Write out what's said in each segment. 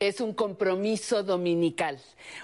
Es un compromiso dominical,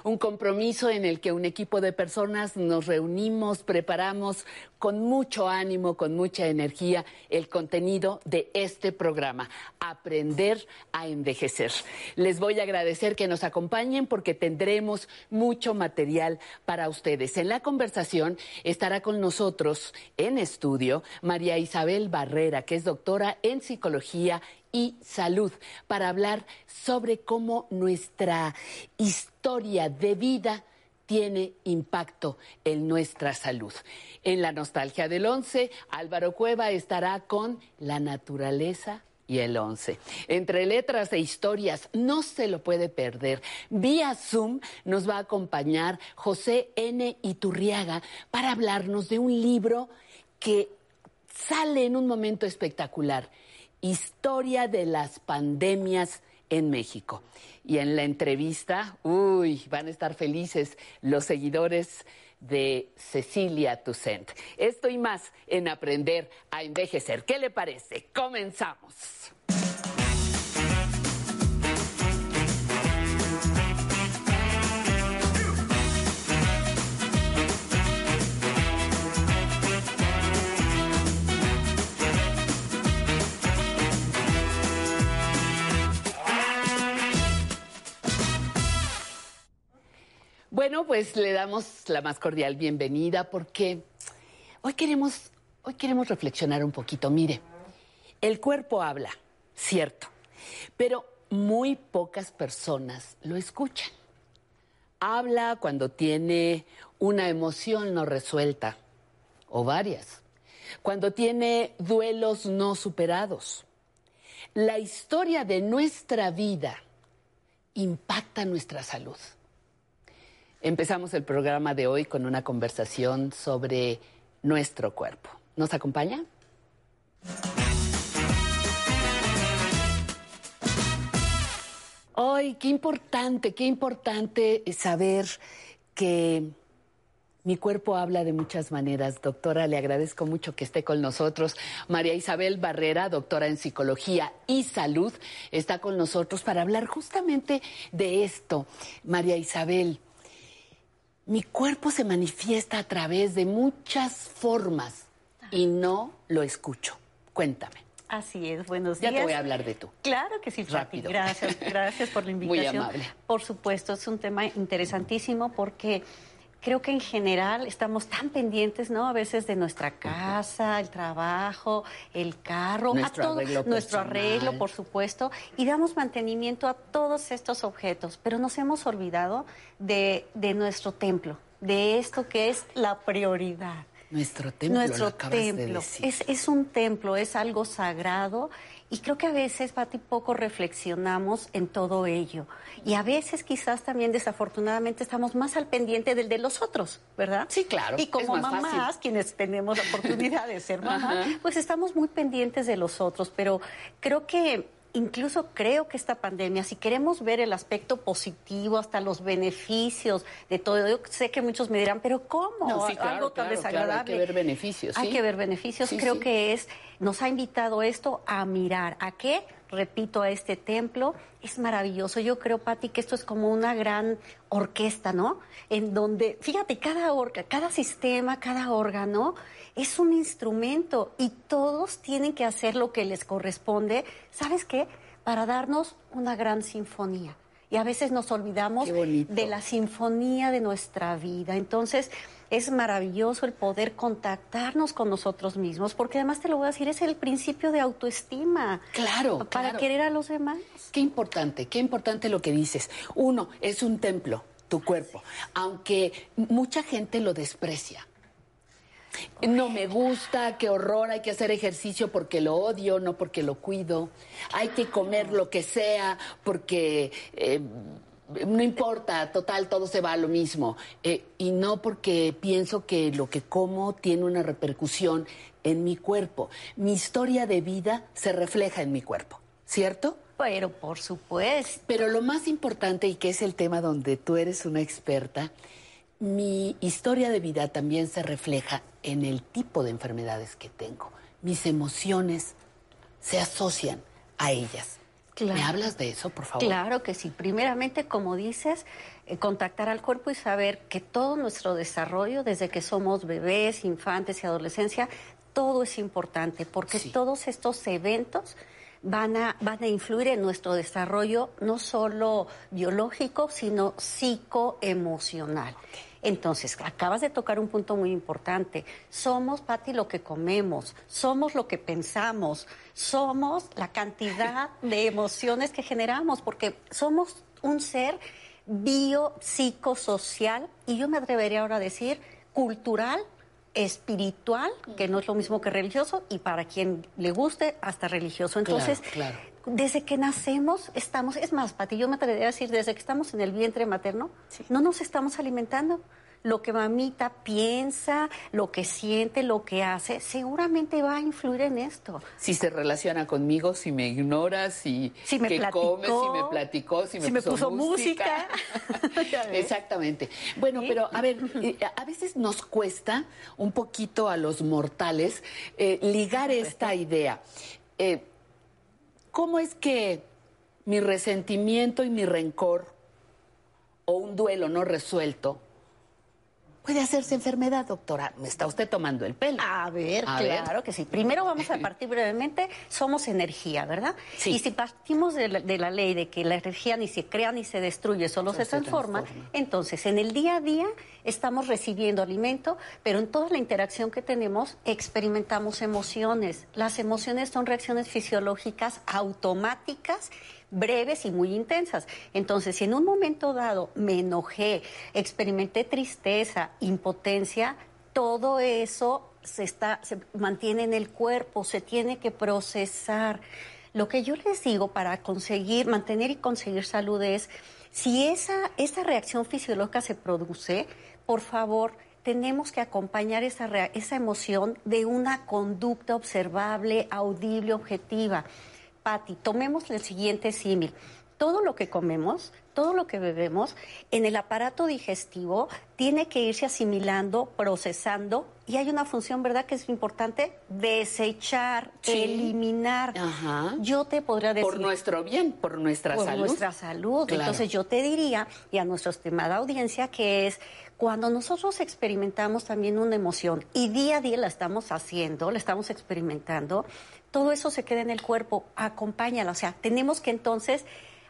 un compromiso en el que un equipo de personas nos reunimos, preparamos con mucho ánimo, con mucha energía el contenido de este programa, Aprender a Envejecer. Les voy a agradecer que nos acompañen porque tendremos mucho material para ustedes. En la conversación estará con nosotros en estudio María Isabel Barrera, que es doctora en psicología y salud para hablar sobre cómo nuestra historia de vida tiene impacto en nuestra salud. En la nostalgia del 11, Álvaro Cueva estará con la naturaleza y el 11. Entre letras e historias, no se lo puede perder. Vía Zoom nos va a acompañar José N. Iturriaga para hablarnos de un libro que sale en un momento espectacular Historia de las pandemias en México. Y en la entrevista, uy, van a estar felices los seguidores de Cecilia Toussaint. Esto y más en Aprender a Envejecer. ¿Qué le parece? Comenzamos. Bueno, pues le damos la más cordial bienvenida porque hoy queremos, hoy queremos reflexionar un poquito. Mire, el cuerpo habla, cierto, pero muy pocas personas lo escuchan. Habla cuando tiene una emoción no resuelta o varias, cuando tiene duelos no superados. La historia de nuestra vida impacta nuestra salud. Empezamos el programa de hoy con una conversación sobre nuestro cuerpo. ¿Nos acompaña? Hoy, qué importante, qué importante saber que mi cuerpo habla de muchas maneras. Doctora, le agradezco mucho que esté con nosotros. María Isabel Barrera, doctora en psicología y salud, está con nosotros para hablar justamente de esto. María Isabel, mi cuerpo se manifiesta a través de muchas formas y no lo escucho. Cuéntame. Así es, buenos días. Ya te voy a hablar de tú. Claro que sí, Rápido. Gracias, gracias por la invitación. Muy amable. Por supuesto, es un tema interesantísimo porque creo que en general estamos tan pendientes, ¿no? A veces de nuestra casa, el trabajo, el carro, nuestro a todo, arreglo nuestro personal. arreglo, por supuesto, y damos mantenimiento a todos estos objetos, pero nos hemos olvidado de, de nuestro templo, de esto que es la prioridad. Nuestro templo, Nuestro de templo. decir. Es, es un templo, es algo sagrado. Y creo que a veces, Pati, poco reflexionamos en todo ello. Y a veces quizás también desafortunadamente estamos más al pendiente del de los otros, ¿verdad? Sí, claro, Y como más mamás, fácil. quienes tenemos la oportunidad de ser mamá, Ajá. pues estamos muy pendientes de los otros. Pero creo que incluso creo que esta pandemia, si queremos ver el aspecto positivo, hasta los beneficios de todo, yo sé que muchos me dirán, pero ¿cómo? No, sí, claro, Algo tan claro, claro, desagradable. hay que ver beneficios, Hay que ver beneficios. Sí, creo que es, nos ha invitado esto a mirar. ¿A qué? Repito, a este templo. Es maravilloso. Yo creo, Pati, que esto es como una gran orquesta, ¿no? En donde, fíjate, cada orga, cada sistema, cada órgano es un instrumento y todos tienen que hacer lo que les corresponde. ¿Sabes qué? Para darnos una gran sinfonía. Y a veces nos olvidamos de la sinfonía de nuestra vida. Entonces, es maravilloso el poder contactarnos con nosotros mismos, porque además te lo voy a decir, es el principio de autoestima. Claro, Para claro. querer a los demás. Qué importante, qué importante lo que dices. Uno, es un templo, tu cuerpo, aunque mucha gente lo desprecia. No me gusta, qué horror, hay que hacer ejercicio porque lo odio, no porque lo cuido. Hay que comer lo que sea porque eh, no importa, total, todo se va a lo mismo. Eh, y no porque pienso que lo que como tiene una repercusión en mi cuerpo. Mi historia de vida se refleja en mi cuerpo, ¿cierto? Pero por supuesto. Pero lo más importante, y que es el tema donde tú eres una experta, mi historia de vida también se refleja en el tipo de enfermedades que tengo. Mis emociones se asocian a ellas. ¿Me hablas de eso, por favor? Claro que sí. Primeramente, como dices, eh, contactar al cuerpo y saber que todo nuestro desarrollo, desde que somos bebés, infantes y adolescencia, todo es importante, porque todos estos eventos van a, van a influir en nuestro desarrollo no solo biológico, sino psicoemocional. Entonces, acabas de tocar un punto muy importante. Somos, Patti, lo que comemos, somos lo que pensamos, somos la cantidad de emociones que generamos, porque somos un ser biopsicosocial y yo me atrevería ahora a decir cultural, espiritual, que no es lo mismo que religioso, y para quien le guste, hasta religioso. Entonces, desde que nacemos estamos, es más, Pati, yo me atrevería a decir, desde que estamos en el vientre materno, no nos estamos alimentando lo que mamita piensa, lo que siente, lo que hace, seguramente va a influir en esto. Si se relaciona conmigo, si me ignora, si, me que platicó, come, si me platicó, si me, puso, música. Exactamente. Bueno, pero a ver, eh, a veces nos cuesta un poquito a los mortales eh, ligar esta idea. Eh, ¿Cómo es que mi resentimiento y mi rencor o un duelo no resuelto puede hacerse enfermedad, doctora. Me está usted tomando el pelo. A ver, claro que sí. Primero vamos a partir brevemente, somos energía, ¿verdad? Sí. Y si partimos de la, ley de que la energía ni se crea ni se destruye, solo se, transforma, entonces en el día a día estamos recibiendo alimento, pero en toda la interacción que tenemos experimentamos emociones. Las emociones son reacciones fisiológicas automáticas breves y muy intensas. Entonces, si en un momento dado me enojé, experimenté tristeza, impotencia, todo eso se, está, se mantiene en el cuerpo, se tiene que procesar. Lo que yo les digo para conseguir, mantener y conseguir salud es, si esa, esa reacción fisiológica se produce, por favor, tenemos que acompañar esa, esa emoción de una conducta observable, audible, objetiva. Patti, tomemos el siguiente símil. Todo lo que comemos, todo lo que bebemos, en el aparato digestivo tiene que irse asimilando, procesando, y hay una función, ¿verdad?, que es importante, desechar, eliminar. Yo te podría decir... Por nuestro bien, por nuestra salud. Por nuestra salud. Entonces yo te diría, y a nuestra estimada audiencia, que es cuando nosotros experimentamos también una emoción y día a día la estamos haciendo, la estamos experimentando, todo eso se queda en el cuerpo, acompáñala. O sea, tenemos que entonces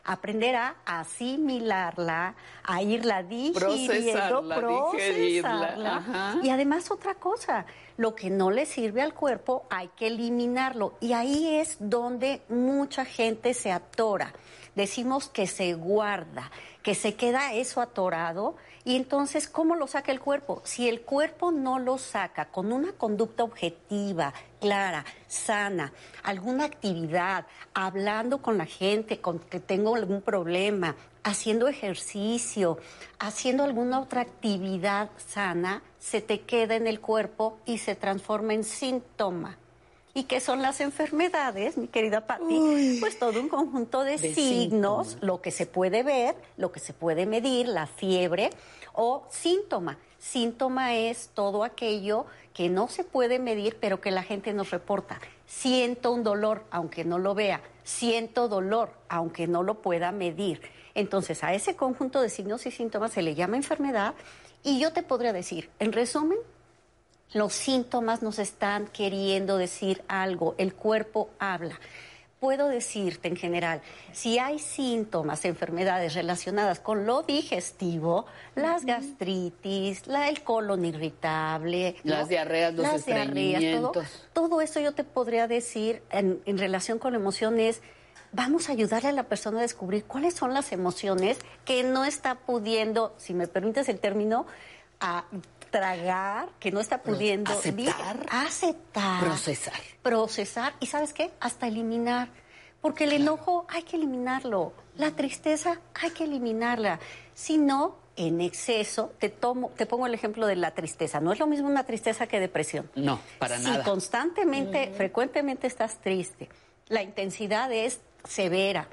aprender a asimilarla, a irla digiriendo, procesarla. Y además otra cosa, lo que no le sirve al cuerpo hay que eliminarlo. Y ahí es donde mucha gente se atora. Decimos que se guarda, que se queda eso atorado y entonces, ¿cómo lo saca el cuerpo? Si el cuerpo no lo saca con una conducta objetiva, clara, sana, alguna actividad, hablando con la gente con que tengo algún problema, haciendo ejercicio, haciendo alguna otra actividad sana, se te queda en el cuerpo y se transforma en síntoma. ¿Y qué son las enfermedades, mi querida Patti? Pues todo un conjunto de, signos, lo que se puede ver, lo que se puede medir, la fiebre o síntoma. Síntoma es todo aquello que no se puede medir, pero que la gente nos reporta. Siento un dolor, aunque no lo vea. Siento dolor, aunque no lo pueda medir. Entonces, a ese conjunto de signos y síntomas se le llama enfermedad. Y yo te podría decir, en resumen, los síntomas nos están queriendo decir algo, el cuerpo habla. Puedo decirte en general, si hay síntomas, enfermedades relacionadas con lo digestivo, las gastritis, la, el colon irritable, las diarreas, los las todo, eso yo te podría decir en, en relación con emociones. Vamos a ayudarle a la persona a descubrir cuáles son las emociones que no está pudiendo, si me permites el término, a tragar, que no está pudiendo aceptar, aceptar, procesar. Procesar y ¿sabes qué? Hasta eliminar. Porque el enojo hay que eliminarlo, la tristeza hay que eliminarla. Si no, en exceso, te tomo, te pongo el ejemplo de la tristeza. No es lo mismo una tristeza que depresión. No, para nada. Si constantemente, frecuentemente estás triste, la intensidad es severa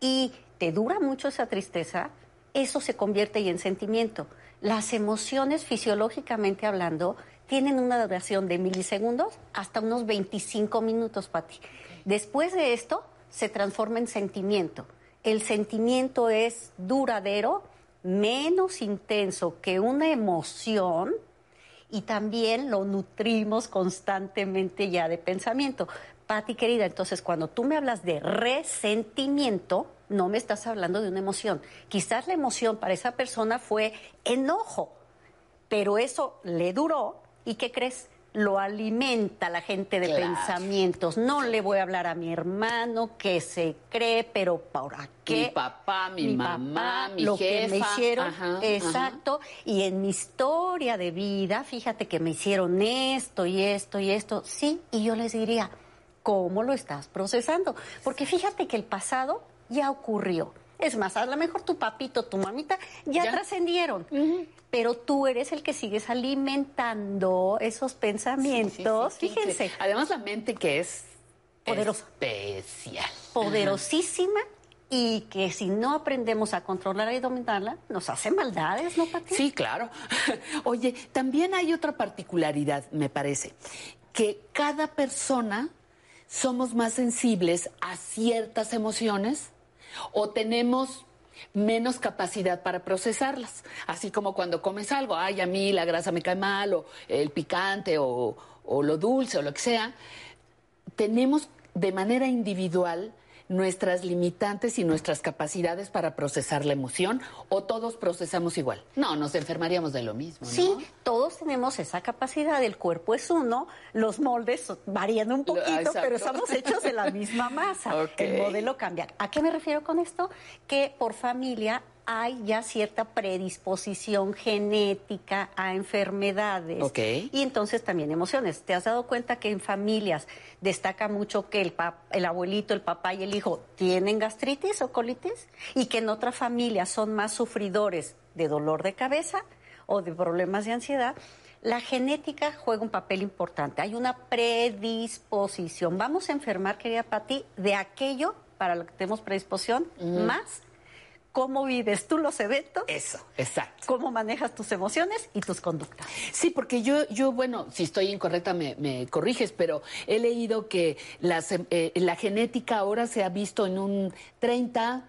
y te dura mucho esa tristeza, eso se convierte en sentimiento. Las emociones, fisiológicamente hablando, tienen una duración de milisegundos hasta unos 25 minutos, Pati. Después de esto, se transforma en sentimiento. El sentimiento es duradero, menos intenso que una emoción y también lo nutrimos constantemente ya de pensamiento. Pati querida, entonces cuando tú me hablas de resentimiento, no me estás hablando de una emoción. Quizás la emoción para esa persona fue enojo, pero eso le duró y ¿qué crees? Lo alimenta la gente de pensamientos. No le voy a hablar a mi hermano que se cree, pero ¿para qué? Mi papá, mi, mamá, mi lo que me hicieron, exacto. Y en mi historia de vida, fíjate que me hicieron esto y esto y esto. Sí, y yo les diría, ¿cómo lo estás procesando? Porque fíjate que el pasado ya ocurrió. Es más, a lo mejor tu papito, tu mamita ya, trascendieron, pero tú eres el que sigues alimentando esos pensamientos. Fíjense. Además, la mente que es poderosa. Especial. Poderosísima y que si no aprendemos a controlarla y dominarla, nos hace maldades, ¿no, Pati? Sí, claro. Oye, también hay otra particularidad, me parece, que cada persona somos más sensibles a ciertas emociones o tenemos menos capacidad para procesarlas. Así como cuando comes algo, ay, a mí la grasa me cae mal, o el picante, o, o lo dulce, o lo que sea, tenemos de manera individual nuestras limitantes y nuestras capacidades para procesar la emoción o todos procesamos igual? No, nos enfermaríamos de lo mismo. ¿no? Sí, todos tenemos esa capacidad, el cuerpo es uno, los moldes varían un poquito, pero estamos hechos de la misma masa. El modelo cambia. ¿A qué me refiero con esto? Que por familia hay ya cierta predisposición genética a enfermedades. Y entonces también emociones. ¿Te has dado cuenta que en familias destaca mucho que el, el abuelito, el papá y el hijo tienen gastritis o colitis? Y que en otras familias son más sufridores de dolor de cabeza o de problemas de ansiedad. La genética juega un papel importante. Hay una predisposición. Vamos a enfermar, querida Pati, de aquello para lo que tenemos predisposición, más cómo vives tú los eventos. Eso, exacto. Cómo manejas tus emociones y tus conductas. Sí, porque yo, yo bueno, si estoy incorrecta me, corriges, pero he leído que eh, la genética ahora se ha visto en un 30,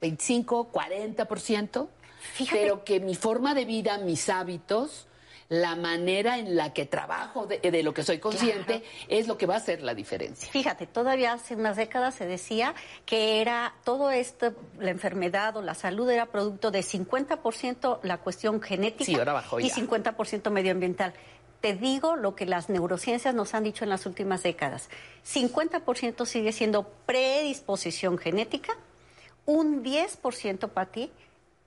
25, 40%, Fíjate. pero que mi forma de vida, mis hábitos la manera en la que trabajo, de, lo que soy consciente, es lo que va a hacer la diferencia. Fíjate, todavía hace unas décadas se decía que era todo esto, la enfermedad o la salud era producto de 50% la cuestión genética y 50% medioambiental te digo lo que las neurociencias nos han dicho en las últimas décadas. 50% sigue siendo predisposición genética, un 10% para ti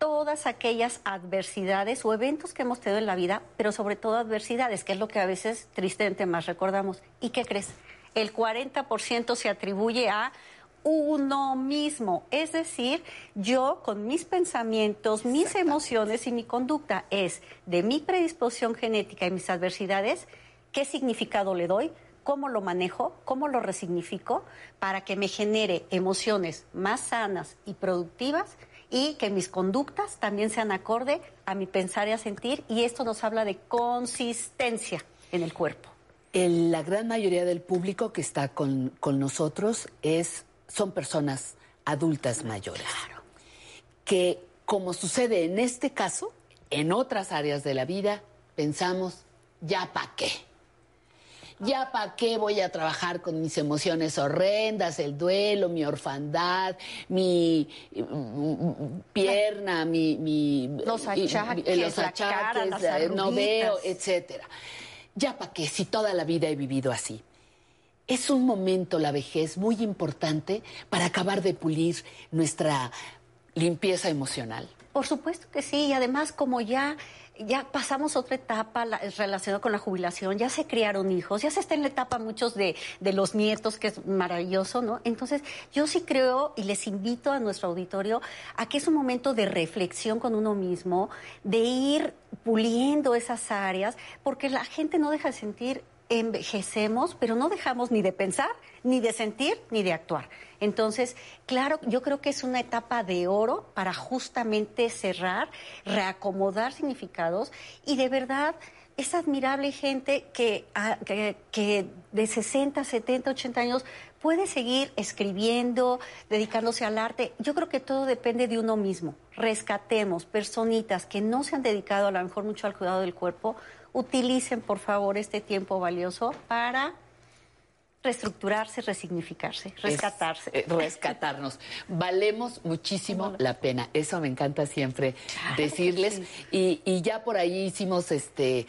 todas aquellas adversidades o eventos que hemos tenido en la vida, pero sobre todo adversidades, que es lo que a veces tristemente más recordamos. ¿Y qué crees? El 40% se atribuye a uno mismo, es decir, yo con mis pensamientos, mis emociones y mi conducta es de mi predisposición genética y mis adversidades, qué significado le doy, cómo lo manejo, cómo lo resignifico para que me genere emociones más sanas y productivas y que mis conductas también sean acorde a mi pensar y a sentir y esto nos habla de consistencia en el cuerpo. la gran mayoría del público que está con, nosotros es, son personas adultas mayores. Claro. Que como sucede en este caso, en otras áreas de la vida, pensamos, ya pa' qué ya para qué voy a trabajar con mis emociones horrendas, el duelo, mi orfandad, mi mm, pierna, mi, los achaques, los achaques no veo, etcétera. Ya para qué, si toda la vida he vivido así. Es un momento, la vejez, muy importante para acabar de pulir nuestra limpieza emocional. Por supuesto que sí, y además como ya ya pasamos otra etapa relacionada con la jubilación, ya se criaron hijos, ya se está en la etapa muchos de, de, los nietos, que es maravilloso, ¿no? Entonces, yo sí creo y les invito a nuestro auditorio a que es un momento de reflexión con uno mismo, de ir puliendo esas áreas, porque la gente no deja de sentir envejecemos, pero no dejamos ni de pensar, ni de sentir, ni de actuar. Entonces, claro, yo creo que es una etapa de oro para justamente cerrar, reacomodar significados y de verdad es admirable gente que, ah, que, de 60, 70, 80 años puede seguir escribiendo, dedicándose al arte. Yo creo que todo depende de uno mismo. Rescatemos personitas que no se han dedicado a lo mejor mucho al cuidado del cuerpo. Utilicen, por favor, este tiempo valioso para reestructurarse, resignificarse, rescatarse. Eh, rescatarnos. Valemos muchísimo la pena. Eso me encanta siempre decirles. Y, y, ya por ahí hicimos este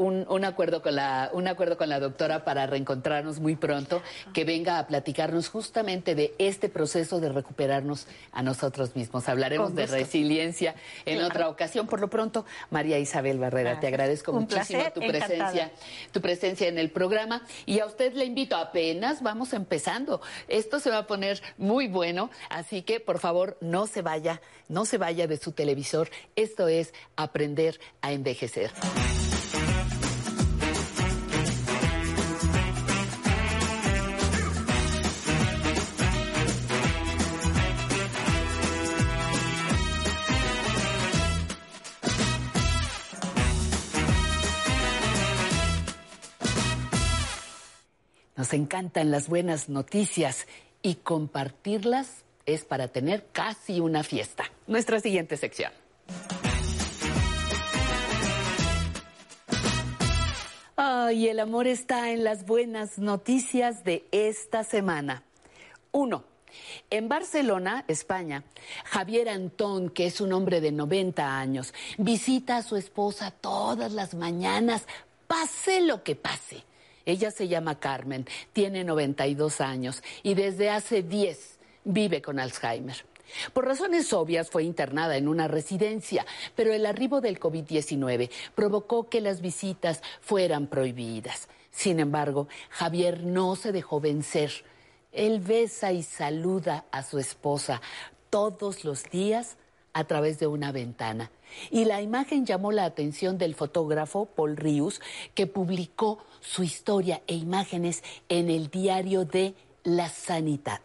un, acuerdo con la, un acuerdo con la doctora para reencontrarnos muy pronto, que venga a platicarnos justamente de este proceso de recuperarnos a nosotros mismos. Hablaremos de resiliencia en otra ocasión. Por lo pronto, María Isabel Barrera, te agradezco muchísimo tu presencia, tu presencia en el programa. Y a usted le invito, apenas vamos empezando. Esto se va a poner muy bueno, así que por favor no se vaya, no se vaya de su televisor. Esto es aprender a envejecer. Encantan las buenas noticias y compartirlas es para tener casi una fiesta. Nuestra siguiente sección. Ay, el amor está en las buenas noticias de esta semana. Uno, en Barcelona, España, Javier Antón, que es un hombre de 90 años, visita a su esposa todas las mañanas, pase lo que pase. Ella se llama Carmen, tiene 92 años y desde hace 10 vive con Alzheimer. Por razones obvias fue internada en una residencia, pero el arribo del COVID-19 provocó que las visitas fueran prohibidas. Sin embargo, Javier no se dejó vencer. Él besa y saluda a su esposa todos los días a través de una ventana. Y la imagen llamó la atención del fotógrafo Paul Rius, que publicó su historia e imágenes en el diario de La Sanidad.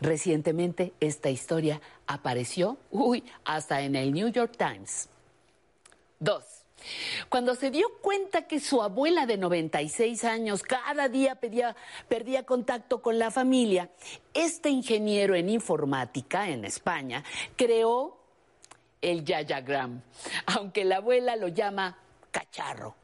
Recientemente esta historia apareció, uy, hasta en el New York Times. Dos. Cuando se dio cuenta que su abuela de 96 años cada día perdía contacto con la familia, este ingeniero en informática en España creó el Yayagram, aunque la abuela lo llama cacharro.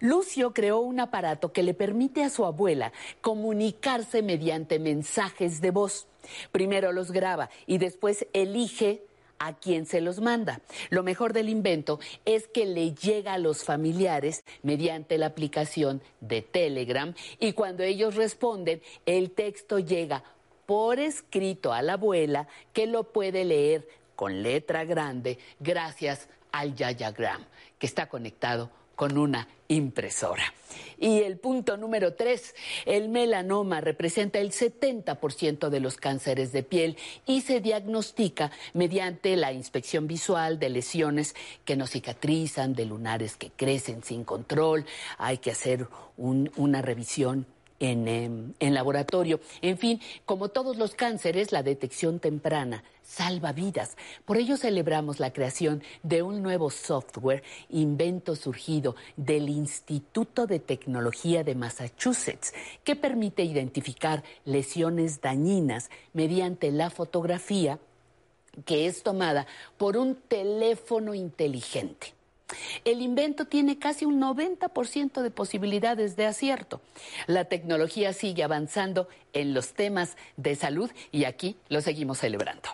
Lucio creó un aparato que le permite a su abuela comunicarse mediante mensajes de voz. Primero los graba y después elige a quien se los manda. Lo mejor del invento es que le llega a los familiares mediante la aplicación de Telegram y cuando ellos responden, el texto llega por escrito a la abuela que lo puede leer con letra grande gracias al Yayagram, que está conectado con una impresora. Y el punto número tres, el melanoma representa el 70% de los cánceres de piel y se diagnostica mediante la inspección visual de lesiones que no cicatrizan, de lunares que crecen sin control. Hay que hacer una revisión Em, en, laboratorio. En fin, como todos los cánceres, la detección temprana salva vidas. Por ello celebramos la creación de un nuevo software, invento surgido del Instituto de Tecnología de Massachusetts, que permite identificar lesiones dañinas mediante la fotografía que es tomada por un teléfono inteligente. El invento tiene casi un 90% de posibilidades de acierto. La tecnología sigue avanzando en los temas de salud y aquí lo seguimos celebrando.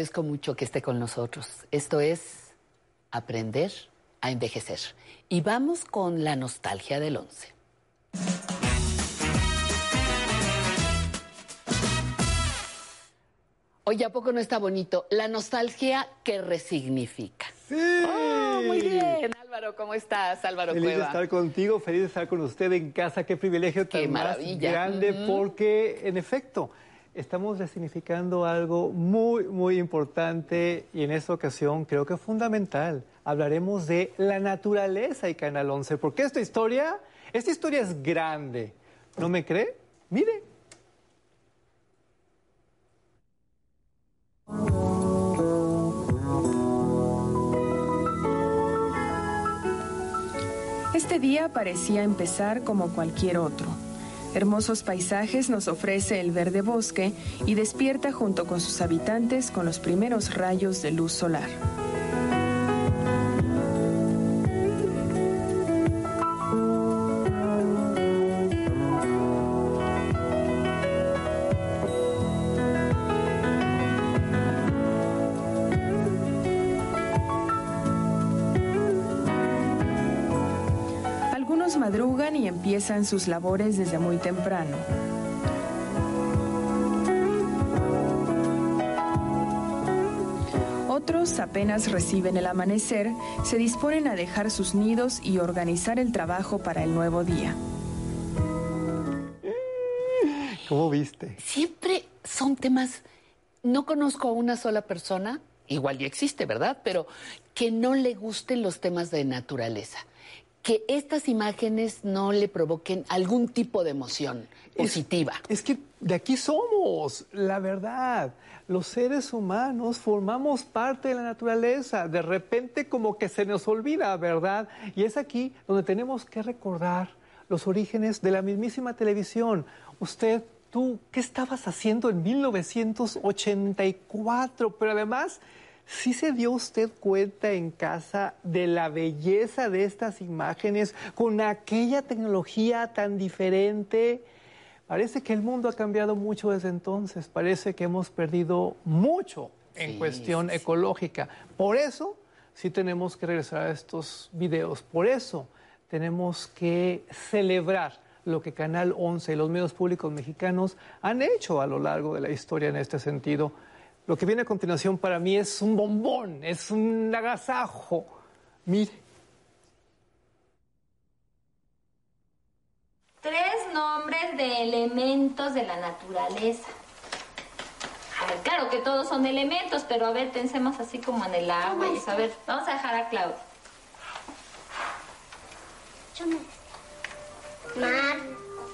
Agradezco mucho que esté con nosotros. Esto es aprender a envejecer. Y vamos con la nostalgia del once. Oye, ¿a poco no está bonito? La nostalgia que resignifica. Sí. Oh, muy bien, Álvaro, ¿cómo estás? Álvaro feliz Cueva. de estar contigo, feliz de estar con usted en casa. Qué privilegio Qué tan más maravilla. grande porque, en efecto, estamos resignificando algo muy, muy importante y en esta ocasión creo que fundamental. Hablaremos de la naturaleza y Canal 11, porque esta historia, esta historia es grande. ¿No me cree? Mire. Este día parecía empezar como cualquier otro. Hermosos paisajes nos ofrece el verde bosque y despierta junto con sus habitantes con los primeros rayos de luz solar. Madrugan y empiezan sus labores desde muy temprano. Otros apenas reciben el amanecer, se disponen a dejar sus nidos y organizar el trabajo para el nuevo día. ¿Cómo viste? Siempre son temas, no conozco a una sola persona, igual ya existe, ¿verdad? Pero que no le gusten los temas de naturaleza. Que estas imágenes no le provoquen algún tipo de emoción positiva. Es que de aquí somos, la verdad. Los seres humanos formamos parte de la naturaleza. De repente como que se nos olvida, ¿verdad? Y es aquí donde tenemos que recordar los orígenes de la mismísima televisión. Usted, tú, ¿qué estabas haciendo en 1984? Pero además, ¿sí se dio usted cuenta en casa de la belleza de estas imágenes con aquella tecnología tan diferente? Parece que el mundo ha cambiado mucho desde entonces, parece que hemos perdido mucho en Sí, cuestión sí, ecológica. Por eso sí tenemos que regresar a estos videos, por eso tenemos que celebrar lo que Canal 11 y los medios públicos mexicanos han hecho a lo largo de la historia en este sentido. Lo que viene a continuación para mí es un bombón, es un agasajo. Mire. Tres nombres de elementos de la naturaleza. A ver, claro que todos son elementos, pero a ver, pensemos así como en el agua. y eso. A ver, vamos a dejar a Claudia. Mar,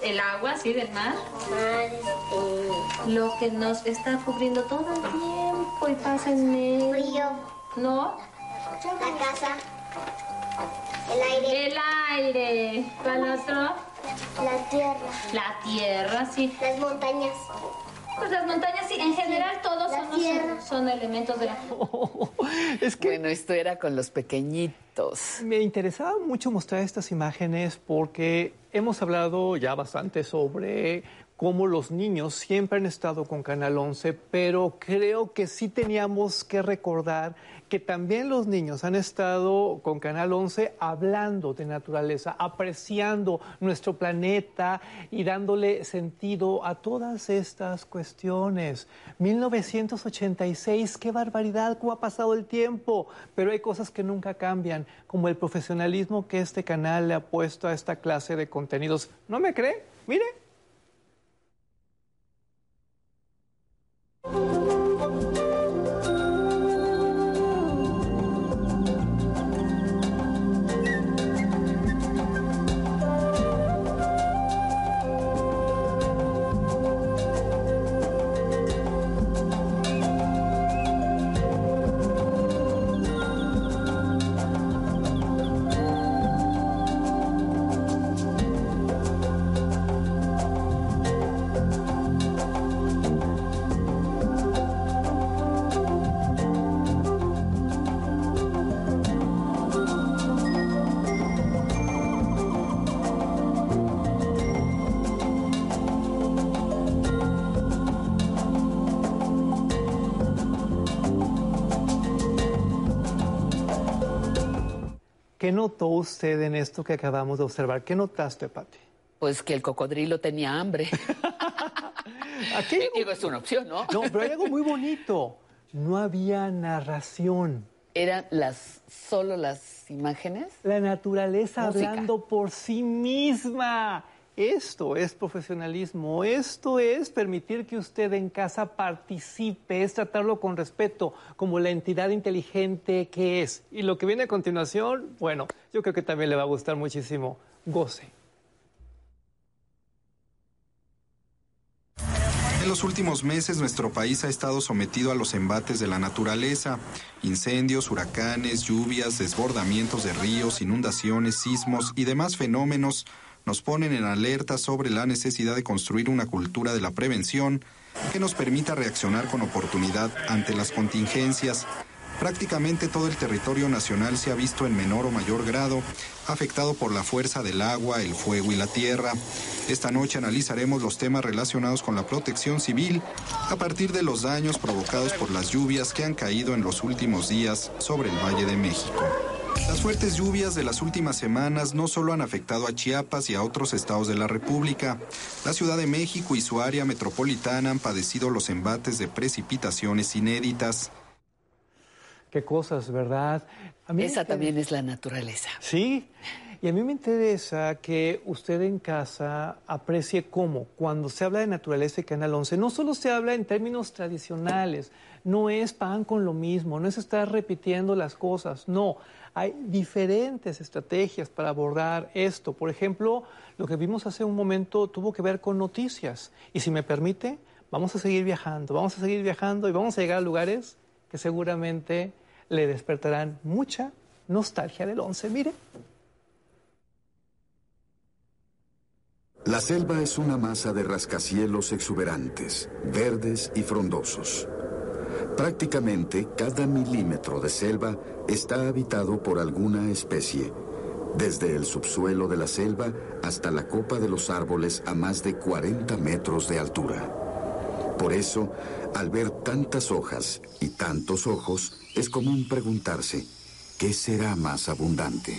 El agua, sí, del mar. este, Lo que nos está cubriendo todo el tiempo y pasa en medio. frío, No, la casa, el aire, el aire. ¿Cuál otro? la tierra, La tierra, sí. las montañas, Pues las montañas, sí. En general, todos son, elementos de la es que Bueno, esto era con los pequeñitos. Me interesaba mucho mostrar estas imágenes porque hemos hablado ya bastante sobre cómo los niños siempre han estado con Canal 11, pero creo que sí teníamos que recordar que también los niños han estado con Canal 11 hablando de naturaleza, apreciando nuestro planeta y dándole sentido a todas estas cuestiones. 1986, qué barbaridad, cómo ha pasado el tiempo, pero hay cosas que nunca cambian, como el profesionalismo que este canal le ha puesto a esta clase de contenidos. ¿No me cree? Mire. ¿Qué notó usted en esto que acabamos de observar? ¿Qué notaste, Pati? Pues que el cocodrilo tenía hambre. Aquí Digo, es una opción, ¿no? No, pero hay algo muy bonito. No había narración. Eran las solo las imágenes. La naturaleza Música. hablando por sí misma. Esto es profesionalismo, esto es permitir que usted en casa participe, es tratarlo con respeto, como la entidad inteligente que es. Y lo que viene a continuación, bueno, yo creo que también le va a gustar muchísimo. Goce. En los últimos meses nuestro país ha estado sometido a los embates de la naturaleza. Incendios, huracanes, lluvias, desbordamientos de ríos, inundaciones, sismos y demás fenómenos nos ponen en alerta sobre la necesidad de construir una cultura de la prevención que nos permita reaccionar con oportunidad ante las contingencias. Prácticamente todo el territorio nacional se ha visto en menor o mayor grado afectado por la fuerza del agua, el fuego y la tierra. Esta noche analizaremos los temas relacionados con la protección civil a partir de los daños provocados por las lluvias que han caído en los últimos días sobre el Valle de México. Las fuertes lluvias de las últimas semanas no solo han afectado a Chiapas y a otros estados de la República. La Ciudad de México y su área metropolitana han padecido los embates de precipitaciones inéditas. Qué cosas, ¿verdad? A mí me Esa también es la naturaleza. Sí, y a mí me interesa que usted en casa aprecie cómo, cuando se habla de naturaleza y Canal 11, no solo se habla en términos tradicionales, no es pan con lo mismo, no es estar repitiendo las cosas, no, hay diferentes estrategias para abordar esto. Por ejemplo, lo que vimos hace un momento tuvo que ver con noticias, y si me permite, vamos a seguir viajando, vamos a seguir viajando y vamos a llegar a lugares que seguramente le despertarán mucha nostalgia del 11. Mire. La selva es una masa de rascacielos exuberantes, verdes y frondosos. Prácticamente cada milímetro de selva está habitado por alguna especie, desde el subsuelo de la selva hasta la copa de los árboles a más de 40 metros de altura. Por eso, al ver tantas hojas y tantos ojos, es común preguntarse, ¿qué será más abundante?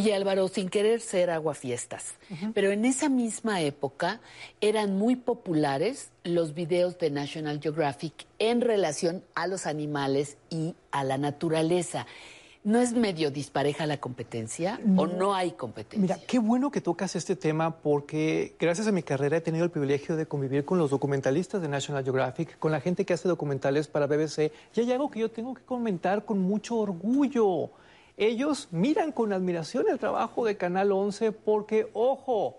Oye Álvaro, sin querer ser aguafiestas, pero en esa misma época eran muy populares los videos de National Geographic en relación a los animales y a la naturaleza. ¿No es medio dispareja la competencia o no hay competencia? Mira, qué bueno que tocas este tema porque gracias a mi carrera he tenido el privilegio de convivir con los documentalistas de National Geographic, con la gente que hace documentales para BBC. Y hay algo que yo tengo que comentar con mucho orgullo. Ellos miran con admiración el trabajo de Canal 11 porque, ojo,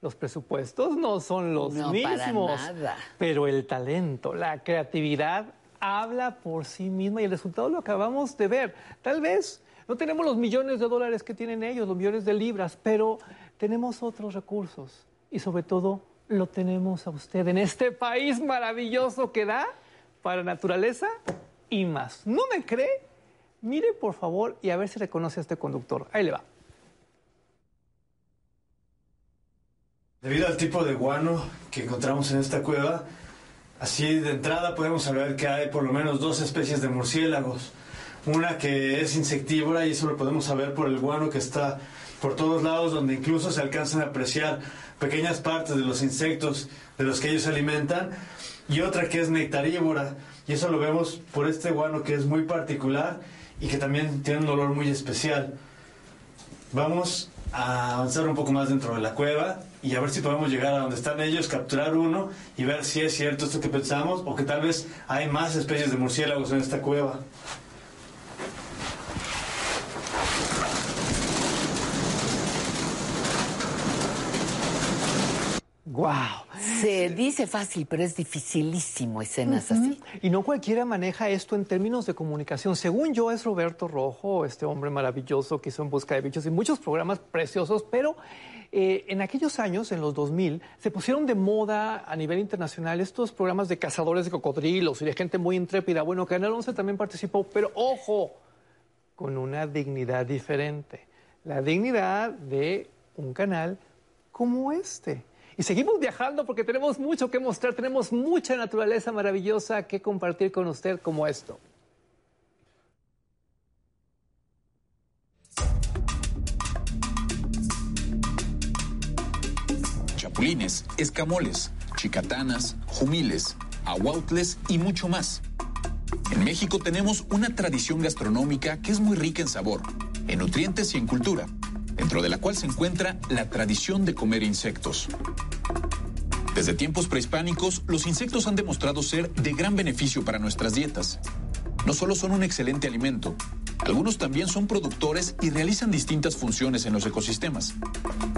los presupuestos no son los No, para mismos. nada. Pero el talento, la creatividad habla por sí misma y el resultado lo acabamos de ver. Tal vez no tenemos los millones de dólares que tienen ellos, los millones de libras, pero tenemos otros recursos y sobre todo lo tenemos a usted en este país maravilloso que da para naturaleza y más. ¿No me cree? Mire por favor y a ver si reconoce a este conductor. Ahí le va. Debido al tipo de guano que encontramos en esta cueva, así de entrada podemos saber que hay por lo menos dos especies de murciélagos. Una que es insectívora y eso lo podemos saber por el guano que está por todos lados, donde incluso se alcanzan a apreciar pequeñas partes de los insectos de los que ellos se alimentan. Y otra que es nectarívora y eso lo vemos por este guano que es muy particular y que también tiene un olor muy especial. Vamos a avanzar un poco más dentro de la cueva y a ver si podemos llegar a donde están ellos, capturar uno y ver si es cierto esto que pensamos o que tal vez hay más especies de murciélagos en esta cueva. ¡Wow! Se dice fácil, pero es dificilísimo escenas así. Y no cualquiera maneja esto en términos de comunicación. Según yo, es Roberto Rojo, este hombre maravilloso que hizo En Busca de Bichos y muchos programas preciosos, pero eh, en aquellos años, en los 2000, se pusieron de moda a nivel internacional estos programas de cazadores de cocodrilos y de gente muy intrépida. Bueno, Canal 11 también participó, pero ojo, con una dignidad diferente. La dignidad de un canal como este. Y seguimos viajando porque tenemos mucho que mostrar, tenemos mucha naturaleza maravillosa que compartir con usted como esto. Chapulines, escamoles, chicatanas, jumiles, ahuautles y mucho más. En México tenemos una tradición gastronómica que es muy rica en sabor, en nutrientes y en cultura dentro de la cual se encuentra la tradición de comer insectos. Desde tiempos prehispánicos, los insectos han demostrado ser de gran beneficio para nuestras dietas. No solo son un excelente alimento, algunos también son productores y realizan distintas funciones en los ecosistemas.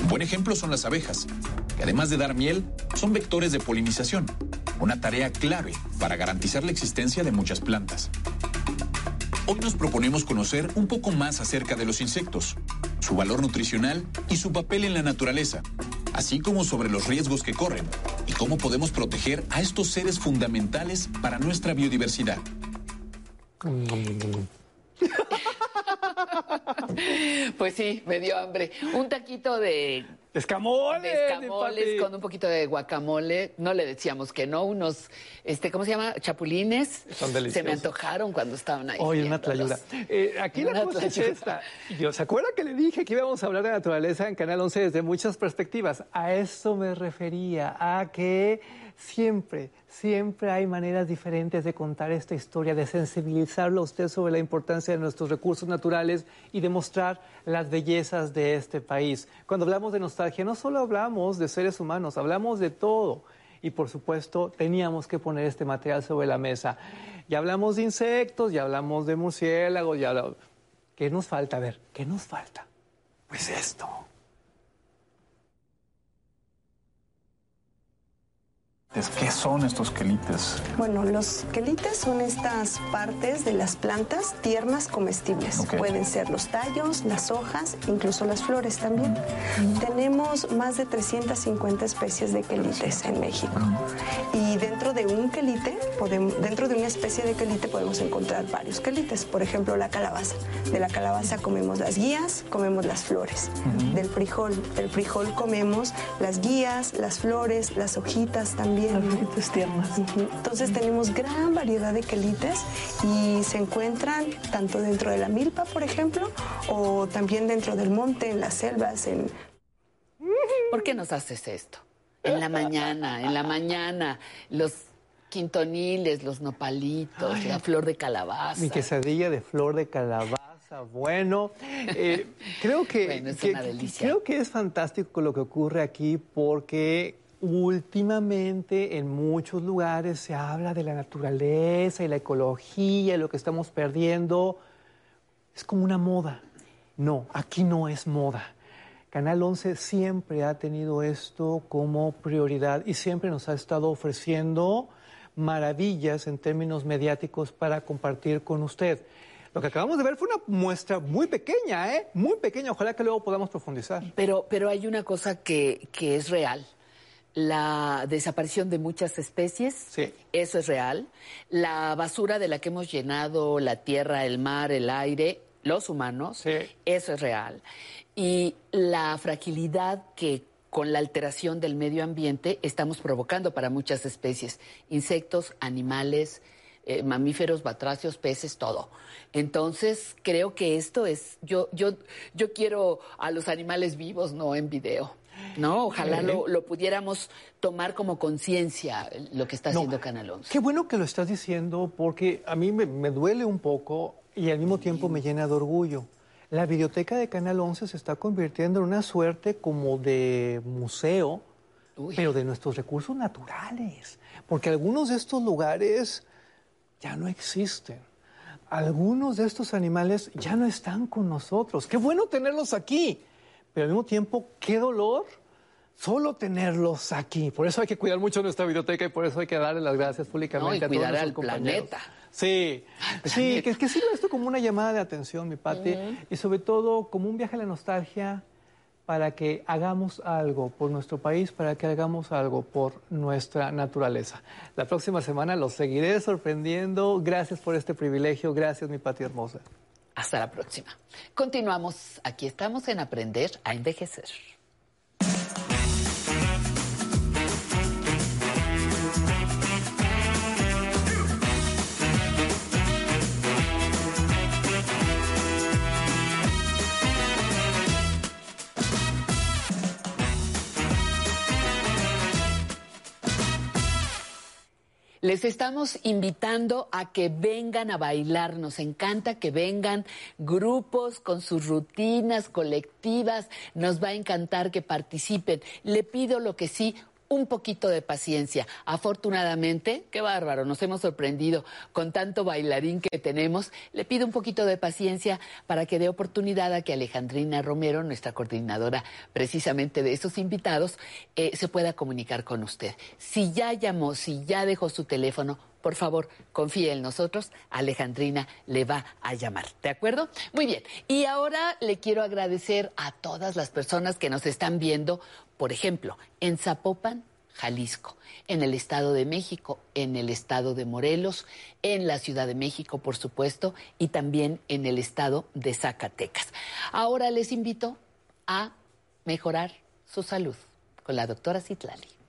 Un buen ejemplo son las abejas, que además de dar miel, son vectores de polinización, una tarea clave para garantizar la existencia de muchas plantas. Hoy nos proponemos conocer un poco más acerca de los insectos, su valor nutricional y su papel en la naturaleza, así como sobre los riesgos que corren y cómo podemos proteger a estos seres fundamentales para nuestra biodiversidad. Pues sí, me dio hambre. Un taquito de Escamoles. de escamoles con un poquito de guacamole. No le decíamos que no, unos, este, ¿cómo se llama? Chapulines. Son deliciosos. Se me antojaron cuando estaban ahí. Oye, una tlayuda. Eh, aquí la cosa es tlayuda. esta. Yo, ¿Se acuerda que le dije que íbamos a hablar de naturaleza en Canal 11 desde muchas perspectivas? A eso me refería, a que siempre, siempre hay maneras diferentes de contar esta historia, de sensibilizarlo a usted sobre la importancia de nuestros recursos naturales y demostrar las bellezas de este país. Cuando hablamos de nostalgia, no solo hablamos de seres humanos, hablamos de todo. Y por supuesto, teníamos que poner este material sobre la mesa. Ya hablamos de insectos, ya hablamos de murciélagos, ya hablamos... ¿Qué nos falta? A ver, ¿qué nos falta? Pues esto. ¿Qué son estos quelites? Bueno, los quelites son estas partes de las plantas tiernas comestibles. Pueden ser los tallos, las hojas, incluso las flores también. Tenemos más de 350 especies de quelites en México. Y dentro de un quelite, podemos- dentro de una especie de quelite podemos encontrar varios quelites. Por ejemplo, la calabaza. De la calabaza comemos las guías, comemos las flores. Del frijol, del frijol comemos las guías, las flores, las hojitas también. Tiernas. Entonces tenemos gran variedad de quelites y se encuentran tanto dentro de la milpa, por ejemplo, o también dentro del monte, en las selvas, en ¿Por qué nos haces esto? En la mañana, en la mañana, los quintoniles, los nopalitos, la flor de calabaza. Mi quesadilla de flor de calabaza, bueno. eh, creo que, Bueno, es que- una delicia. creo que es fantástico lo que ocurre aquí porque últimamente en muchos lugares se habla de la naturaleza y la ecología y lo que estamos perdiendo. Es como una moda. No, aquí no es moda. Canal 11 siempre ha tenido esto como prioridad y siempre nos ha estado ofreciendo maravillas en términos mediáticos para compartir con usted. Lo que acabamos de ver fue una muestra muy pequeña, ¿eh? Muy pequeña. Ojalá que luego podamos profundizar. Pero, pero hay una cosa que, que es real. La desaparición de muchas especies, eso es real. La basura de la que hemos llenado la tierra, el mar, el aire, los humanos, eso es real. Y la fragilidad que con la alteración del medio ambiente estamos provocando para muchas especies, insectos, animales, eh, mamíferos, batracios, peces, todo. Entonces, creo que esto es, yo, yo, yo quiero a los animales vivos, no en video. No, ojalá Sí. lo, lo pudiéramos tomar como conciencia lo que está No, haciendo Canal 11. Qué bueno que lo estás diciendo porque a mí me, me duele un poco y al mismo tiempo me llena de orgullo. La biblioteca de Canal 11 se está convirtiendo en una suerte como de museo, pero de nuestros recursos naturales. Porque algunos de estos lugares ya no existen. Algunos de estos animales ya no están con nosotros. Qué bueno tenerlos aquí. Pero al mismo tiempo, qué dolor solo tenerlos aquí. Por eso hay que cuidar mucho nuestra biblioteca y por eso hay que darle las gracias públicamente No, y a todos al compañeros. planeta. Sí, sí, que, que sirva esto como una llamada de atención, mi Pati, y sobre todo como un viaje a la nostalgia para que hagamos algo por nuestro país, para que hagamos algo por nuestra naturaleza. La próxima semana los seguiré sorprendiendo. Gracias por este privilegio. Gracias, mi Pati hermosa. Hasta la próxima. Continuamos. Aquí estamos en Aprender a Envejecer. Les estamos invitando a que vengan a bailar. Nos encanta que vengan grupos con sus rutinas colectivas. Nos va a encantar que participen. Le pido lo que sí, un poquito de paciencia. Afortunadamente, qué bárbaro, nos hemos sorprendido con tanto bailarín que tenemos. Le pido un poquito de paciencia para que dé oportunidad a que Alejandrina Romero, nuestra coordinadora precisamente de esos invitados, eh, se pueda comunicar con usted. Si ya llamó, si ya dejó su teléfono, por favor, confíe en nosotros. Alejandrina le va a llamar. ¿De acuerdo? Muy bien. Y ahora le quiero agradecer a todas las personas que nos están viendo, por ejemplo, en Zapopan, Jalisco, en el Estado de México, en el Estado de Morelos, en la Ciudad de México, por supuesto, y también en el Estado de Zacatecas. Ahora les invito a mejorar su salud con la doctora Citlali.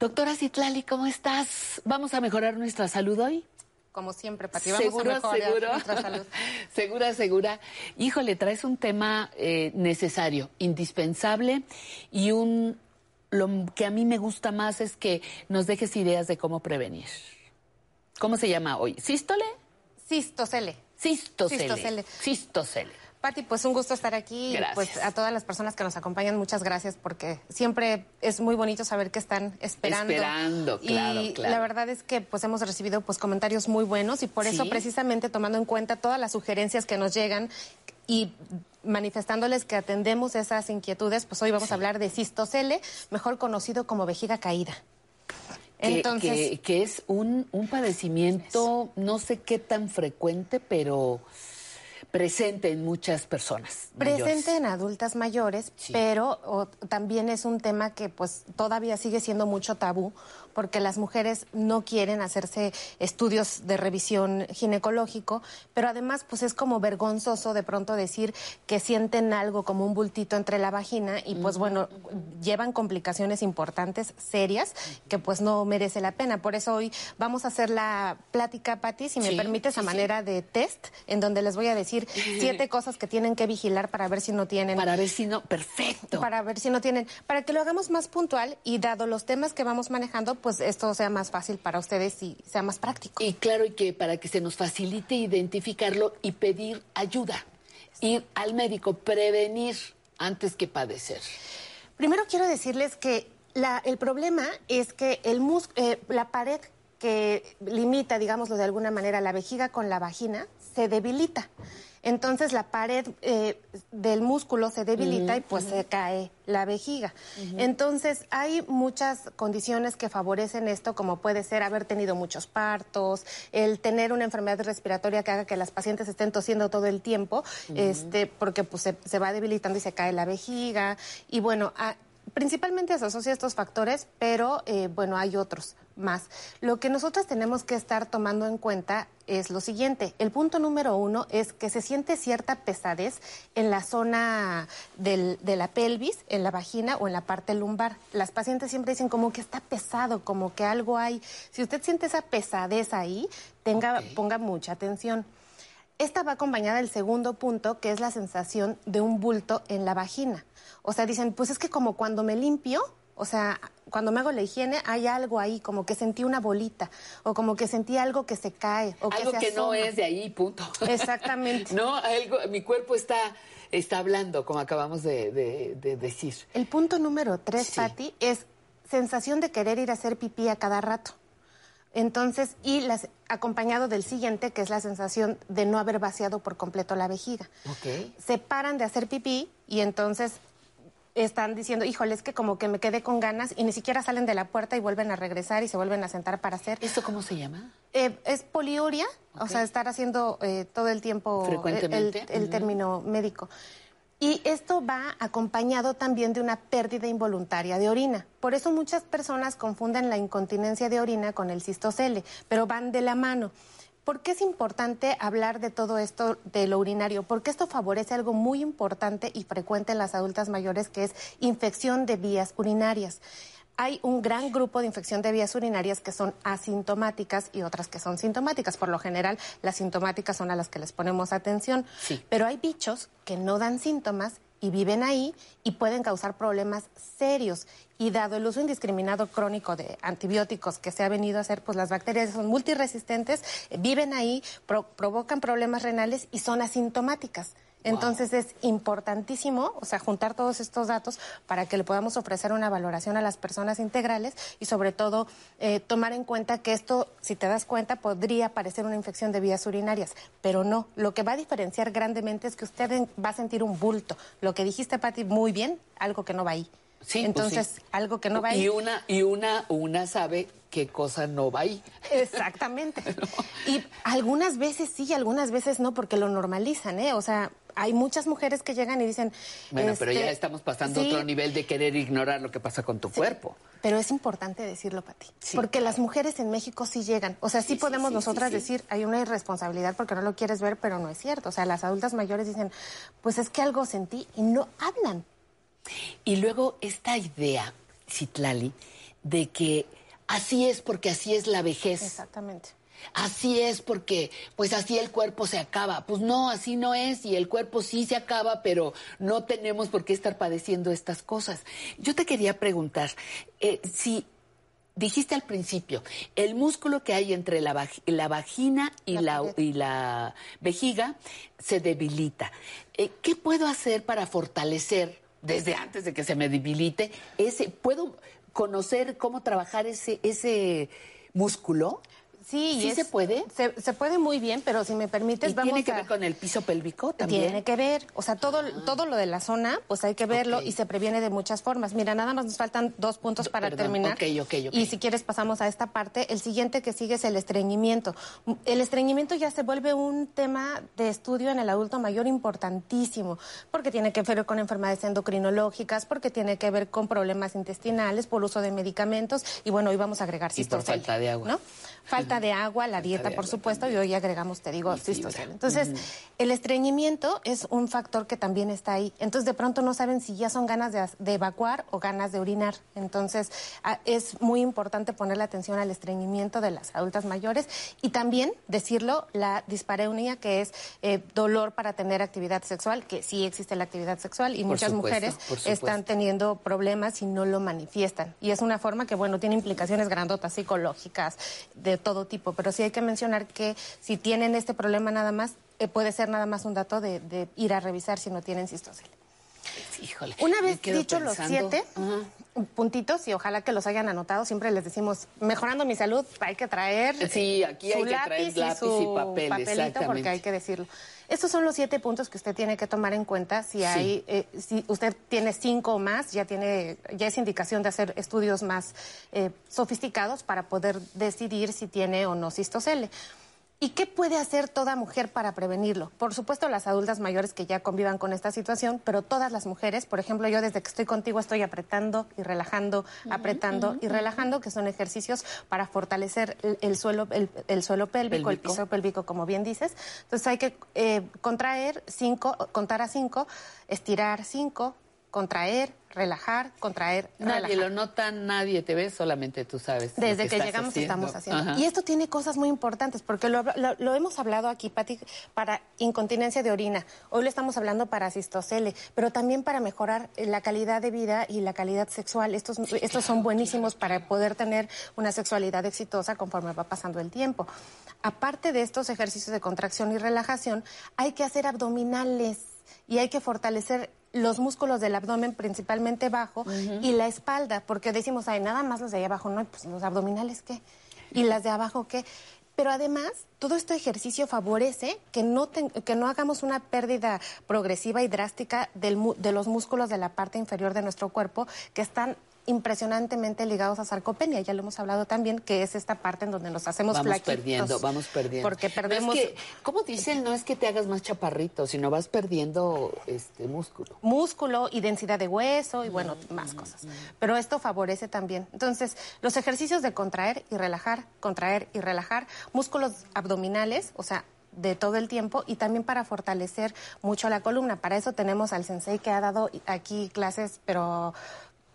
Doctora Citlali, ¿cómo estás? ¿Vamos a mejorar nuestra salud hoy? Como siempre, Pati, vamos ¿Seguro, a mejorar seguro? nuestra salud. segura, segura. Híjole, traes un tema eh, necesario, indispensable y un lo que a mí me gusta más es que nos dejes ideas de cómo prevenir. ¿Cómo se llama hoy? ¿Sístole? Cistocele. Cistocele. Cistocele. Cistocele. Pati, pues un gusto estar aquí. Gracias. Pues a todas las personas que nos acompañan, muchas gracias porque siempre es muy bonito saber que están esperando. Esperando, claro, y claro. la verdad es que pues hemos recibido pues comentarios muy buenos y por eso precisamente tomando en cuenta todas las sugerencias que nos llegan y manifestándoles que atendemos esas inquietudes, pues hoy vamos a hablar de cistocele, mejor conocido como vejiga caída. Que, Entonces, que- que es un, un padecimiento, no sé qué tan frecuente, pero presente en muchas personas. mayores. Presente en adultas mayores, pero o, también es un tema que pues todavía sigue siendo mucho tabú porque las mujeres no quieren hacerse estudios de revisión ginecológico, pero además pues es como vergonzoso de pronto decir que sienten algo como un bultito entre la vagina y pues bueno, llevan complicaciones importantes, serias, que pues no merece la pena. Por eso hoy vamos a hacer la plática, Patti, si me Sí, permites, a sí. manera de test, en donde les voy a decir siete cosas que tienen que vigilar para ver si no tienen. Para ver si no, perfecto. Para ver si no tienen. Para que lo hagamos más puntual y dado los temas que vamos manejando, pues esto sea más fácil para ustedes y sea más práctico. Y claro, y que para que se nos facilite identificarlo y pedir ayuda. Ir al médico, prevenir antes que padecer. Primero quiero decirles que la- el problema es que el mus- eh, la pared que limita, digámoslo de alguna manera, la vejiga con la vagina se debilita. Entonces la pared eh, del músculo se debilita y pues se cae la vejiga. Entonces hay muchas condiciones que favorecen esto, como puede ser haber tenido muchos partos, el tener una enfermedad respiratoria que haga que las pacientes estén tosiendo todo el tiempo, este, porque pues se, se va debilitando y se cae la vejiga. Y bueno, a- Principalmente se asocia a estos factores, pero eh, bueno, hay otros más. Lo que nosotros tenemos que estar tomando en cuenta es lo siguiente. El punto número uno es que se siente cierta pesadez en la zona del- de la pelvis, en la vagina o en la parte lumbar. Las pacientes siempre dicen como que está pesado, como que algo hay. Si usted siente esa pesadez ahí, tenga, ponga mucha atención. Esta va acompañada del segundo punto, que es la sensación de un bulto en la vagina. O sea, dicen, pues es que como cuando me limpio, o sea, cuando me hago la higiene, hay algo ahí, como que sentí una bolita, o como que sentí algo que se cae, o Algo que, que se no asoma. es de ahí, punto. Exactamente. no, algo, mi cuerpo está, está hablando, como acabamos de, de- de decir. El punto número tres, Patti, es sensación de querer ir a hacer pipí a cada rato. Entonces, y las, acompañado del siguiente, que es la sensación de no haber vaciado por completo la vejiga. Ok. Se paran de hacer pipí y entonces están diciendo, híjole, es que como que me quedé con ganas y ni siquiera salen de la puerta y vuelven a regresar y se vuelven a sentar para hacer. ¿Esto cómo se llama? Eh, es poliuria, o sea, estar haciendo eh, todo el tiempo el- Frecuentemente. el, término médico. Y esto va acompañado también de una pérdida involuntaria de orina. Por eso muchas personas confunden la incontinencia de orina con el cistocele, pero van de la mano. ¿Por qué es importante hablar de todo esto de lo urinario? Porque esto favorece algo muy importante y frecuente en las adultas mayores, que es infección de vías urinarias. Hay un gran grupo de infección de vías urinarias que son asintomáticas y otras que son sintomáticas. Por lo general, las sintomáticas son a las que les ponemos atención. Pero hay bichos que no dan síntomas y viven ahí y pueden causar problemas serios. Y dado el uso indiscriminado crónico de antibióticos que se ha venido a hacer, pues las bacterias son multiresistentes, viven ahí, pro- provocan problemas renales y son asintomáticas. Entonces es importantísimo, o sea, juntar todos estos datos para que le podamos ofrecer una valoración a las personas integrales y sobre todo eh, tomar en cuenta que esto, si te das cuenta, podría parecer una infección de vías urinarias, pero no. Lo que va a diferenciar grandemente es que usted va a sentir un bulto. Lo que dijiste, Pati, muy bien, algo que no va ahí. Sí, pues Entonces, sí. algo que no va ahí. Y una, y una, una sabe qué cosa no va ahí. Exactamente. Y algunas veces sí, algunas veces no, porque lo normalizan, ¿eh? O sea, hay muchas mujeres que llegan y dicen... Bueno, pero ya este, estamos pasando sí, otro nivel de querer ignorar lo que pasa con tu cuerpo. Pero es importante decirlo, Pati. porque las mujeres en México sí llegan. O sea, sí, Sí, sí, podemos sí, nosotras sí, sí. decir, hay una irresponsabilidad porque no lo quieres ver, pero no es cierto. O sea, las adultas mayores dicen, pues es que algo sentí y no hablan. Y luego esta idea, Citlali, de que así es porque así es la vejez. Exactamente. Así es porque, pues así el cuerpo se acaba. Pues no, así no es y el cuerpo sí se acaba, pero no tenemos por qué estar padeciendo estas cosas. Yo te quería preguntar, eh, si dijiste al principio, el músculo que hay entre la, vag- la vagina y la, y la vejiga se debilita. Eh, ¿Qué puedo hacer para fortalecer desde antes de que se me debilite ese? ¿Puedo conocer cómo trabajar ese, ese músculo? Sí, ¿Sí es- se puede? Se, se puede muy bien, pero si me permites, ¿Y vamos tiene que a- ver con el piso pélvico también? Tiene que ver, o sea, todo, todo lo de la zona, pues hay que verlo y se previene de muchas formas. Mira, nada más nos faltan dos puntos para Perdón, terminar. ok, ok, ok. Y si quieres pasamos a esta parte. El siguiente que sigue es el estreñimiento. El estreñimiento ya se vuelve un tema de estudio en el adulto mayor importantísimo, porque tiene que ver con enfermedades endocrinológicas, porque tiene que ver con problemas intestinales, por uso de medicamentos, y bueno, hoy vamos a agregar Y por falta de agua. ¿no? Falta de agua, la dieta, por supuesto, y hoy agregamos, te digo, cistocele. Entonces, el estreñimiento es un factor que también está ahí. Entonces, de pronto no saben si ya son ganas de, de evacuar o ganas de orinar. Entonces, es muy importante ponerle atención al estreñimiento de las adultas mayores y también decirlo, la dispareunia, que es eh, dolor para tener actividad sexual, que sí existe la actividad sexual y Por muchas supuesto, mujeres están teniendo problemas y no lo manifiestan. Y es una forma que, bueno, tiene implicaciones grandotas, psicológicas, de todo tipo. Pero sí hay que mencionar que si tienen este problema nada más, eh, puede ser nada más un dato de, de ir a revisar si no tienen cistocele. Híjole. Una vez dicho los siete puntitos, y ojalá que los hayan anotado, siempre les decimos, mejorando mi salud, hay que traer Sí, aquí hay su que traer lápiz y su papel, papelito, porque hay que decirlo. Estos son los siete puntos que usted tiene que tomar en cuenta. Si hay, eh, si usted tiene cinco o más, ya tiene, ya es indicación de hacer estudios más eh, sofisticados para poder decidir si tiene o no cistocele. ¿Y qué puede hacer toda mujer para prevenirlo? Por supuesto, las adultas mayores que ya convivan con esta situación, pero todas las mujeres, por ejemplo, yo desde que estoy contigo estoy apretando y relajando, apretando y relajando, que son ejercicios para fortalecer el, el suelo, el, el suelo pélvico, el piso pélvico, como bien dices. Entonces hay que eh, contraer cinco, contar a cinco, estirar cinco, contraer, relajar, contraer, Nadie relajar. lo nota, nadie te ve, solamente tú sabes. Desde que, llegamos haciendo. estamos haciendo. Ajá. Y esto tiene cosas muy importantes, porque lo, lo- lo hemos hablado aquí, Pati, para incontinencia de orina. Hoy lo estamos hablando para cistocele, pero también para mejorar la calidad de vida y la calidad sexual. Estos, estos son buenísimos para poder tener una sexualidad exitosa conforme va pasando el tiempo. Aparte de estos ejercicios de contracción y relajación, hay que hacer abdominales y hay que fortalecer los músculos del abdomen, principalmente bajo, y la espalda, porque decimos, ay, nada más los de ahí abajo, no, pues los abdominales, ¿qué? ¿Y las de abajo qué? Pero además, todo este ejercicio favorece que no, que no hagamos una pérdida progresiva y drástica del de los músculos de la parte inferior de nuestro cuerpo que están impresionantemente ligados a sarcopenia. Ya lo hemos hablado también, que es esta parte en donde nos hacemos Vamos flaquitos. perdiendo, vamos perdiendo. Porque No perdemos es que, ¿Cómo dicen? No es que te hagas más chaparrito, sino vas perdiendo este músculo. músculo y densidad de hueso y bueno, más cosas. Pero esto favorece también. Entonces, los ejercicios de contraer y relajar, contraer y relajar, músculos abdominales, o sea, de todo el tiempo y también para fortalecer mucho la columna. Para eso tenemos al sensei que ha dado aquí clases, pero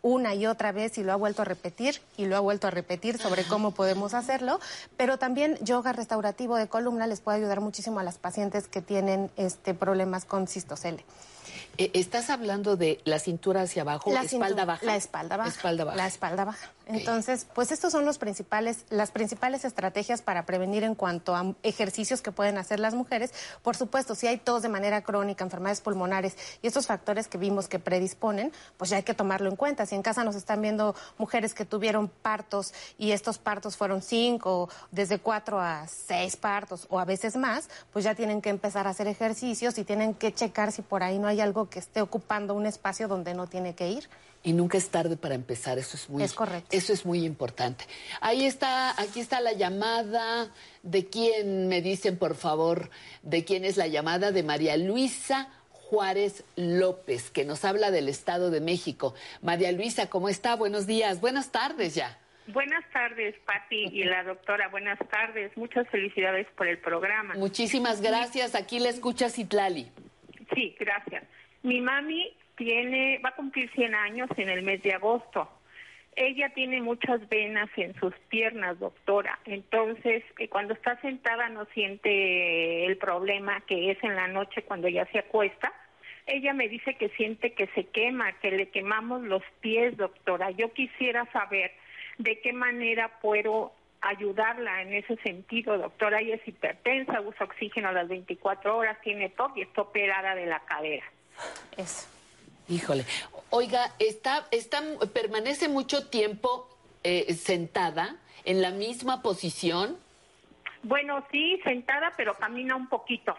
una y otra vez y lo ha vuelto a repetir y lo ha vuelto a repetir sobre cómo podemos hacerlo, pero también yoga restaurativo de columna les puede ayudar muchísimo a las pacientes que tienen este problemas con cistocele. Eh, ¿Estás hablando de la cintura hacia abajo, La espalda cintura- baja? La espalda baja. Espalda baja. La espalda baja. Entonces, pues estos son los principales, las principales estrategias para prevenir en cuanto a ejercicios que pueden hacer las mujeres. Por supuesto, si hay tos de manera crónica, enfermedades pulmonares y estos factores que vimos que predisponen, pues ya hay que tomarlo en cuenta. Si en casa nos están viendo mujeres que tuvieron partos y estos partos fueron cinco, desde cuatro a seis partos o a veces más, pues ya tienen que empezar a hacer ejercicios y tienen que checar si por ahí no hay algo que esté ocupando un espacio donde no tiene que ir. Y nunca es tarde para empezar, eso es muy Es correcto. Eso es muy importante. Ahí está, aquí está la llamada. ¿De quién me dicen, por favor, de quién es la llamada? De María Luisa Juárez López, que nos habla del Estado de México. María Luisa, ¿cómo está? Buenos días, buenas tardes ya. Buenas tardes, Patti y la doctora. Buenas tardes. Muchas felicidades por el programa. Muchísimas gracias. Aquí la escucha Citlali. Sí, gracias. Mi mami tiene, va a cumplir 100 años en el mes de agosto. Ella tiene muchas venas en sus piernas, doctora. Entonces, eh, cuando está sentada no siente el problema que es en la noche cuando ella se acuesta. Ella me dice que siente que se quema, que le quemamos los pies, doctora. Yo quisiera saber de qué manera puedo ayudarla en ese sentido, doctora. Ella es hipertensa, usa oxígeno a las 24 horas, tiene TOC y está operada de la cadera. Eso. Híjole. Oiga, está, está, permanece mucho tiempo eh, sentada en la misma posición. Bueno, sí, sentada, pero camina un poquito.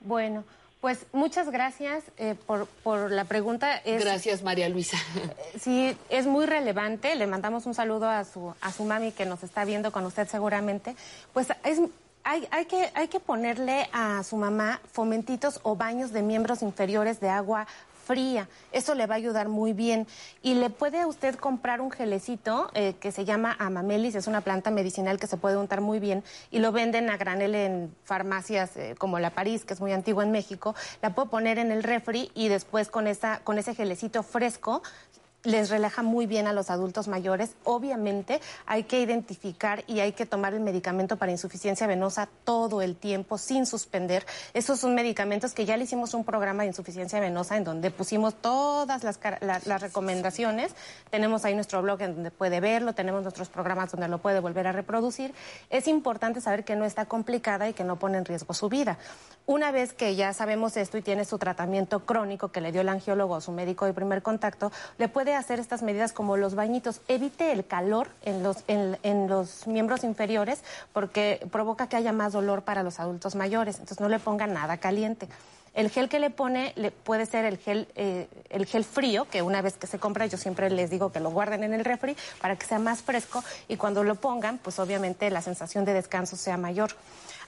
Bueno, pues muchas gracias eh, por, por la pregunta. Es, Gracias, María Luisa. Sí, es muy relevante. Le mandamos un saludo a su, a su mami que nos está viendo con usted seguramente. Pues es, hay, hay, que, hay que ponerle a su mamá fomentitos o baños de miembros inferiores de agua fría. Eso le va a ayudar muy bien. Y le puede a usted comprar un gelecito eh, que se llama amamelis, es una planta medicinal que se puede untar muy bien y lo venden a granel en farmacias eh, como la París, que es muy antigua en México. La puedo poner en el refri y después con, esa, con ese gelecito fresco les relaja muy bien a los adultos mayores. Obviamente hay que identificar y hay que tomar el medicamento para insuficiencia venosa todo el tiempo sin suspender. Esos son medicamentos que ya le hicimos un programa de insuficiencia venosa en donde pusimos todas las, las recomendaciones. Tenemos ahí nuestro blog en donde puede verlo, tenemos nuestros programas donde lo puede volver a reproducir. Es importante saber que no está complicada y que no pone en riesgo su vida. Una vez que ya sabemos esto y tiene su tratamiento crónico que le dio el angiólogo o su médico de primer contacto, le puede hacer estas medidas como los bañitos. Evite el calor en los, en, en los miembros inferiores porque provoca que haya más dolor para los adultos mayores. Entonces no le ponga nada caliente. El gel que le pone le puede ser el gel, eh, el gel frío, que una vez que se compra yo siempre les digo que lo guarden en el refri para que sea más fresco y cuando lo pongan, pues obviamente la sensación de descanso sea mayor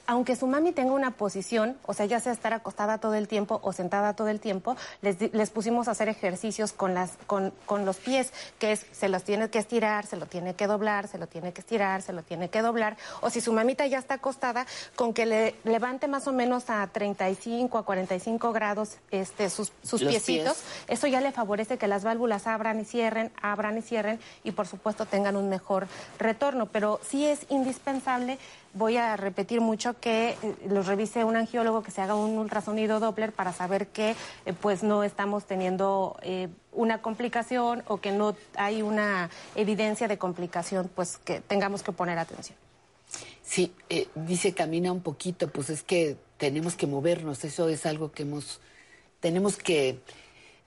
aunque su mami tenga una posición, o sea, ya sea estar acostada todo el tiempo o sentada todo el tiempo, les, les pusimos a hacer ejercicios con, las, con, con los pies, que es, se los tiene que estirar, se lo tiene que doblar, se lo tiene que estirar, se lo tiene que doblar. O si su mamita ya está acostada, con que le levante más o menos a 35 a 45 grados este, sus, sus piecitos, pies. eso ya le favorece que las válvulas abran y cierren, abran y cierren y por supuesto tengan un mejor retorno. Pero sí es indispensable, voy a repetir mucho, que eh, los revise un angiólogo, que se haga un ultrasonido Doppler para saber que eh, pues no estamos teniendo eh, una complicación o que no hay una evidencia de complicación, pues que tengamos que poner atención. Sí, eh, dice camina un poquito, pues es que tenemos que movernos, eso es algo que hemos, tenemos que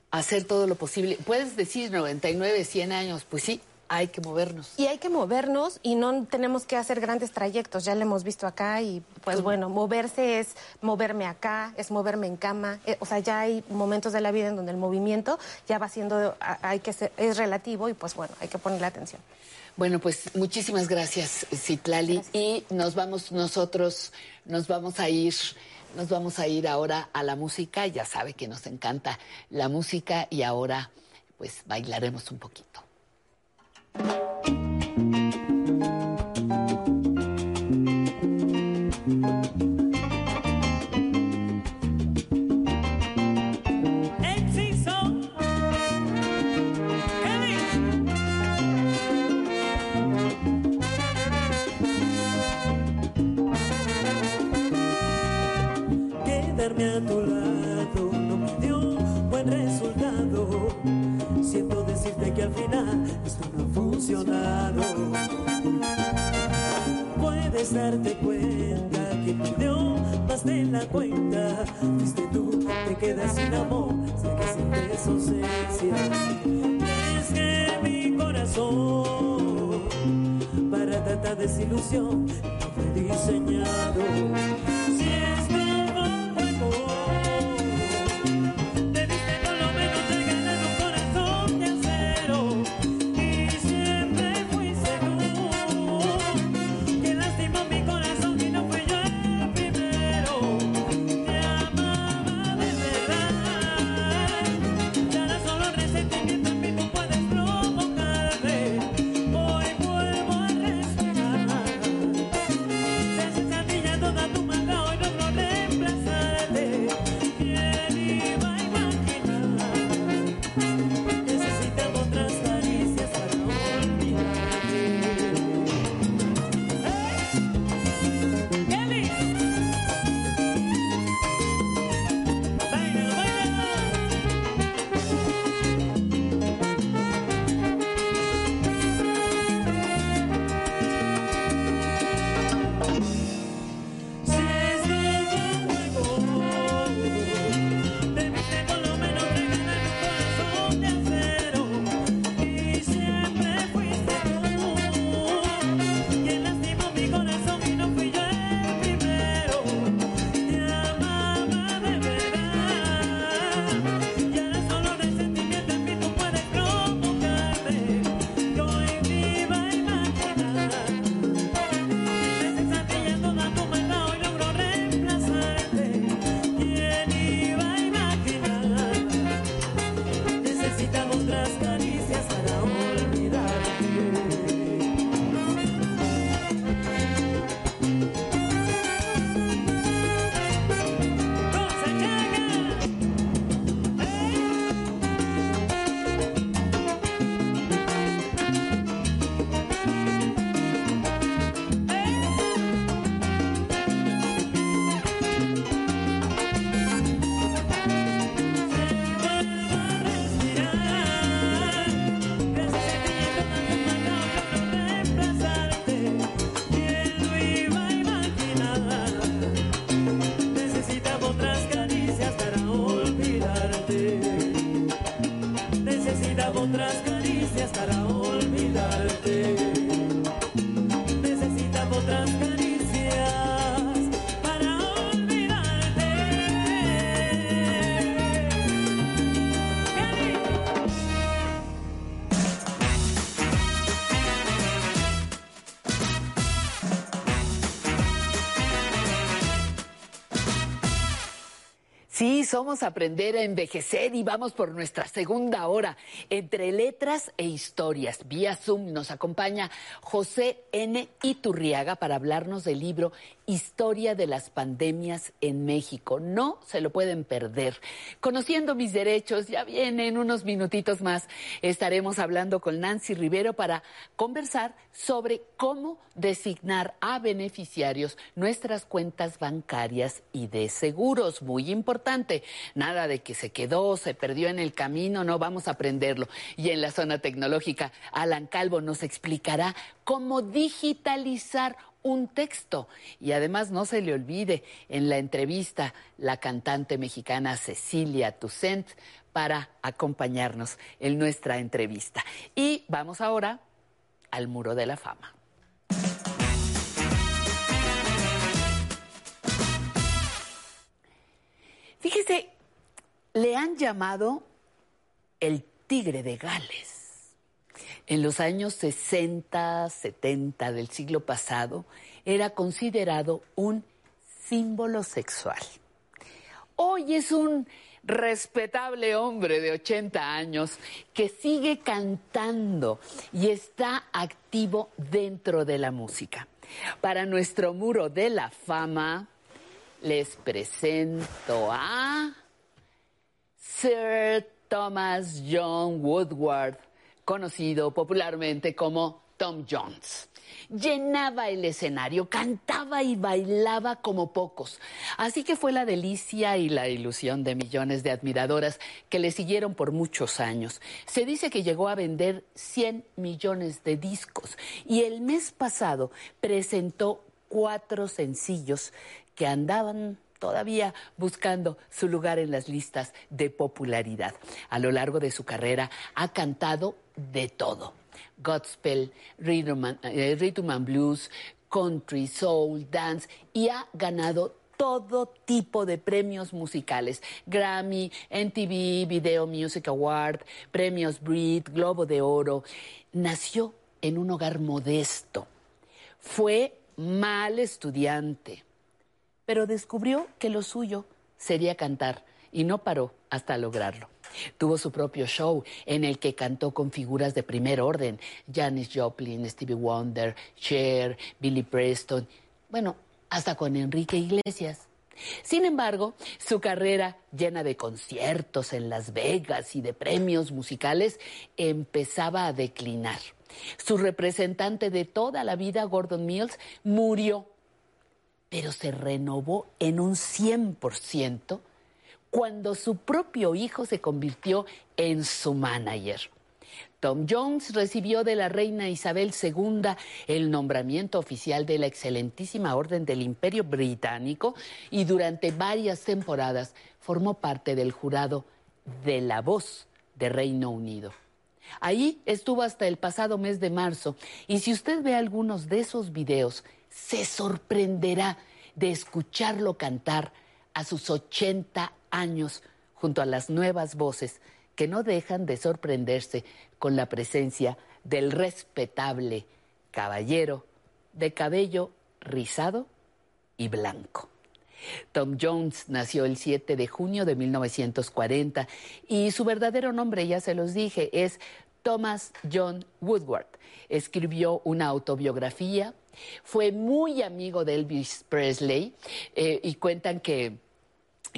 hacer todo lo posible. Puedes decir 99, 100 años, pues sí, hay que movernos. Y hay que movernos y no tenemos que hacer grandes trayectos, ya lo hemos visto acá y pues bueno, moverse es moverme acá, es moverme en cama, eh, o sea, ya hay momentos de la vida en donde el movimiento ya va siendo, hay que ser- es relativo y pues bueno, hay que ponerle atención. Bueno, pues muchísimas gracias, Citlali. Y nos vamos nosotros, nos vamos a ir, nos vamos a ir ahora a la música. Ya sabe que nos encanta la música y ahora pues bailaremos un poquito. Siento decirte que al final esto no funcionado. Puedes darte cuenta que perdió más de la cuenta. Fuiste tú, te quedas sin amor, sé que sientes ausencia. Es que mi corazón para tanta desilusión no fue diseñado. Somos Aprender a Envejecer y vamos por nuestra segunda hora. Entre letras e historias, vía Zoom nos acompaña José N. Iturriaga para hablarnos del libro Historia de las Pandemias en México. No se lo pueden perder. Conociendo mis derechos, ya vienen unos minutitos más. Estaremos hablando con Nancy Rivero para conversar sobre cómo designar a beneficiarios nuestras cuentas bancarias y de seguros. Muy importante. Nada de que se quedó, se perdió en el camino, no vamos a aprenderlo. Y en la zona tecnológica, Alan Calvo nos explicará cómo digitalizar un texto. Y además no se le olvide en la entrevista la cantante mexicana Cecilia Toussaint para acompañarnos en nuestra entrevista. Y vamos ahora al Muro de la Fama. Fíjese, le han llamado el tigre de Gales. En los años 60, 70 del siglo pasado, era considerado un símbolo sexual. Hoy es un respetable hombre de 80 años que sigue cantando y está activo dentro de la música. Para nuestro muro de la fama, les presento a Sir Thomas John Woodward, conocido popularmente como Tom Jones. Llenaba el escenario, cantaba y bailaba como pocos. Así que fue la delicia y la ilusión de millones de admiradoras que le siguieron por muchos años. Se dice que llegó a vender 100 millones de discos y el mes pasado presentó cuatro sencillos que andaban todavía buscando su lugar en las listas de popularidad. A lo largo de su carrera ha cantado de todo. Gospel, rhythm and, eh, rhythm and blues, country, soul, dance y ha ganado todo tipo de premios musicales. Grammy, NTV, Video Music Award, premios Brit, Globo de Oro. Nació en un hogar modesto. Fue mal estudiante, pero descubrió que lo suyo sería cantar y no paró hasta lograrlo. Tuvo su propio show en el que cantó con figuras de primer orden, Janis Joplin, Stevie Wonder, Cher, Billy Preston, bueno, hasta con Enrique Iglesias. Sin embargo, su carrera llena de conciertos en Las Vegas y de premios musicales empezaba a declinar. Su representante de toda la vida, Gordon Mills, murió, pero se renovó en un 100% cuando su propio hijo se convirtió en su manager. Tom Jones recibió de la reina Isabel II el nombramiento oficial de la excelentísima Orden del Imperio Británico y durante varias temporadas formó parte del jurado de La Voz de Reino Unido. Ahí estuvo hasta el pasado mes de marzo y si usted ve algunos de esos videos, se sorprenderá de escucharlo cantar a sus 80 años junto a las nuevas voces que no dejan de sorprenderse con la presencia del respetable caballero de cabello rizado y blanco. Tom Jones nació el 7 de junio de 1940 y su verdadero nombre, ya se los dije, es Thomas John Woodward. Escribió una autobiografía, fue muy amigo de Elvis Presley eh, y cuentan que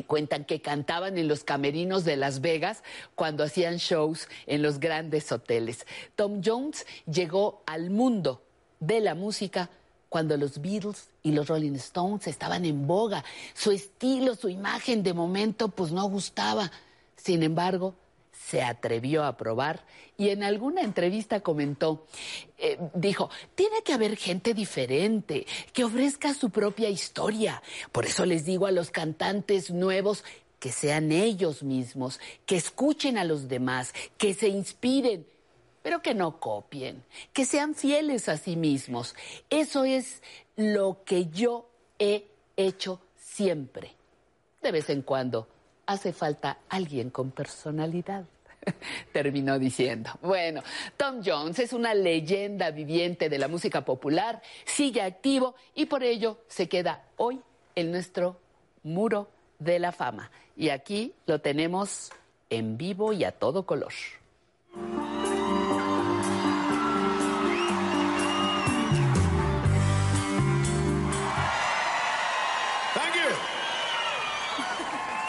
cuentan que cantaban en los camerinos de Las Vegas cuando hacían shows en los grandes hoteles. Tom Jones llegó al mundo de la música cuando los Beatles y los Rolling Stones estaban en boga. Su estilo, su imagen de momento pues no gustaba. Sin embargo, se atrevió a probar y en alguna entrevista comentó, eh, dijo, tiene que haber gente diferente, que ofrezca su propia historia. Por eso les digo a los cantantes nuevos que sean ellos mismos, que escuchen a los demás, que se inspiren, pero que no copien, que sean fieles a sí mismos. Eso es lo que yo he hecho siempre. De vez en cuando hace falta alguien con personalidad. Terminó diciendo. Bueno, Tom Jones es una leyenda viviente de la música popular, sigue activo y por ello se queda hoy en nuestro muro de la fama. Y aquí lo tenemos en vivo y a todo color.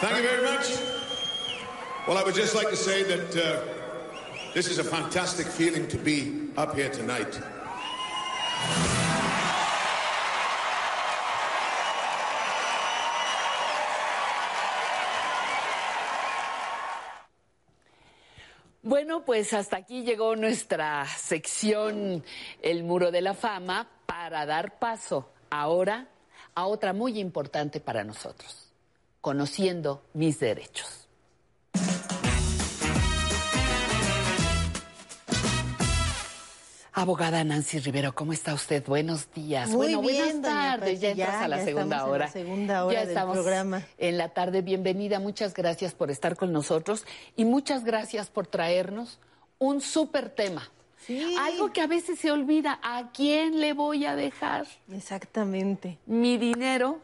Thank you. Very much. Well, I would just like to say that uh, this is a fantastic feeling to be up here tonight. Bueno, pues hasta aquí llegó nuestra sección El Muro de la Fama para dar paso ahora a otra muy importante para nosotros, conociendo mis derechos. Abogada Nancy Rivero, ¿cómo está usted? Buenos días. Muy bueno, bien, buenas tardes. Ya entras a la ya segunda estamos en hora. la segunda hora ya del estamos programa. En la tarde, bienvenida. Muchas gracias por estar con nosotros y muchas gracias por traernos un súper tema. Algo que a veces se olvida. ¿A quién le voy a dejar? Exactamente. Mi dinero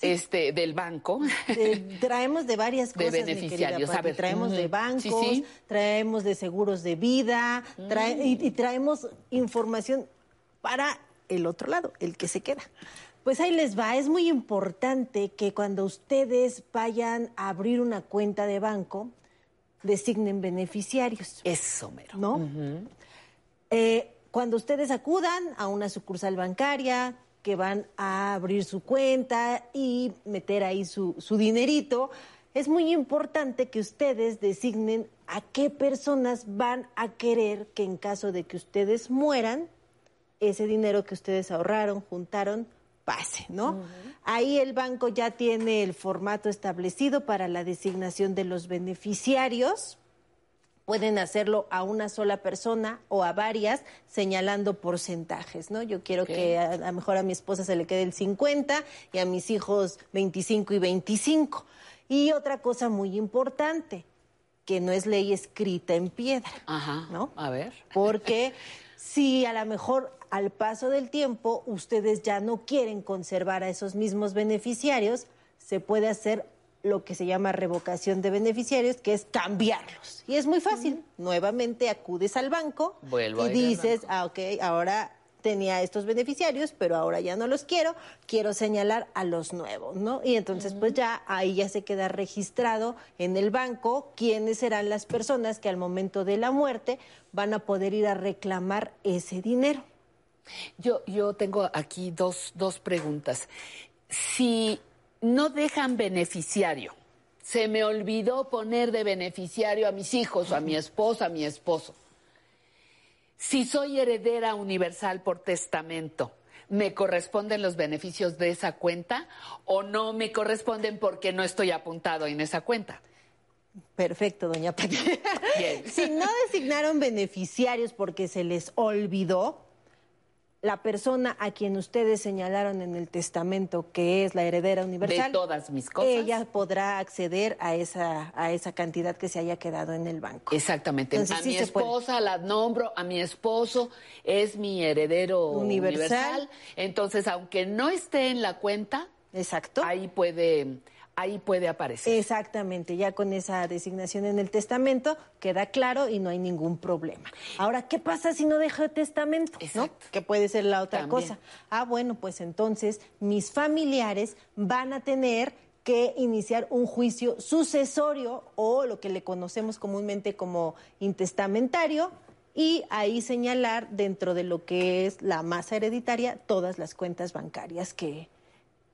este, del banco. Eh, traemos de varias De cosas, mi beneficiarios, Pati. Traemos de bancos, Sí, sí. traemos de seguros de vida, trae- y, y traemos información para el otro lado, el que se queda. Pues ahí les va, es muy importante que cuando ustedes vayan a abrir una cuenta de banco, designen beneficiarios. Eso, mero. ¿No? Eh, cuando ustedes acudan a una sucursal bancaria, que van a abrir su cuenta y meter ahí su, su dinerito, es muy importante que ustedes designen a qué personas van a querer que en caso de que ustedes mueran, ese dinero que ustedes ahorraron, juntaron, pase, ¿no? Ahí el banco ya tiene el formato establecido para la designación de los beneficiarios pueden hacerlo a una sola persona o a varias señalando porcentajes, ¿no? Yo quiero que a, a lo mejor a mi esposa se le quede el 50 y a mis hijos 25 y 25. Y otra cosa muy importante, que no es ley escrita en piedra, Ajá. ¿no? A ver. Porque si a lo mejor al paso del tiempo ustedes ya no quieren conservar a esos mismos beneficiarios, se puede hacer lo que se llama revocación de beneficiarios, que es cambiarlos. Y es muy fácil. Nuevamente acudes al banco Vuelvo y dices, ah, ok, ahora tenía estos beneficiarios, pero ahora ya no los quiero, quiero señalar a los nuevos, ¿no? Y entonces pues ya ahí ya se queda registrado en el banco quiénes serán las personas que al momento de la muerte van a poder ir a reclamar ese dinero. Yo, yo tengo aquí dos, dos preguntas. Si no dejan beneficiario, se me olvidó poner de beneficiario a mis hijos, a mi esposa, a mi esposo. Si soy heredera universal por testamento, ¿me corresponden los beneficios de esa cuenta o no me corresponden porque no estoy apuntado en esa cuenta? Perfecto, doña. Bien. si no designaron beneficiarios porque se les olvidó, la persona a quien ustedes señalaron en el testamento que es la heredera universal, De todas mis cosas. ella podrá acceder a esa, a esa cantidad que se haya quedado en el banco. Exactamente. Entonces, a sí mi esposa la nombro, a mi esposo es mi heredero Universal. universal. Entonces, aunque no esté en la cuenta, Exacto. ahí puede, ahí puede aparecer. Exactamente, ya con esa designación en el testamento queda claro y no hay ningún problema. Ahora, ¿qué pasa si no dejo testamento? ¿no? Que puede ser la otra También. cosa. Ah, bueno, pues entonces mis familiares van a tener que iniciar un juicio sucesorio o lo que le conocemos comúnmente como intestamentario y ahí señalar dentro de lo que es la masa hereditaria todas las cuentas bancarias que,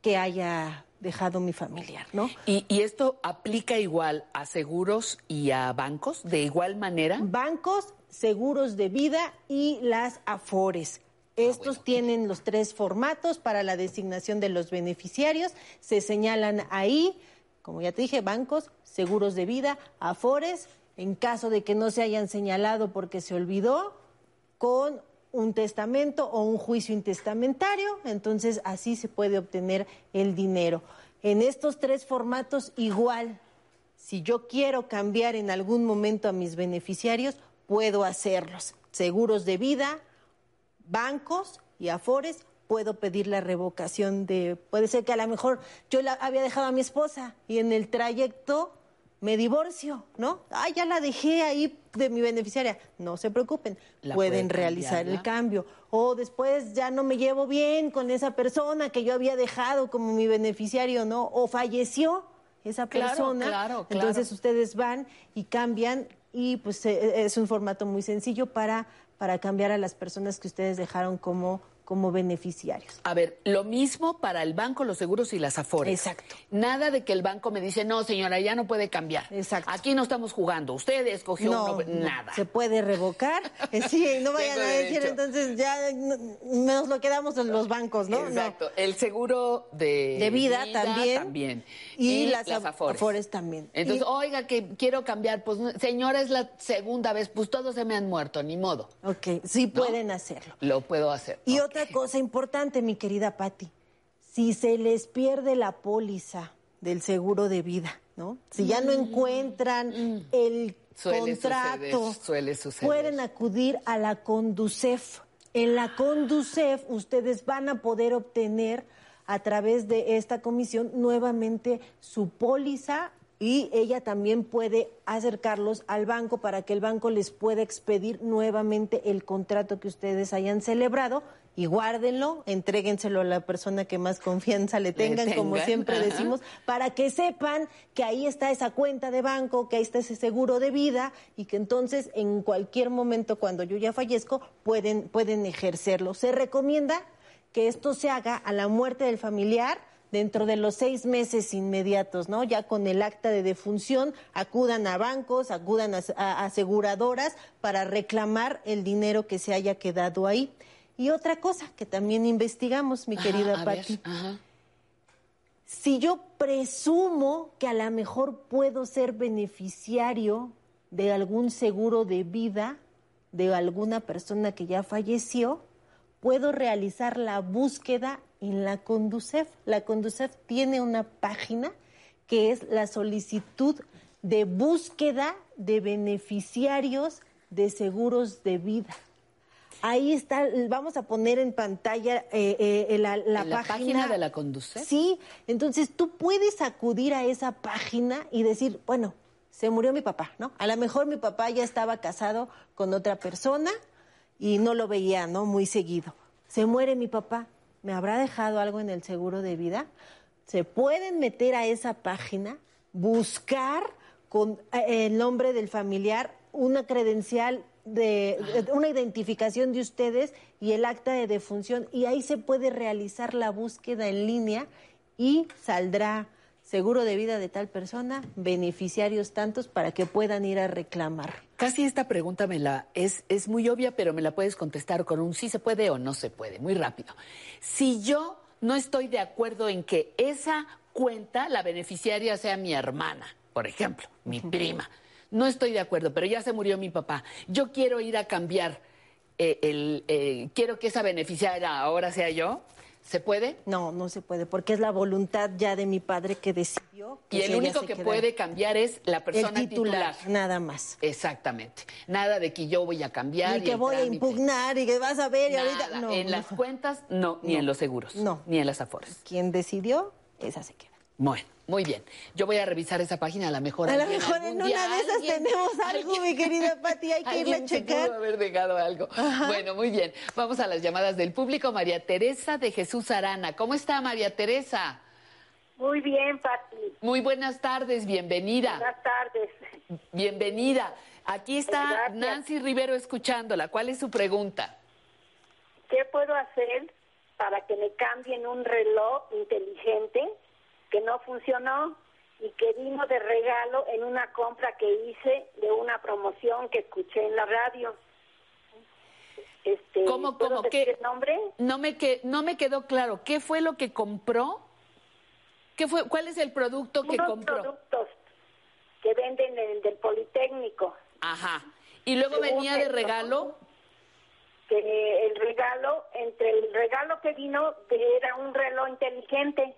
que haya dejado mi familiar, ¿no? ¿Y, y esto aplica igual a seguros y a bancos? ¿De igual manera? Bancos, seguros de vida y las AFORES. Estos tienen los tres formatos para la designación de los beneficiarios. Se señalan ahí, como ya te dije, bancos, seguros de vida, AFORES. En caso de que no se hayan señalado porque se olvidó, con un testamento o un juicio intestamentario, entonces así se puede obtener el dinero. En estos tres formatos igual, si yo quiero cambiar en algún momento a mis beneficiarios, puedo hacerlos. Seguros de vida, bancos y afores, puedo pedir la revocación de... Puede ser que a lo mejor yo la había dejado a mi esposa y en el trayecto me divorcio, ¿no? Ah, ya la dejé ahí de mi beneficiaria. No se preocupen, La pueden realizar el cambio. O después ya no me llevo bien con esa persona que yo había dejado como mi beneficiario, ¿no? O falleció esa Claro, persona. claro, claro. Entonces ustedes van y cambian y pues eh, es un formato muy sencillo para, para cambiar a las personas que ustedes dejaron como, como beneficiarios. A ver, lo mismo para el banco, los seguros y las afores. Exacto. Nada de que el banco me dice, no, señora, ya no puede cambiar. Exacto. Aquí no estamos jugando. Usted escogió No, uno, no, nada. Se puede revocar. Eh, sí, no vayan a decir entonces ya no- nos lo quedamos en los bancos, ¿no? No. Exacto. El seguro de, De vida también. también. Y, las, af- afores. afores. también. Entonces, Y- oiga, que quiero cambiar. Pues, señora, es la segunda vez. Pues todos se me han muerto, ni modo. ok, sí pueden hacerlo. Lo puedo hacer. Y otra cosa importante, mi querida Patti, si se les pierde la póliza del seguro de vida, ¿no? Si ya no encuentran el Mm. Suele contrato, suceder, suele suceder. pueden acudir a la Conducef. En la Conducef ustedes van a poder obtener a través de esta comisión nuevamente su póliza y ella también puede acercarlos al banco para que el banco les pueda expedir nuevamente el contrato que ustedes hayan celebrado y guárdenlo, entréguenselo a la persona que más confianza le tengan, como tengan, siempre ajá. decimos, para que sepan que ahí está esa cuenta de banco, que ahí está ese seguro de vida y que entonces en cualquier momento cuando yo ya fallezco pueden, pueden ejercerlo. Se recomienda que esto se haga a la muerte del familiar dentro de los seis meses inmediatos, ¿no? Ya con el acta de defunción, acudan a bancos, acudan a, a aseguradoras para reclamar el dinero que se haya quedado ahí. Y otra cosa que también investigamos, mi Ajá, querida Patti. Si yo presumo que a lo mejor puedo ser beneficiario de algún seguro de vida de alguna persona que ya falleció, puedo realizar la búsqueda en la Conducef. La Conducef tiene una página que es la solicitud de búsqueda de beneficiarios de seguros de vida. Ahí está, vamos a poner en pantalla eh, eh, la, la ¿En la página de la Conducef? Sí, entonces tú puedes acudir a esa página y decir, bueno, se murió mi papá, ¿no? A lo mejor mi papá ya estaba casado con otra persona y no lo veía, ¿no? Muy seguido. Se muere mi papá, ¿me habrá dejado algo en el seguro de vida? Se pueden meter a esa página, buscar con eh, el nombre del familiar una credencial de, de- una identificación de ustedes y el acta de defunción y ahí se puede realizar la búsqueda en línea y saldrá seguro de vida de tal persona, beneficiarios tantos para que puedan ir a reclamar. Casi esta pregunta me la es, es muy obvia, pero me la puedes contestar con un sí se puede o no se puede, muy rápido. Si yo no estoy de acuerdo en que esa cuenta, la beneficiaria sea mi hermana, por ejemplo, mi prima, no estoy de acuerdo, pero ya se murió mi papá. Yo quiero ir a cambiar eh, el, eh, quiero que esa beneficiaria ahora sea yo. ¿Se puede? No, no se puede, porque es la voluntad ya de mi padre que decidió. que Y el único que quedara. puede cambiar es la persona el titular, nada más. Exactamente. Nada de que yo voy a cambiar. Y que voy a impugnar y que vas a ver y ahorita no. en no. las cuentas, no, ni No. en los seguros. No. Ni en las afores. Quien decidió, esa se queda. Bueno, muy bien. Yo voy a revisar esa página, a lo mejor. A lo mejor en día, una de esas alguien- tenemos algo, mi querida Pati, hay que irla a checar. pudo haber dejado algo. Bueno, muy bien. Vamos a las llamadas del público. María Teresa de Jesús Arana. ¿Cómo está María Teresa? Muy bien, Pati. Muy buenas tardes, bienvenida. Buenas tardes. Bienvenida. Aquí está Gracias. Nancy Rivero escuchándola. ¿Cuál es su pregunta? ¿Qué puedo hacer para que me cambien un reloj inteligente que no funcionó y que vino de regalo en una compra que hice de una promoción que escuché en la radio? Este, ¿Cómo, ¿puedo cómo? decir ¿Qué? el nombre? No me, que, no me quedó claro. ¿Qué fue lo que compró? ¿Qué fue, ¿Cuál es el producto que compró? productos que venden en el del Politécnico. Ajá. ¿Y luego Según venía de regalo? que el regalo, entre el regalo que vino, que era un reloj inteligente,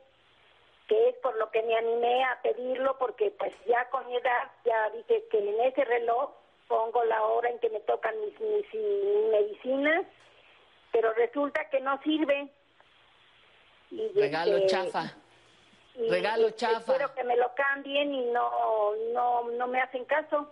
que es por lo que me animé a pedirlo, porque pues ya con mi edad, ya dije que en ese reloj pongo la hora en que me tocan mis, mis, mis medicinas, pero resulta que no sirve. Y, Regalo este, chafa. y, regalo este, chafa. Quiero que me lo cambien y no, no, no me hacen caso.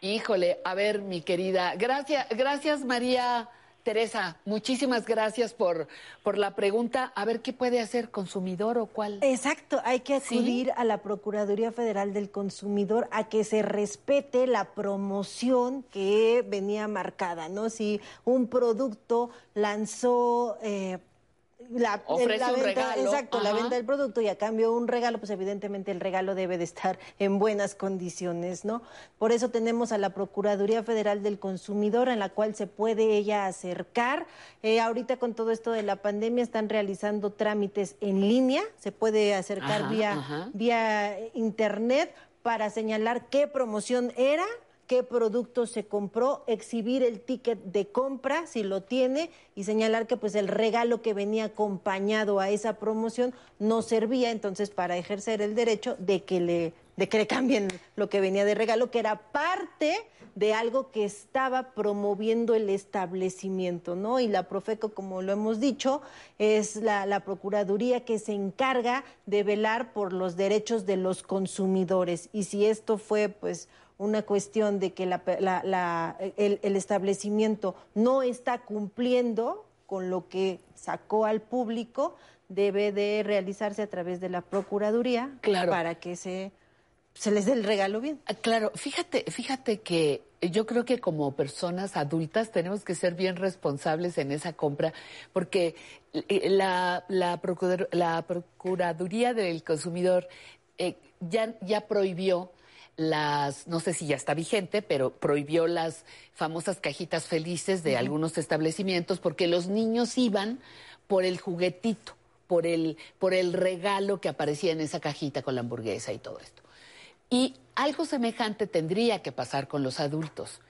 Híjole, a ver, mi querida. Gracias, gracias María Teresa, muchísimas gracias por, por la pregunta. A ver qué puede hacer consumidor o cuál. Exacto, hay que acudir a la Procuraduría Federal del Consumidor a que se respete la promoción que venía marcada, ¿no? Si un producto lanzó eh, la, Ofrece la un venta, regalo, exacto, la venta del producto y a cambio un regalo, pues evidentemente el regalo debe de estar en buenas condiciones, ¿no? Por eso tenemos a la Procuraduría Federal del Consumidor, en la cual se puede ella acercar. Eh, ahorita con todo esto de la pandemia están realizando trámites en línea, se puede acercar Ajá, vía, ajá. vía internet para señalar qué promoción era qué producto se compró, exhibir el ticket de compra si lo tiene y señalar que pues el regalo que venía acompañado a esa promoción no servía entonces para ejercer el derecho de que le de que le cambien lo que venía de regalo que era parte de algo que estaba promoviendo el establecimiento, ¿no? Y la Profeco, como lo hemos dicho, es la, la Procuraduría que se encarga de velar por los derechos de los consumidores. Y si esto fue, pues, una cuestión de que la- la- la- el, el establecimiento no está cumpliendo con lo que sacó al público, debe de realizarse a través de la Procuraduría Claro. para que se, se les dé el regalo bien. Ah, Claro, fíjate, fíjate que yo creo que como personas adultas tenemos que ser bien responsables en esa compra, porque eh, la, la, procurador- la Procuraduría del Consumidor eh, ya, ya prohibió las, no sé si ya está vigente, pero prohibió las famosas cajitas felices de algunos establecimientos porque los niños iban por el juguetito, por el, por el regalo que aparecía en esa cajita con la hamburguesa y todo esto. Y algo semejante tendría que pasar con los adultos.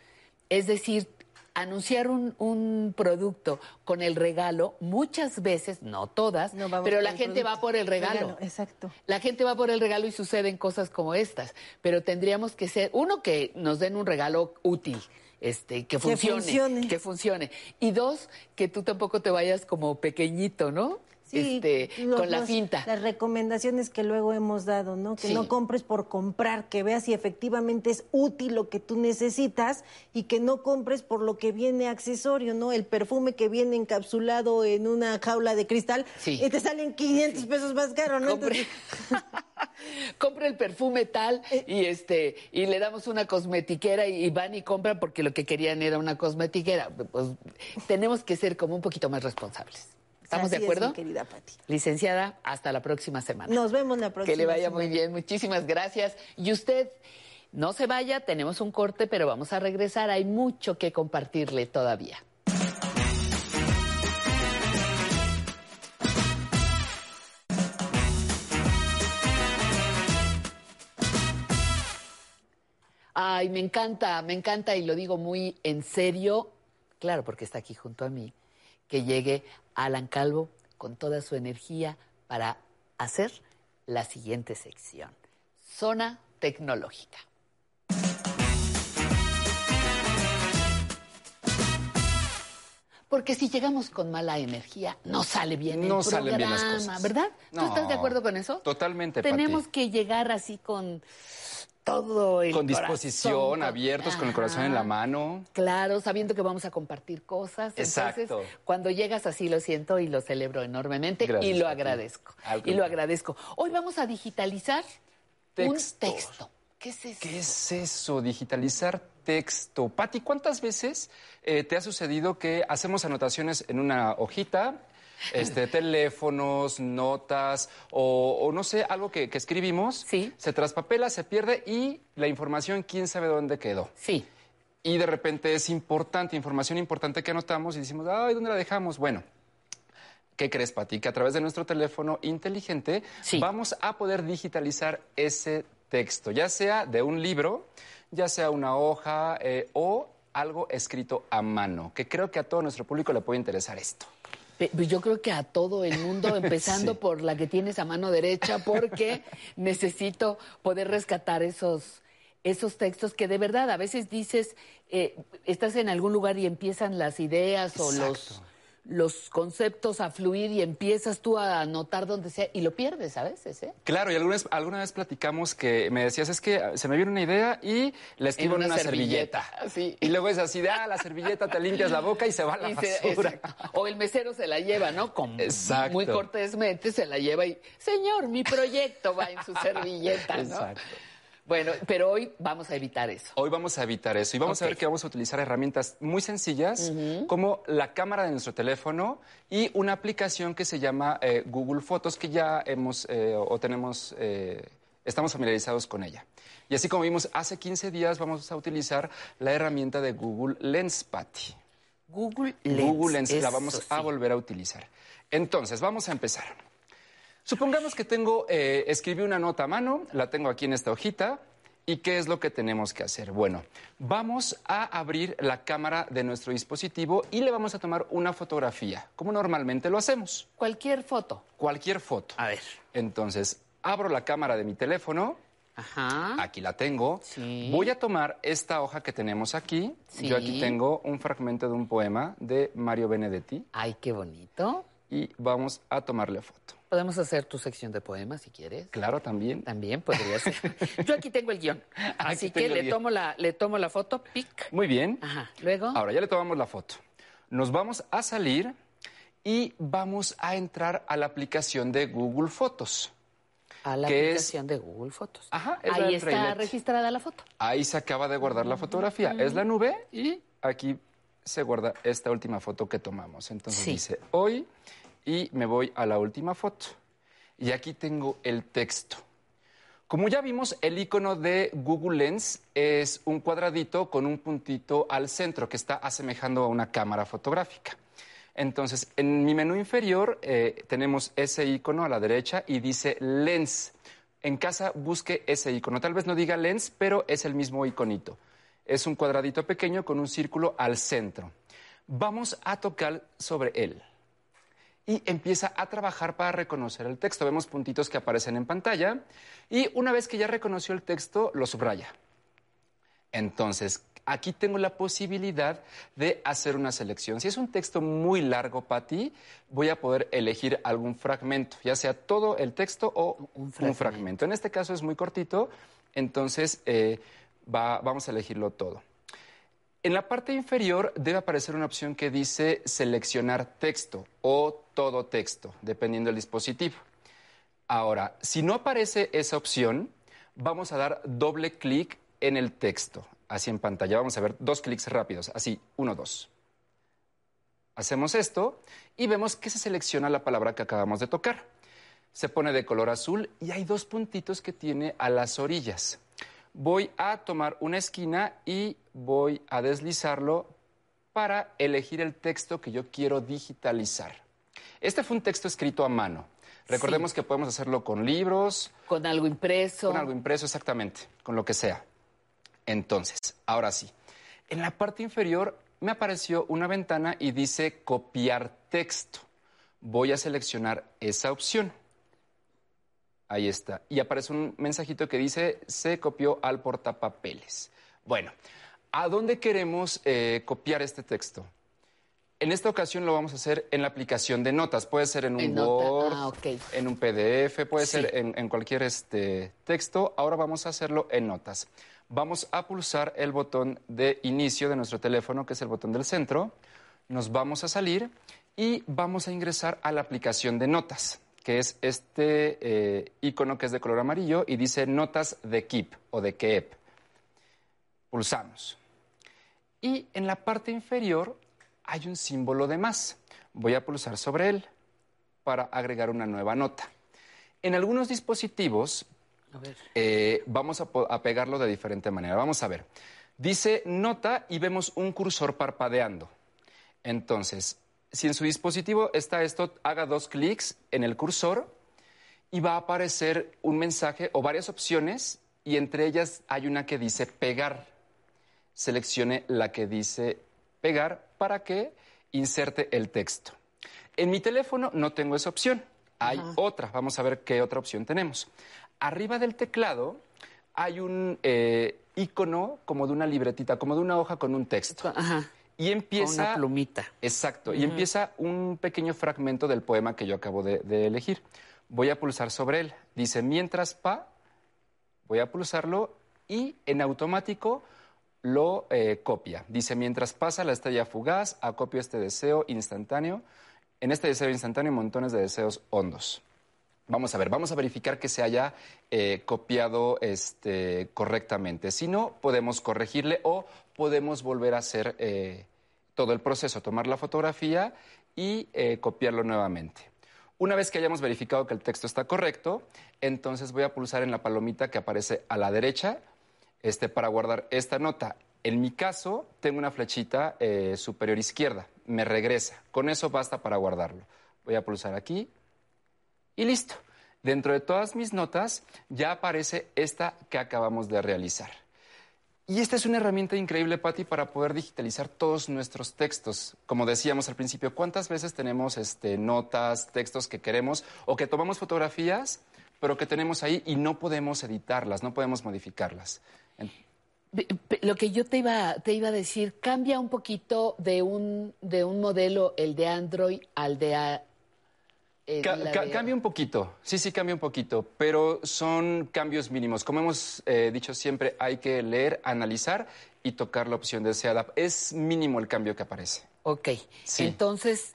Es decir, anunciar un, un producto con el regalo, muchas veces, no todas, pero la gente va por el regalo. Regalo, exacto. La gente va por el regalo y suceden cosas como estas. Pero tendríamos que ser, uno, que nos den un regalo útil. Este, que funcione, funcione. que funcione. Y dos, que tú tampoco te vayas como pequeñito, ¿no? Sí, este, los- con la los- finta. Las recomendaciones que luego hemos dado, ¿no? Que Sí. no compres por comprar, que veas si efectivamente es útil lo que tú necesitas y que no compres por lo que viene accesorio, ¿no? El perfume que viene encapsulado en una jaula de cristal Sí. y te salen 500 pesos más caro, ¿no? Compre- Entonces, compra el perfume tal Eh. y este y le damos una cosmetiquera y, y van y compran porque lo que querían era una cosmetiquera. Pues tenemos que ser como un poquito más responsables. ¿Estamos así de es, acuerdo? mi querida Pati. Licenciada, hasta la próxima semana. Nos vemos la próxima que le vaya semana. muy bien. Muchísimas gracias. Y usted no se vaya, tenemos un corte, pero vamos a regresar. Hay mucho que compartirle todavía. Ay, me encanta, me encanta y lo digo muy en serio, claro, porque está aquí junto a mí, que llegue Alan Calvo con toda su energía para hacer la siguiente sección, Zona Tecnológica. Porque si llegamos con mala energía, no sale bien No el salen bien las programa, cosas. ¿verdad? ¿Tú No, estás de acuerdo con eso? Totalmente, Pati. Tenemos que llegar así con todo el Con disposición, abiertos, con el corazón en la mano. Claro, sabiendo que vamos a compartir cosas. Exacto. Entonces, cuando llegas así lo siento y lo celebro enormemente Gracias, y lo agradezco. Y lo agradezco. Hoy vamos a digitalizar un texto. ¿Qué es eso? ¿Qué es eso? Digitalizar texto. Pati, ¿cuántas veces eh, te ha sucedido que hacemos anotaciones en una hojita? Este, teléfonos, notas o, o no sé, algo que, que escribimos, se traspapela, se pierde y la información, quién sabe dónde quedó. Sí. Y de repente es importante, información importante que anotamos y decimos, ay, ¿dónde la dejamos? Bueno, ¿Qué crees, Pati? Que a través de nuestro teléfono inteligente vamos a poder digitalizar ese texto, ya sea de un libro, ya sea una hoja eh, o algo escrito a mano, que creo que a todo nuestro público le puede interesar esto. Pues Yo creo que a todo el mundo, empezando Sí. por la que tienes a mano derecha, porque necesito poder rescatar esos, esos textos que de verdad a veces dices, eh, estás en algún lugar y empiezan las ideas o los, los conceptos a fluir y empiezas tú a anotar donde sea y lo pierdes a veces, ¿eh? Claro, y alguna vez, alguna vez platicamos que me decías, es que se me viene una idea y la escribo en una, servilleta. Y luego es así de, ah, la servilleta, te limpias la boca y se va a la Y basura. exacto. o el mesero se la lleva, ¿no? Como Exacto. muy cortésmente se la lleva y, señor, mi proyecto va en su servilleta, ¿no? Exacto. Bueno, pero hoy vamos a evitar eso. Hoy vamos a evitar eso y vamos a ver que vamos a utilizar herramientas muy sencillas como la cámara de nuestro teléfono y una aplicación que se llama eh, Google Fotos que ya hemos eh, o tenemos, eh, estamos familiarizados con ella. Y así como vimos hace 15 días vamos a utilizar la herramienta de Google Lens, Patty. Google Lens. Google Lens la vamos a volver a utilizar. Entonces, vamos a empezar. Supongamos que tengo, eh, escribí una nota a mano, la tengo aquí en esta hojita. ¿Y qué es lo que tenemos que hacer? Bueno, vamos a abrir la cámara de nuestro dispositivo y le vamos a tomar una fotografía, como normalmente lo hacemos. Cualquier foto. Cualquier foto. A ver. Entonces, abro la cámara de mi teléfono. Ajá. Aquí la tengo. Voy a tomar esta hoja que tenemos aquí. Sí. Yo aquí tengo un fragmento de un poema de Mario Benedetti. Ay, qué bonito. Y vamos a tomarle foto. Podemos hacer tu sección de poemas si quieres. Claro, también. También podría ser. Yo aquí tengo el guion. Así que le guion. tomo, la, le tomo la foto, pic. Muy bien. Ajá. Luego. Ahora ya le tomamos la foto. Nos vamos a salir y vamos a entrar a la aplicación de Google Fotos. A la es- aplicación de Google Fotos. Ajá, es Ahí está trailet. registrada la foto. Ahí se acaba de guardar la fotografía. Es la nube y aquí se guarda esta última foto que tomamos. Entonces Sí. dice hoy y me voy a la última foto. Y aquí tengo el texto. Como ya vimos, el icono de Google Lens es un cuadradito con un puntito al centro que está asemejando a una cámara fotográfica. Entonces, en mi menú inferior eh, tenemos ese icono a la derecha y dice Lens. En casa busque ese icono. Tal vez no diga Lens, pero es el mismo iconito. Es un cuadradito pequeño con un círculo al centro. Vamos a tocar sobre él y empieza a trabajar para reconocer el texto. Vemos puntitos que aparecen en pantalla y una vez que ya reconoció el texto, lo subraya. Entonces, aquí tengo la posibilidad de hacer una selección. Si es un texto muy largo para ti, voy a poder elegir algún fragmento, ya sea todo el texto o un fragmento. En este caso es muy cortito, entonces eh, va- vamos a elegirlo todo. En la parte inferior debe aparecer una opción que dice seleccionar texto o todo texto, dependiendo del dispositivo. Ahora, si no aparece esa opción, vamos a dar doble clic en el texto, así en pantalla. Vamos a ver dos clics rápidos, así, uno, dos. Hacemos esto y vemos que se selecciona la palabra que acabamos de tocar. Se pone de color azul y hay dos puntitos que tiene a las orillas. Voy a tomar una esquina y voy a deslizarlo para elegir el texto que yo quiero digitalizar. Este fue un texto escrito a mano. Recordemos que podemos hacerlo con libros. Con algo impreso. Con algo impreso, exactamente, con lo que sea. Entonces, ahora sí. En la parte inferior me apareció una ventana y dice copiar texto. Voy a seleccionar esa opción. Ahí está. Y aparece un mensajito que dice se copió al portapapeles. Bueno, ¿a dónde queremos eh, copiar este texto? En esta ocasión lo vamos a hacer en la aplicación de notas. Puede ser en un En. Word, Ah, ok. en un PDF, puede Sí. ser en, en cualquier este, texto. Ahora vamos a hacerlo en notas. Vamos a pulsar el botón de inicio de nuestro teléfono, que es el botón del centro. Nos vamos a salir y vamos a ingresar a la aplicación de notas, que es este eh, icono que es de color amarillo y dice notas de Keep o de Keep. Pulsamos. Y en la parte inferior hay un símbolo de más. Voy a pulsar sobre él para agregar una nueva nota. En algunos dispositivos A ver. eh, vamos a pegarlo de diferente manera. Vamos a ver. Dice nota y vemos un cursor parpadeando. Entonces, si en su dispositivo está esto, haga dos clics en el cursor y va a aparecer un mensaje o varias opciones y entre ellas hay una que dice pegar. Seleccione la que dice pegar para que inserte el texto. En mi teléfono no tengo esa opción. Hay otra. Vamos a ver qué otra opción tenemos. Arriba del teclado hay un eh, icono como de una libretita, como de una hoja con un texto. Y empieza... Una plumita. Exacto. Y empieza un pequeño fragmento del poema que yo acabo de, de elegir. Voy a pulsar sobre él. Dice, mientras pa, voy a pulsarlo y en automático lo eh, copia. Dice, mientras pasa la estrella fugaz, acopio este deseo instantáneo. En este deseo instantáneo, montones de deseos hondos. Vamos a ver, vamos a verificar que se haya eh, copiado este, correctamente. Si no, podemos corregirle o podemos volver a hacer eh, todo el proceso, tomar la fotografía y eh, copiarlo nuevamente. Una vez que hayamos verificado que el texto está correcto, entonces voy a pulsar en la palomita que aparece a la derecha este, para guardar esta nota. En mi caso, tengo una flechita eh, superior izquierda, me regresa. Con eso basta para guardarlo. Voy a pulsar aquí y listo. Dentro de todas mis notas ya aparece esta que acabamos de realizar. Y esta es una herramienta increíble, Patti, para poder digitalizar todos nuestros textos. Como decíamos al principio, ¿cuántas veces tenemos este, notas, textos que queremos o que tomamos fotografías, pero que tenemos ahí y no podemos editarlas, no podemos modificarlas? Lo que yo te iba, te iba a decir, cambia un poquito de un, de un modelo, el de Android, al de... Ca- ca- Cambia un poquito, sí, sí, cambia un poquito, pero son cambios mínimos. Como hemos eh, dicho siempre, hay que leer, analizar y tocar la opción deseada. Es mínimo el cambio que aparece. Ok, Sí. entonces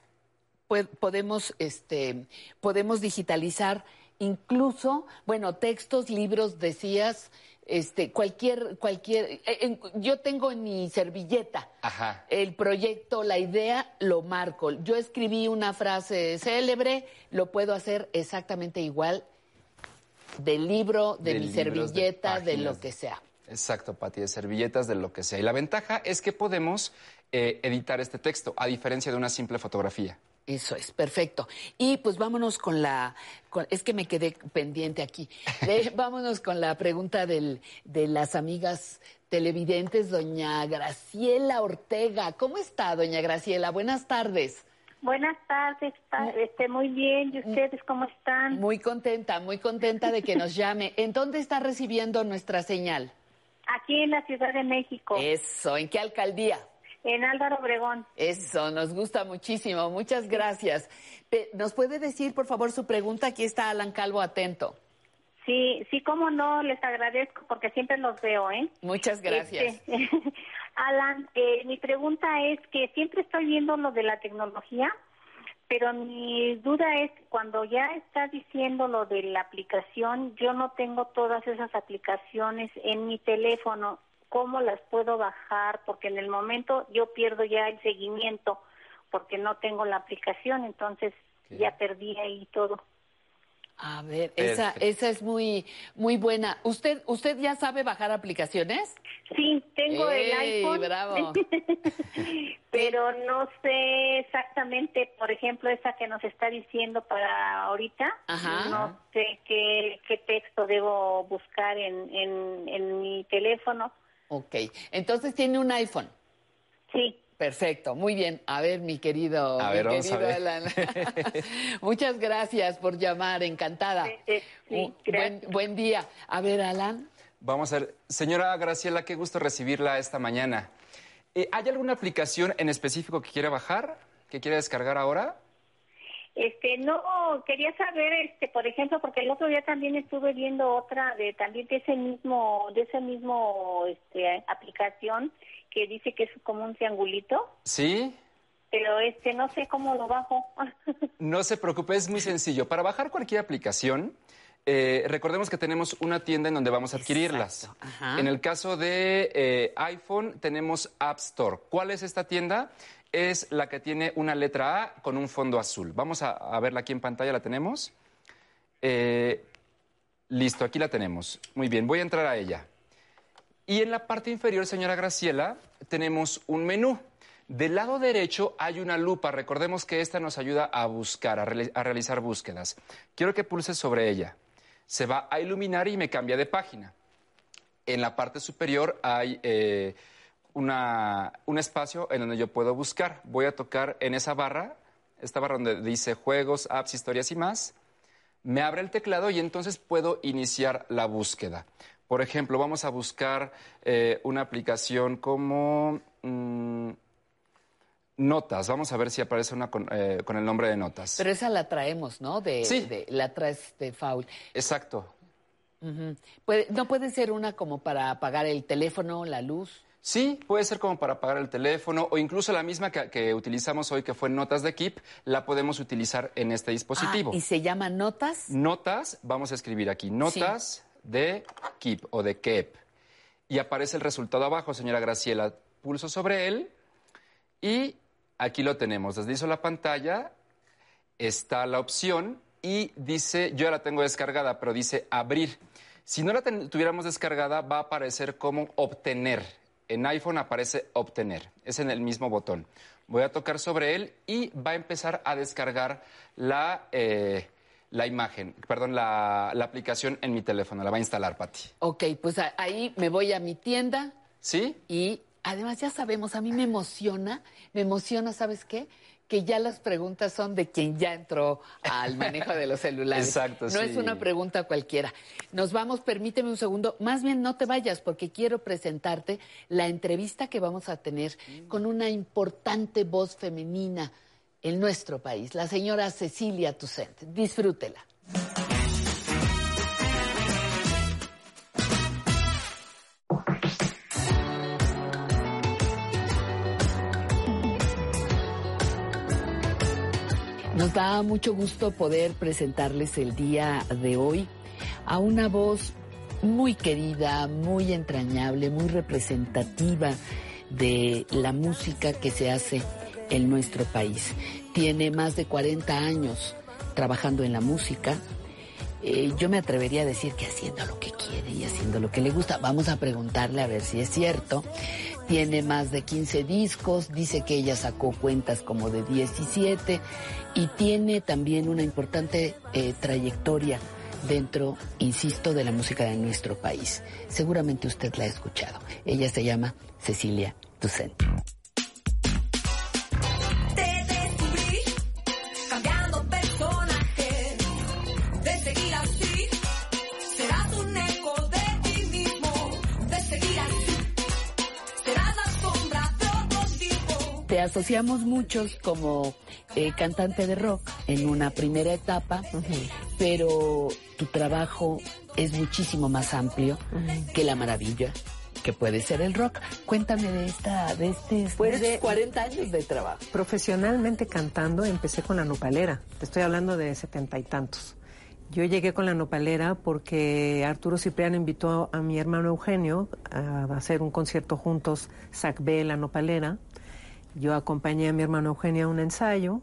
podemos, este, podemos digitalizar incluso, bueno, textos, libros, decías, este, cualquier, cualquier, eh, en- yo tengo en mi servilleta Ajá. el proyecto, la idea, lo marco. Yo escribí una frase célebre, lo puedo hacer exactamente igual del libro, de, De mi de servilleta, de, lo que sea. Exacto, Pati, de servilletas, de lo que sea. Y la ventaja es que podemos eh, editar este texto, a diferencia de una simple fotografía. Eso es, perfecto. Y pues vámonos con la, con- es que me quedé pendiente aquí. Vámonos con la pregunta del, de las amigas televidentes, doña Graciela Ortega. ¿Cómo está, doña Graciela? Buenas tardes. Buenas tardes, pa- este, muy bien. ¿Y ustedes cómo están? Muy contenta, muy contenta de que nos llame. ¿En dónde está recibiendo nuestra señal? Aquí en la Ciudad de México, Eso, ¿en qué alcaldía? En Álvaro Obregón. Eso, nos gusta muchísimo. Muchas gracias. ¿Nos puede decir, por favor, su pregunta? Aquí está Alan Calvo atento. Sí, sí, cómo no, les agradezco porque siempre los veo, ¿eh? Muchas gracias. Este, Alan, eh, mi pregunta es que siempre estoy viendo lo de la tecnología, pero mi duda es cuando ya está diciendo lo de la aplicación, yo no tengo todas esas aplicaciones en mi teléfono. ¿Cómo las puedo bajar? Porque en el momento yo pierdo ya el seguimiento porque no tengo la aplicación, entonces ya perdí ahí todo. A ver, esa, esa es muy, muy buena. ¿Usted, ¿Usted ya sabe bajar aplicaciones? Sí, tengo el ¡Ey, iPhone. bravo! pero no sé exactamente, por ejemplo, esa que nos está diciendo para ahorita. Ajá. No sé qué, qué texto debo buscar en, en, en mi teléfono. Ok, entonces tiene un iPhone. Sí. Perfecto, muy bien. A ver, mi querido, A mi ver, vamos a querido ver. Alan. Muchas gracias por llamar, encantada. Un- buen, buen día. A ver, Alan. Vamos a ver, señora Graciela, qué gusto recibirla esta mañana. Eh, ¿Hay alguna aplicación en específico que quiera bajar, que quiera descargar ahora? Este, no, quería saber, este, por ejemplo, porque el otro día también estuve viendo otra de también de ese mismo, de ese mismo, este, aplicación que dice que es como un triangulito, Sí. pero este, no sé cómo lo bajo. No se preocupe, es muy sencillo. Para bajar cualquier aplicación, eh, recordemos que tenemos una tienda en donde vamos a adquirirlas. En el caso de eh, iPhone, tenemos App Store. ¿Cuál es esta tienda? Es la que tiene una letra A con un fondo azul. Vamos a, a verla aquí en pantalla, la tenemos. Eh, listo, aquí la tenemos. Muy bien, voy a entrar a ella. Y en la parte inferior, señora Graciela, tenemos un menú. Del lado derecho hay una lupa. Recordemos que esta nos ayuda a buscar, a, reali- a realizar búsquedas. Quiero que pulse sobre ella. Se va a iluminar y me cambia de página. En la parte superior hay eh, una- un espacio en donde yo puedo buscar. Voy a tocar en esa barra, esta barra donde dice juegos, apps, historias y más. Me abre el teclado y entonces puedo iniciar la búsqueda. Por ejemplo, vamos a buscar eh, una aplicación como... mm, Notas. Vamos a ver si aparece una con, eh, con el nombre de notas. Pero esa la traemos, ¿no? De, Sí. de- la traes de Faul. Exacto. Puede- ¿No puede ser una como para apagar el teléfono, la luz? Sí, puede ser como para apagar el teléfono o incluso la misma que, que utilizamos hoy, que fue Notas de Keep, la podemos utilizar en este dispositivo. Ah, ¿Y se llama notas? Notas, vamos a escribir aquí, notas de Keep o de Keep. Y aparece el resultado abajo, señora Graciela. Pulso sobre él y aquí lo tenemos. Deslizo la pantalla, está la opción y dice, yo ya la tengo descargada, pero dice abrir. Si no la tuviéramos descargada, va a aparecer como obtener. En iPhone aparece obtener. Es en el mismo botón. Voy a tocar sobre él y va a empezar a descargar la, eh, la imagen, perdón, la, la aplicación en mi teléfono. La va a instalar, Pati. Ok, pues ahí me voy a mi tienda. ¿Sí? Y además ya sabemos, a mí me emociona, me emociona, ¿sabes qué? Que ya las preguntas son de quien ya entró al manejo de los celulares. Exacto, No sí. es una pregunta cualquiera. Nos vamos, permíteme un segundo, más bien no te vayas porque quiero presentarte la entrevista que vamos a tener con una importante voz femenina en nuestro país, la señora Cecilia Toussaint. Disfrútela. Da mucho gusto poder presentarles el día de hoy a una voz muy querida, muy entrañable, muy representativa de la música que se hace en nuestro país. Tiene más de 40 años trabajando en la música. Eh, yo me atrevería a decir que haciendo lo que quiere y haciendo lo que le gusta. Vamos a preguntarle a ver si es cierto. Tiene más de 15 discos, dice que ella sacó cuentas como de 17 y tiene también una importante eh, trayectoria dentro, insisto, de la música de nuestro país. Seguramente usted la ha escuchado. Ella se llama Cecilia Toussaint. Te asociamos muchos como eh, cantante de rock en una primera etapa, pero tu trabajo es muchísimo más amplio que la maravilla que puede ser el rock. Cuéntame de esta, de este, Pues de de- estos 40 años de trabajo. Profesionalmente cantando empecé con la nopalera. Te estoy hablando de setenta y tantos. Yo llegué con la nopalera porque Arturo Cipriano invitó a mi hermano Eugenio a hacer un concierto juntos, Sac B, la nopalera. Yo acompañé a mi hermano Eugenio a un ensayo,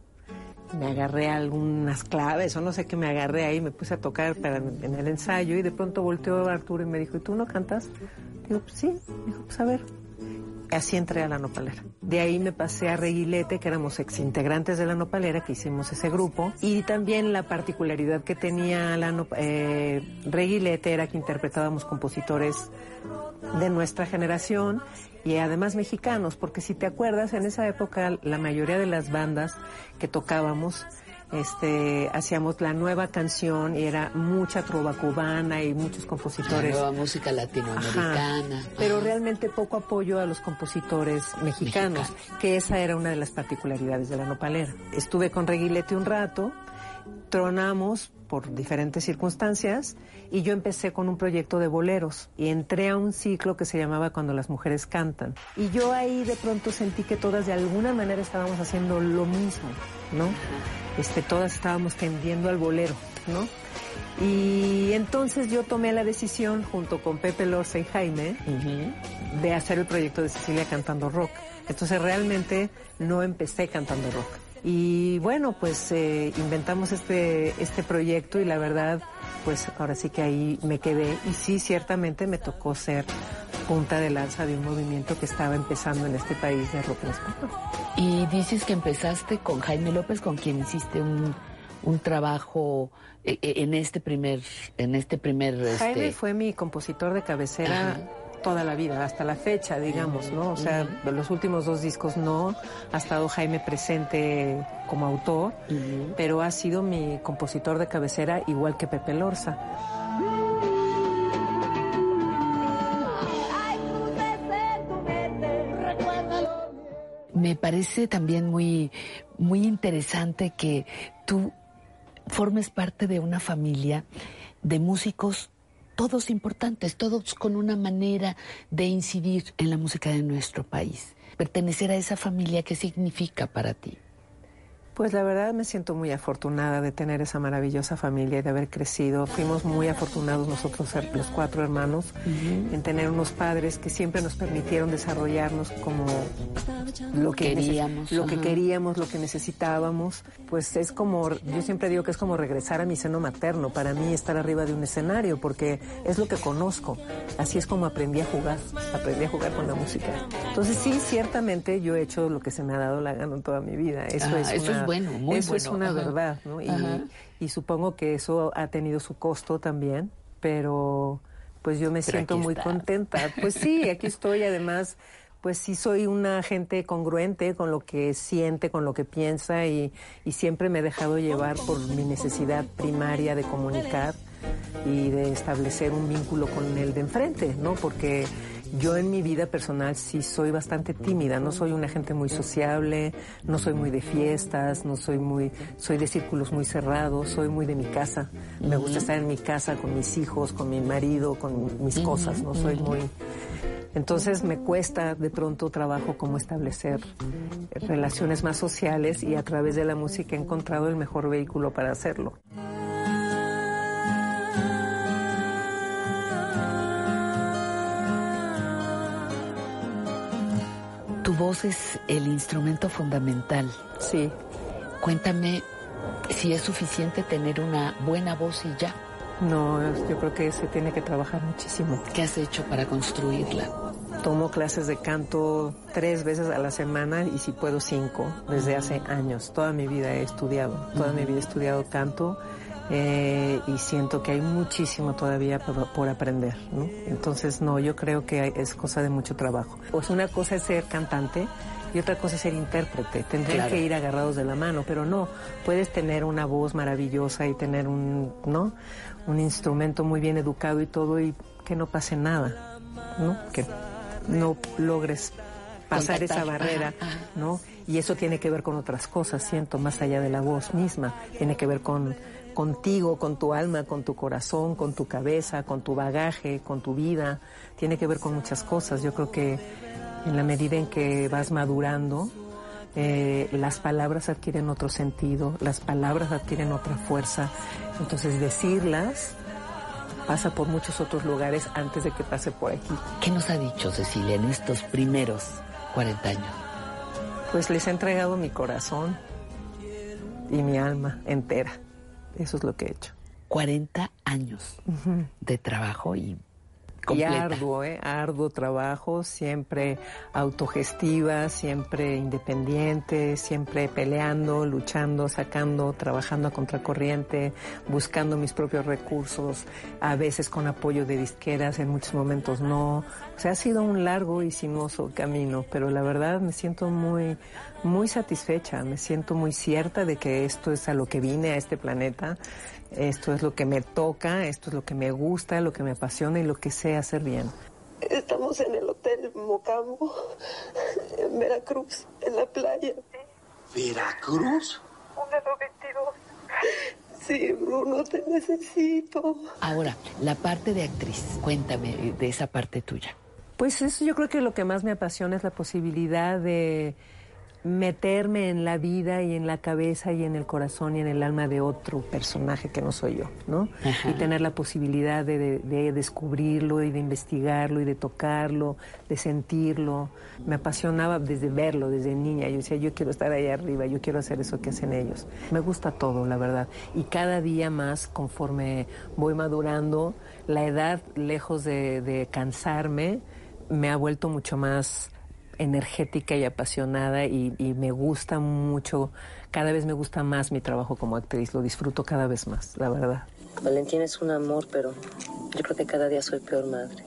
me agarré algunas claves o no sé qué me agarré ahí, me puse a tocar para, en el ensayo y de pronto volteó Arturo y me dijo, ¿y tú no cantas? Digo, pues sí. Dijo, pues a ver. Así entré a la nopalera. De ahí me pasé a Reguilete, que éramos exintegrantes de la nopalera, que hicimos ese grupo. Y también la particularidad que tenía la Nop- eh, Reguilete era que interpretábamos compositores de nuestra generación y además mexicanos, porque si te acuerdas, en esa época la mayoría de las bandas que tocábamos este, hacíamos la nueva canción y era mucha trova cubana y muchos La compositores. nueva música latinoamericana. Ajá. Pero realmente poco apoyo a los compositores mexicanos, que esa era una de las particularidades de la nopalera. Estuve con Reguilete un rato, tronamos por diferentes circunstancias y yo empecé con un proyecto de boleros y entré a un ciclo que se llamaba Cuando las mujeres cantan. Y yo ahí de pronto sentí que todas de alguna manera estábamos haciendo lo mismo, ¿no? Este, todas estábamos tendiendo al bolero, ¿no? Y entonces yo tomé la decisión junto con Pepe Lorza y Jaime de hacer el proyecto de Cecilia cantando rock. Entonces realmente no empecé cantando rock. Y bueno, pues eh, inventamos este, este proyecto y la verdad, pues ahora sí que ahí me quedé y sí, ciertamente me tocó ser punta de lanza de un movimiento que estaba empezando en este país de rock en español. Y dices que empezaste con Jaime López, con quien hiciste un, un trabajo eh, eh, en este primer, en este primer, Jaime este, fue mi compositor de cabecera Ajá. Toda la vida, hasta la fecha, digamos, ¿no? O sea, los últimos dos discos no, ha estado Jaime presente como autor, pero ha sido mi compositor de cabecera igual que Pepe Lorza. me parece también muy, muy interesante que tú formes parte de una familia de músicos todos importantes, todos con una manera de incidir en la música de nuestro país. Pertenecer a esa familia, ¿qué significa para ti? Pues la verdad me siento muy afortunada de tener esa maravillosa familia y de haber crecido. Fuimos muy afortunados nosotros, los cuatro hermanos, en tener unos padres que siempre nos permitieron desarrollarnos como lo que queríamos, lo que queríamos, lo que necesitábamos. Pues es como, yo siempre digo que es como regresar a mi seno materno. Para mí estar arriba de un escenario porque es lo que conozco. Así es como aprendí a jugar, aprendí a jugar con la música. Entonces sí, ciertamente yo he hecho lo que se me ha dado la gana en toda mi vida. Eso Ah, es eso una- es bueno, muy eso es una Ajá. verdad, ¿no? Y, y supongo que eso ha tenido su costo también, pero pues yo me Pero siento muy estás. contenta. Pues sí, aquí estoy además. Pues sí soy una gente congruente con lo que siente, con lo que piensa y, y siempre me he dejado llevar por mi necesidad primaria de comunicar y de establecer un vínculo con el de enfrente, ¿no? Porque yo en mi vida personal sí soy bastante tímida, no soy una gente muy sociable, no soy muy de fiestas, no soy muy, soy de círculos muy cerrados, soy muy de mi casa. Me gusta estar en mi casa con mis hijos, con mi marido, con mis cosas, no soy muy... Entonces me cuesta de pronto trabajo como establecer relaciones más sociales y a través de la música he encontrado el mejor vehículo para hacerlo. Tu voz es el instrumento fundamental. Sí. Cuéntame si es suficiente tener una buena voz y ya. No, yo creo que se tiene que trabajar muchísimo. ¿Qué has hecho para construirla? Tomo clases de canto tres veces a la semana y si puedo cinco desde hace años. Toda mi vida he estudiado, toda mi vida he estudiado canto eh, y siento que hay muchísimo todavía por, por aprender. ¿no? Entonces, no, yo creo que hay- es cosa de mucho trabajo. Pues una cosa es ser cantante y otra cosa es ser intérprete. Tendrían Claro. que ir agarrados de la mano, pero no. Puedes tener una voz maravillosa y tener un, ¿no? un instrumento muy bien educado y todo y que no pase nada, ¿no? Que no logres pasar esa barrera, Ajá, ajá. ¿no? Y eso tiene que ver con otras cosas, siento, más allá de la voz misma. Tiene que ver con contigo, con tu alma, con tu corazón, con tu cabeza, con tu bagaje, con tu vida. Tiene que ver con muchas cosas. Yo creo que en la medida en que vas madurando, eh, las palabras adquieren otro sentido, las palabras adquieren otra fuerza. Entonces decirlas pasa por muchos otros lugares antes de que pase por aquí. ¿Qué nos ha dicho Cecilia en estos primeros 40 años? Pues les he entregado mi corazón y mi alma entera. Eso es lo que he hecho. 40 años de trabajo y Y arduo, ¿eh? Arduo trabajo, siempre autogestiva, siempre independiente, siempre peleando, luchando, sacando, trabajando a contracorriente, buscando mis propios recursos, a veces con apoyo de disqueras, en muchos momentos no. O sea, ha sido un largo y sinuoso camino, pero la verdad me siento muy, muy satisfecha, me siento muy cierta de que esto es a lo que vine a este planeta, esto es lo que me toca, esto es lo que me gusta, lo que me apasiona y lo que sé hacer bien. Estamos en el Hotel Mocambo, en Veracruz, en la playa. ¿Veracruz? Un dedo 22. Sí, Bruno, te necesito. Ahora, la parte de actriz, cuéntame de esa parte tuya. Pues eso yo creo que lo que más me apasiona es la posibilidad de meterme en la vida y en la cabeza y en el corazón y en el alma de otro personaje que no soy yo, ¿no? Ajá. Y tener la posibilidad de, de- de descubrirlo y de investigarlo y de tocarlo, de sentirlo. Me apasionaba desde verlo, desde niña. Yo decía, yo quiero estar ahí arriba, yo quiero hacer eso que hacen ellos. Me gusta todo, la verdad. Y cada día más, conforme voy madurando, la edad, lejos de, de cansarme, me ha vuelto mucho más energética y apasionada y, y me gusta mucho, cada vez me gusta más mi trabajo como actriz, lo disfruto cada vez más, la verdad. Valentina es un amor, pero yo creo que cada día soy peor madre.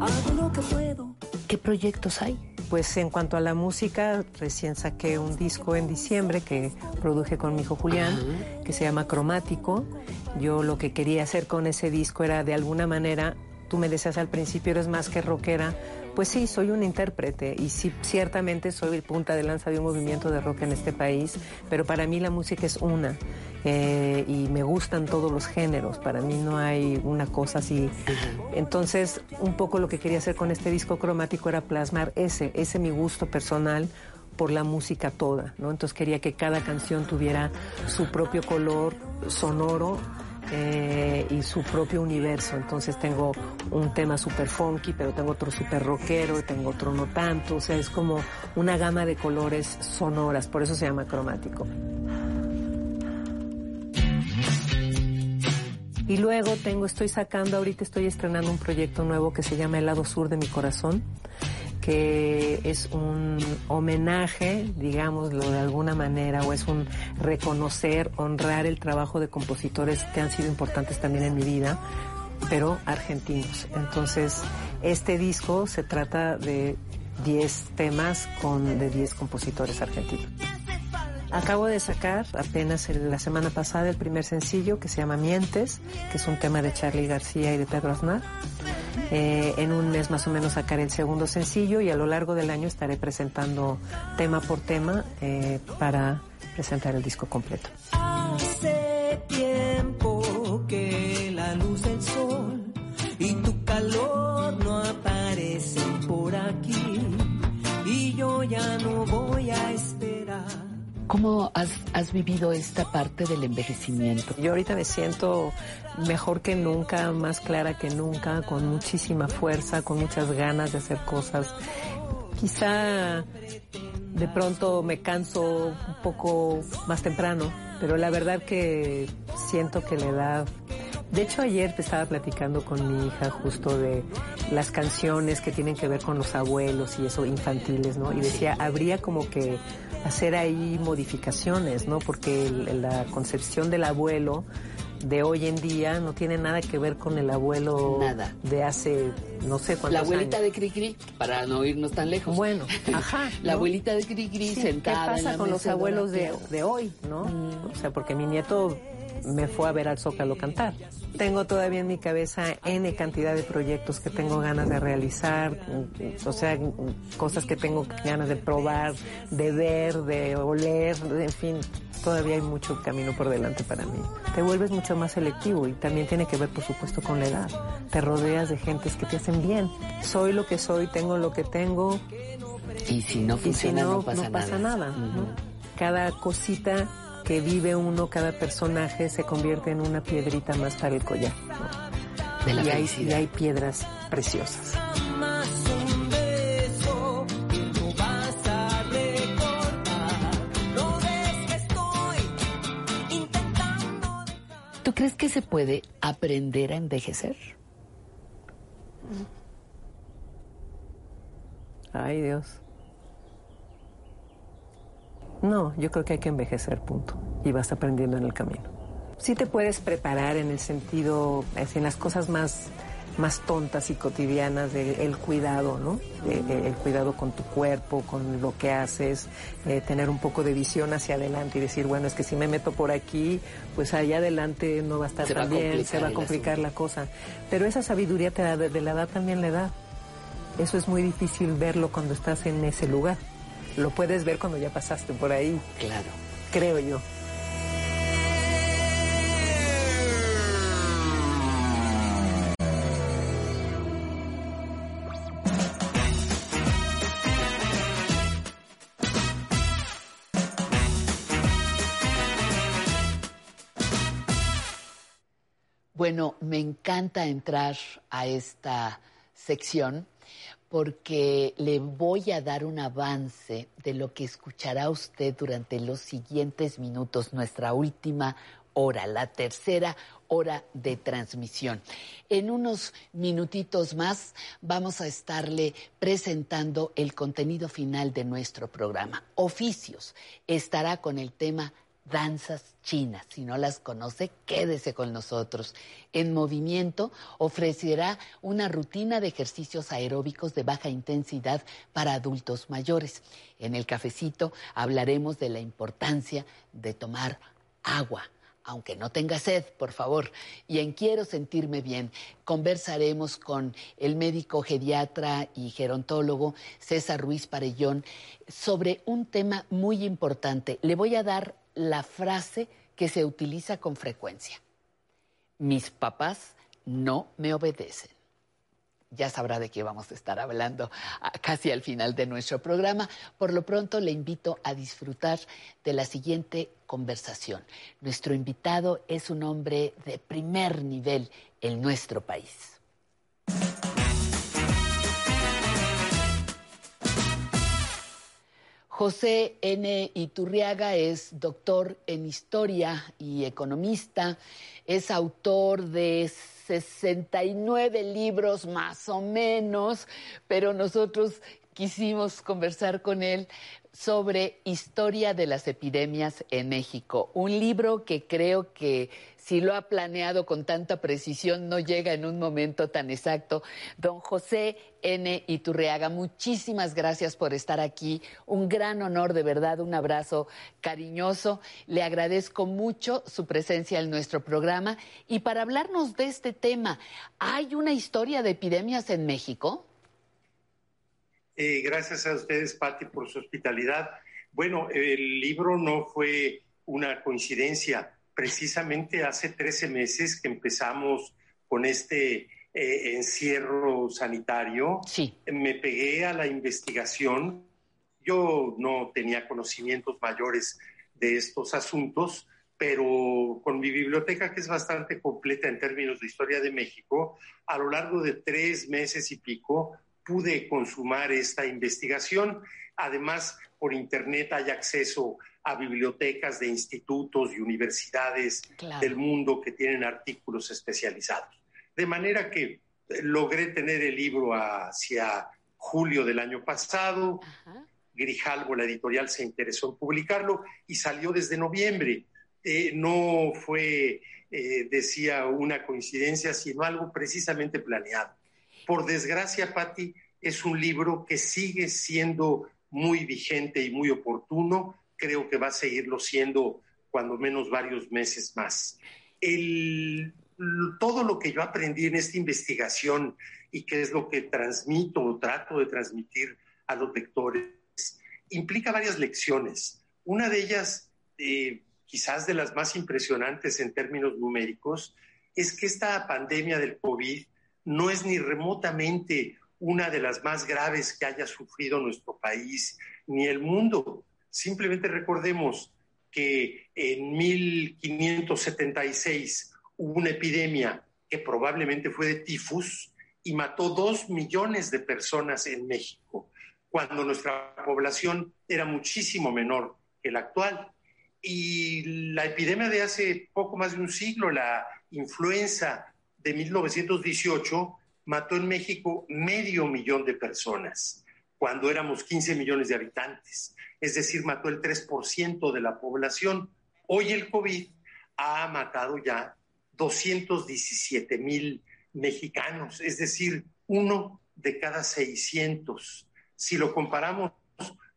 Hago lo que puedo. ¿Qué proyectos hay? Pues en cuanto a la música, recién saqué un disco en diciembre que produje con mi hijo Julián, que se llama Cromático. Yo lo que quería hacer con ese disco era de alguna manera, tú me decías al principio, eres más que rockera, pues sí, soy un intérprete y sí, ciertamente soy punta de lanza de un movimiento de rock en este país, pero para mí la música es una eh, y me gustan todos los géneros, para mí no hay una cosa así. Entonces, un poco lo que quería hacer con este disco cromático era plasmar ese, ese mi gusto personal por la música toda, ¿no? Entonces quería que cada canción tuviera su propio color sonoro eh, y su propio universo. Entonces tengo un tema super funky, pero tengo otro super rockero, tengo otro no tanto. O sea, es como una gama de colores sonoras, por eso se llama cromático. Y luego tengo, estoy sacando, ahorita estoy estrenando un proyecto nuevo que se llama El lado sur de mi corazón que es un homenaje, digámoslo de alguna manera, o es un reconocer, honrar el trabajo de compositores que han sido importantes también en mi vida, pero argentinos. Entonces, este disco se trata de 10 temas con, de 10 compositores argentinos. Acabo de sacar apenas la semana pasada el primer sencillo que se llama Mientes, que es un tema de Charlie García y de Pedro Aznar. Eh, en un mes más o menos sacaré el segundo sencillo y a lo largo del año estaré presentando tema por tema eh, para presentar el disco completo. Hace tiempo que la luz del sol y tu calor no aparecen por aquí y yo ya no voy a esperar ¿Cómo has, vivido esta parte del envejecimiento? Yo ahorita me siento mejor que nunca, más clara que nunca, con muchísima fuerza, con muchas ganas de hacer cosas. Quizá de pronto me canso un poco más temprano, pero la verdad que siento que la edad de hecho, ayer estaba platicando con mi hija justo de las canciones que tienen que ver con los abuelos y eso infantiles, ¿no? Y decía, habría como que hacer ahí modificaciones, ¿no? Porque la concepción del abuelo de hoy en día no tiene nada que ver con el abuelo nada. de hace no sé cuántos La abuelita de Cricri, para no irnos tan lejos. Bueno, ajá. la abuelita de Cricri sentada. ¿Qué pasa con los abuelos de, de, hoy, no? Mm. O sea, porque mi nieto me fue a ver al Zócalo cantar. Tengo todavía en mi cabeza N cantidad de proyectos que tengo ganas de realizar, o sea, cosas que tengo ganas de probar, de ver, de oler, en fin, todavía hay mucho camino por delante para mí. Te vuelves mucho más selectivo y también tiene que ver, por supuesto, con la edad. Te rodeas de gentes que te hacen bien. Soy lo que soy, tengo lo que tengo. Y si no funciona, no, pasa nada. Cada cosita que vive uno, cada personaje se convierte en una piedrita más para el collar. De la y, hay, y hay piedras preciosas. ¿Tú crees que se puede aprender a envejecer? Ay, Dios. No, yo creo que hay que envejecer, punto. Y vas aprendiendo en el camino. Sí te puedes preparar en el sentido, en las cosas más, más tontas y cotidianas del cuidado, ¿no? el cuidado con tu cuerpo, con lo que haces, eh, tener un poco de visión hacia adelante y decir, bueno, es que si me meto por aquí, pues allá adelante no va a estar tan bien, se va a complicar la cosa. Pero esa sabiduría te da, de la edad también le da. Eso es muy difícil verlo cuando estás en ese lugar lo puedes ver cuando ya pasaste por ahí. Claro. Creo yo. Bueno, me encanta entrar a esta sección porque le voy a dar un avance de lo que escuchará usted durante los siguientes minutos, nuestra última hora, la tercera hora de transmisión. En unos minutitos más vamos a estarle presentando el contenido final de nuestro programa. Oficios estará con el tema danzas chinas. Si no las conoce, quédese con nosotros. En movimiento ofrecerá una rutina de ejercicios aeróbicos de baja intensidad para adultos mayores. En el cafecito hablaremos de la importancia de tomar agua aunque no tenga sed, por favor. Y en Quiero Sentirme Bien, conversaremos con el médico geriatra y gerontólogo César Ruiz Parellón sobre un tema muy importante. Le voy a dar la frase que se utiliza con frecuencia. Mis papás no me obedecen ya sabrá de qué vamos a estar hablando ah, casi al final de nuestro programa. Por lo pronto le invito a disfrutar de la siguiente conversación. Nuestro invitado es un hombre de primer nivel en nuestro país. José N. Iturriaga es doctor en historia y economista, es autor de 69 libros más o menos, pero nosotros quisimos conversar con él sobre historia de las epidemias en México. Un libro que creo que si lo ha planeado con tanta precisión no llega en un momento tan exacto. Don José N. Iturreaga, muchísimas gracias por estar aquí. Un gran honor, de verdad, un abrazo cariñoso. Le agradezco mucho su presencia en nuestro programa. Y para hablarnos de este tema, ¿hay una historia de epidemias en México? Eh, gracias a ustedes, Patti, por su hospitalidad. Bueno, el libro no fue una coincidencia. Precisamente hace 13 meses que empezamos con este eh, encierro sanitario, me pegué a la investigación. Yo no tenía conocimientos mayores de estos asuntos, pero con mi biblioteca, que es bastante completa en términos de historia de México, a lo largo de tres meses y pico, pude consumar esta investigación. Además, por Internet hay acceso a bibliotecas de institutos y universidades del mundo que tienen artículos especializados. De manera que eh, logré tener el libro hacia julio del año pasado. Grijalvo, la editorial, se interesó en publicarlo y salió desde noviembre. Eh, no fue, eh, decía, una coincidencia, sino algo precisamente planeado. Por desgracia, Patti, es un libro que sigue siendo muy vigente y muy oportuno. Creo que va a seguirlo siendo cuando menos varios meses más. todo lo que yo aprendí en esta investigación y que es lo que transmito o trato de transmitir a los lectores, implica varias lecciones. Una de ellas, eh, quizás de las más impresionantes en términos numéricos, es que esta pandemia del COVID no es ni remotamente una de las más graves que haya sufrido nuestro país ni el mundo. Simplemente recordemos que en 1576 hubo una epidemia que probablemente fue de tifus y mató dos millones de personas en México, cuando nuestra población era muchísimo menor que la actual. Y la epidemia de hace poco más de un siglo, la influenza de 1918, mató en México medio millón de personas cuando éramos 15 millones de habitantes. Es decir, mató el 3% de la población. Hoy el COVID ha matado ya 217 mil mexicanos, es decir, uno de cada 600. Si lo comparamos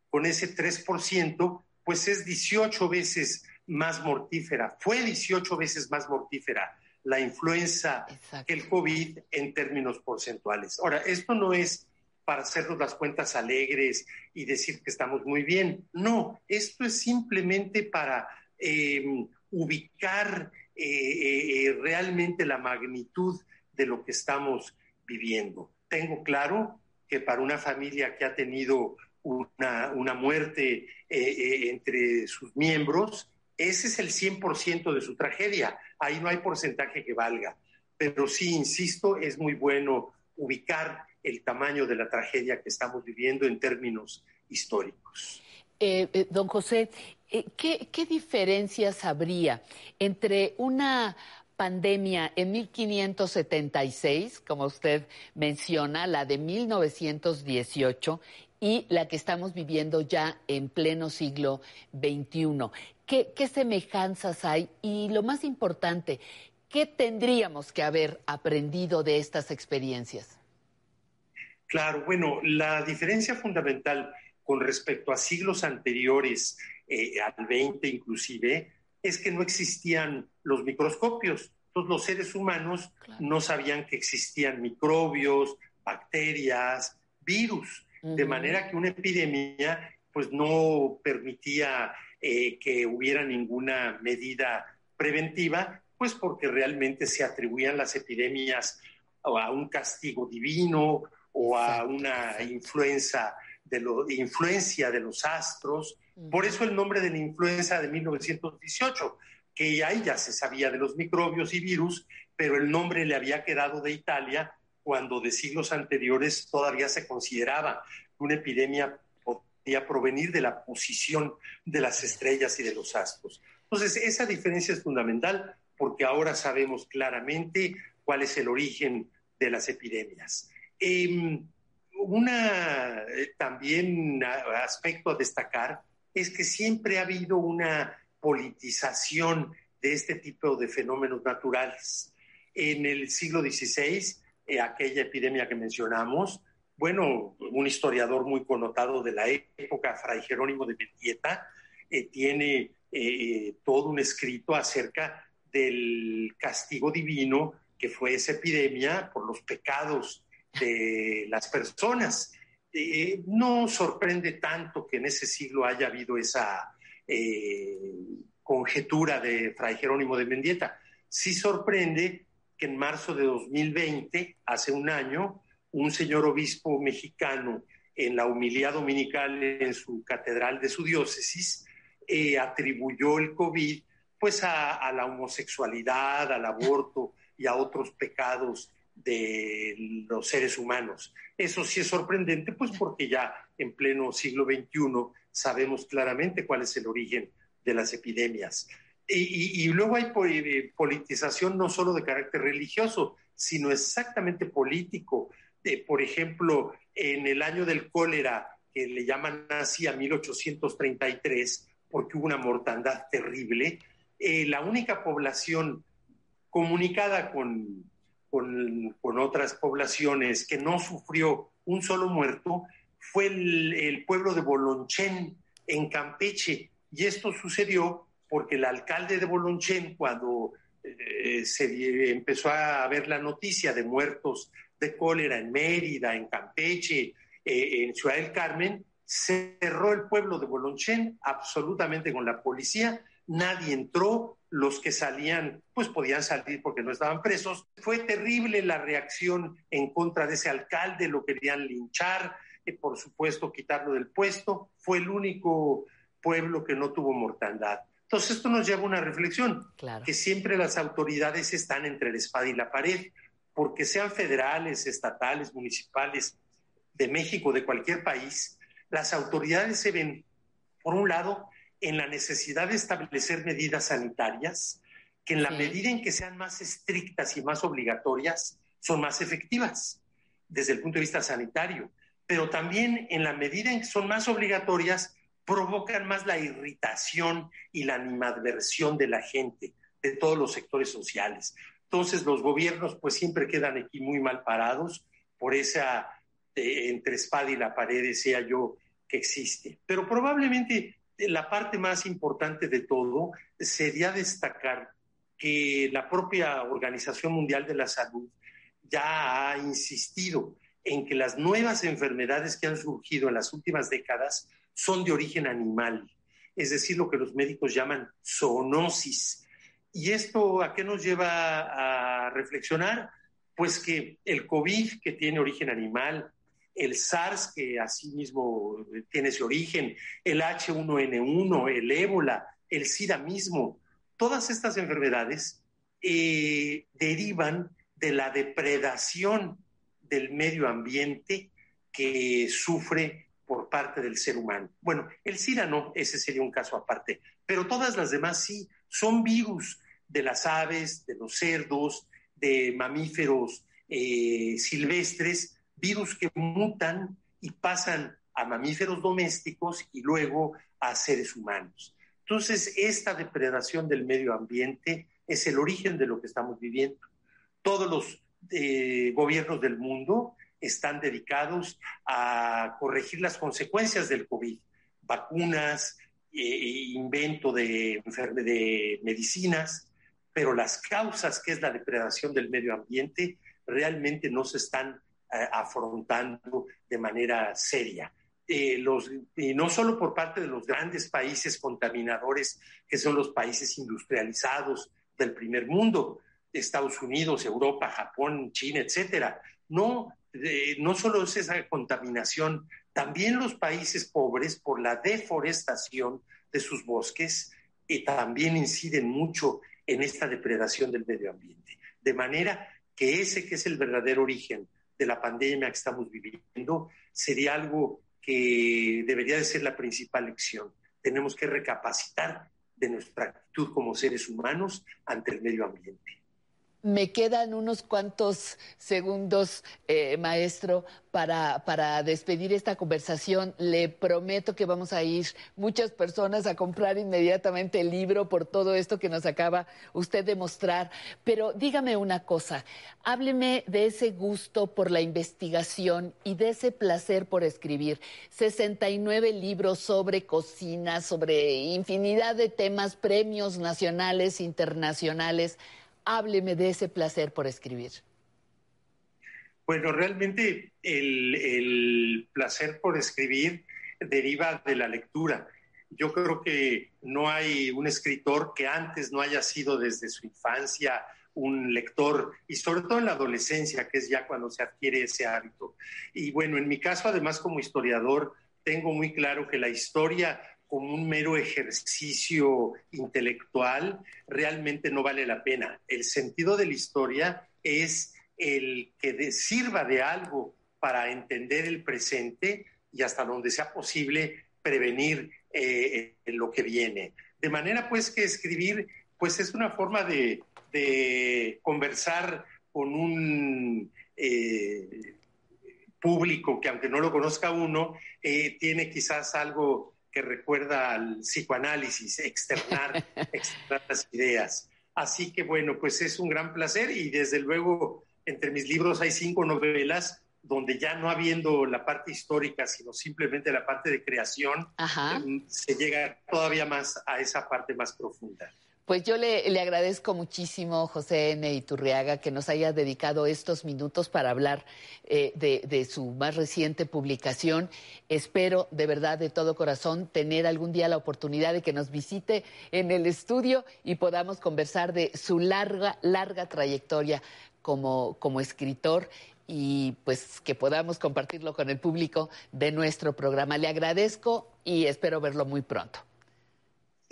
con ese 3%, pues es 18 veces más mortífera, fue 18 veces más mortífera la influenza que el COVID en términos porcentuales. Ahora, esto no es para hacernos las cuentas alegres y decir que estamos muy bien. No, esto es simplemente para em, ubicar eh, eh, realmente la magnitud de lo que estamos viviendo. Tengo claro que para una familia que ha tenido una, una muerte eh, entre sus miembros, ese es el 100% de su tragedia. Ahí no hay porcentaje que valga. Pero sí, insisto, es muy bueno ubicar el tamaño de la tragedia que estamos viviendo en términos históricos. Eh, eh, don José, eh, ¿qué, ¿qué diferencias habría entre una pandemia en 1576, como usted menciona, la de 1918, y la que estamos viviendo ya en pleno siglo XXI. ¿Qué, qué semejanzas hay? Y lo más importante, ¿qué tendríamos que haber aprendido de estas experiencias? Claro, bueno, la diferencia fundamental con respecto a siglos anteriores, eh, al 20 inclusive, es que no existían los microscopios. Entonces los seres humanos no sabían que existían microbios, bacterias, virus, de manera que una epidemia pues no permitía eh, que hubiera ninguna medida preventiva, pues porque realmente se atribuían las epidemias a un castigo divino o a una influencia de, lo, influencia de los astros. Por eso el nombre de la influenza de 1918, que ahí ya se sabía de los microbios y virus, pero el nombre le había quedado de Italia cuando de siglos anteriores todavía se consideraba que una epidemia podía provenir de la posición de las estrellas y de los astros. Entonces, esa diferencia es fundamental porque ahora sabemos claramente cuál es el origen de las epidemias. Eh, una también aspecto a destacar es que siempre ha habido una politización de este tipo de fenómenos naturales. En el siglo XVI, eh, aquella epidemia que mencionamos, bueno, un historiador muy connotado de la época, Fray Jerónimo de Mendieta, eh, tiene eh, todo un escrito acerca del castigo divino que fue esa epidemia por los pecados de las personas. Eh, no sorprende tanto que en ese siglo haya habido esa eh, conjetura de Fray Jerónimo de Mendieta. Sí sorprende que en marzo de 2020, hace un año, un señor obispo mexicano en la humildad dominical en su catedral de su diócesis eh, atribuyó el COVID pues a la homosexualidad, al aborto y a otros pecados de los seres humanos. Eso sí es sorprendente, pues porque ya en pleno siglo XXI sabemos claramente cuál es el origen de las epidemias. Y, luego hay eh, politización no solo de carácter religioso, sino exactamente político. Eh, por ejemplo, en el año del cólera, que le llaman así a 1833, porque hubo una mortandad terrible, eh, la única población comunicada con con, otras poblaciones que no sufrió un solo muerto fue el, pueblo de Bolonchen en Campeche. Y esto sucedió porque el alcalde de Bolonchen, cuando eh, se empezó a ver la noticia de muertos de cólera en Mérida, en Campeche, eh, en Ciudad del Carmen, cerró el pueblo de Bolonchen absolutamente con la policía, nadie entró, los que salían, pues podían salir porque no estaban presos. Fue terrible la reacción en contra de ese alcalde, lo querían linchar, y por supuesto quitarlo del puesto. Fue el único pueblo que no tuvo mortandad. Entonces esto nos lleva a una reflexión, que siempre las autoridades están entre la espada y la pared, porque sean federales, estatales, municipales, de México, de cualquier país, las autoridades se ven, por un lado, en la necesidad de establecer medidas sanitarias que en la medida en que sean más estrictas y más obligatorias, son más efectivas desde el punto de vista sanitario, pero también en la medida en que son más obligatorias, provocan más la irritación y la animadversión de la gente, de todos los sectores sociales. Entonces los gobiernos pues siempre quedan aquí muy mal parados por esa eh, entre espada y la pared, decía yo, que existe. Pero probablemente la parte más importante de todo sería destacar que la propia Organización Mundial de la Salud ya ha insistido en que las nuevas enfermedades que han surgido en las últimas décadas son de origen animal, es decir, lo que los médicos llaman zoonosis. ¿Y esto a qué nos lleva a reflexionar? Pues que el COVID, que tiene origen animal, el SARS, que asimismo tiene ese origen, el H1N1, el ébola, el SIDA mismo, todas estas enfermedades eh, derivan de la depredación del medio ambiente que sufre parte del ser humano. Bueno, el SIDA ese sería un caso aparte, pero todas las demás sí, son virus de las aves, de los cerdos, de mamíferos eh, silvestres, virus que mutan y pasan a mamíferos domésticos y luego a seres humanos. Entonces, esta depredación del medio ambiente es el origen de lo que estamos viviendo. Todos los eh, gobiernos del mundo están dedicados a corregir las consecuencias del COVID, vacunas, eh, invento de, de medicinas, pero las causas, que es la depredación del medio ambiente, realmente no se están eh, afrontando de manera seria. Eh, los, y no solo por parte de los grandes países contaminadores, que son los países industrializados del primer mundo, Estados Unidos, Europa, Japón, China, etcétera. No, no solo es esa contaminación, también los países pobres, por la deforestación de sus bosques, y también inciden mucho en esta depredación del medio ambiente. De manera que ese que es el verdadero origen de la pandemia que estamos viviendo sería algo que debería de ser la principal lección. Tenemos que recapacitar de nuestra actitud como seres humanos ante el medio ambiente. Me quedan unos cuantos segundos, eh, maestro, para, para despedir esta conversación. Le prometo que vamos a ir muchas personas a comprar inmediatamente el libro por todo esto que nos acaba usted de mostrar. Pero dígame una cosa, hábleme de ese gusto por la investigación y de ese placer por escribir. 69 libros sobre cocina, sobre infinidad de temas, premios nacionales, internacionales hábleme de ese placer por escribir. Bueno, realmente el, placer por escribir deriva de la lectura. Yo creo que no hay un escritor que antes no haya sido desde su infancia un lector y sobre todo en la adolescencia, que es ya cuando se adquiere ese hábito. Y bueno, en mi caso, además como historiador, tengo muy claro que la historia como un mero ejercicio intelectual, realmente no vale la pena. El sentido de la historia es el que sirva de algo para entender el presente y hasta donde sea posible prevenir eh, lo que viene. De manera pues que escribir pues es una forma de, conversar con un eh, público que aunque no lo conozca uno, eh, tiene quizás algo que recuerda al psicoanálisis, externar, externar las ideas. Así que bueno, pues es un gran placer y desde luego entre mis libros hay cinco novelas donde ya no habiendo la parte histórica, sino simplemente la parte de creación, em, se llega todavía más a esa parte más profunda. Pues yo le, agradezco muchísimo, José N. Iturriaga, que nos haya dedicado estos minutos para hablar eh, de, su más reciente publicación. Espero de verdad, de todo corazón, tener algún día la oportunidad de que nos visite en el estudio y podamos conversar de su larga, larga trayectoria como, como escritor y pues que podamos compartirlo con el público de nuestro programa. Le agradezco y espero verlo muy pronto.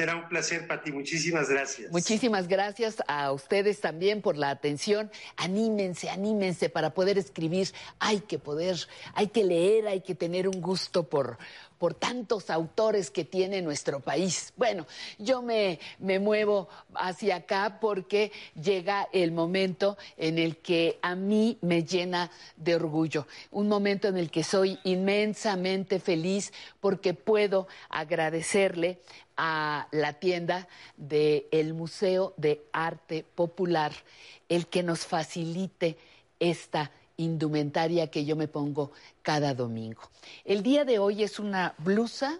Será un placer, Pati. Muchísimas gracias. Muchísimas gracias a ustedes también por la atención. Anímense, anímense para poder escribir. Hay que poder, hay que leer, hay que tener un gusto por, por tantos autores que tiene nuestro país. Bueno, yo me, me muevo hacia acá porque llega el momento en el que a mí me llena de orgullo. Un momento en el que soy inmensamente feliz porque puedo agradecerle a la tienda del Museo de Arte Popular el que nos facilite esta indumentaria que yo me pongo cada domingo. El día de hoy es una blusa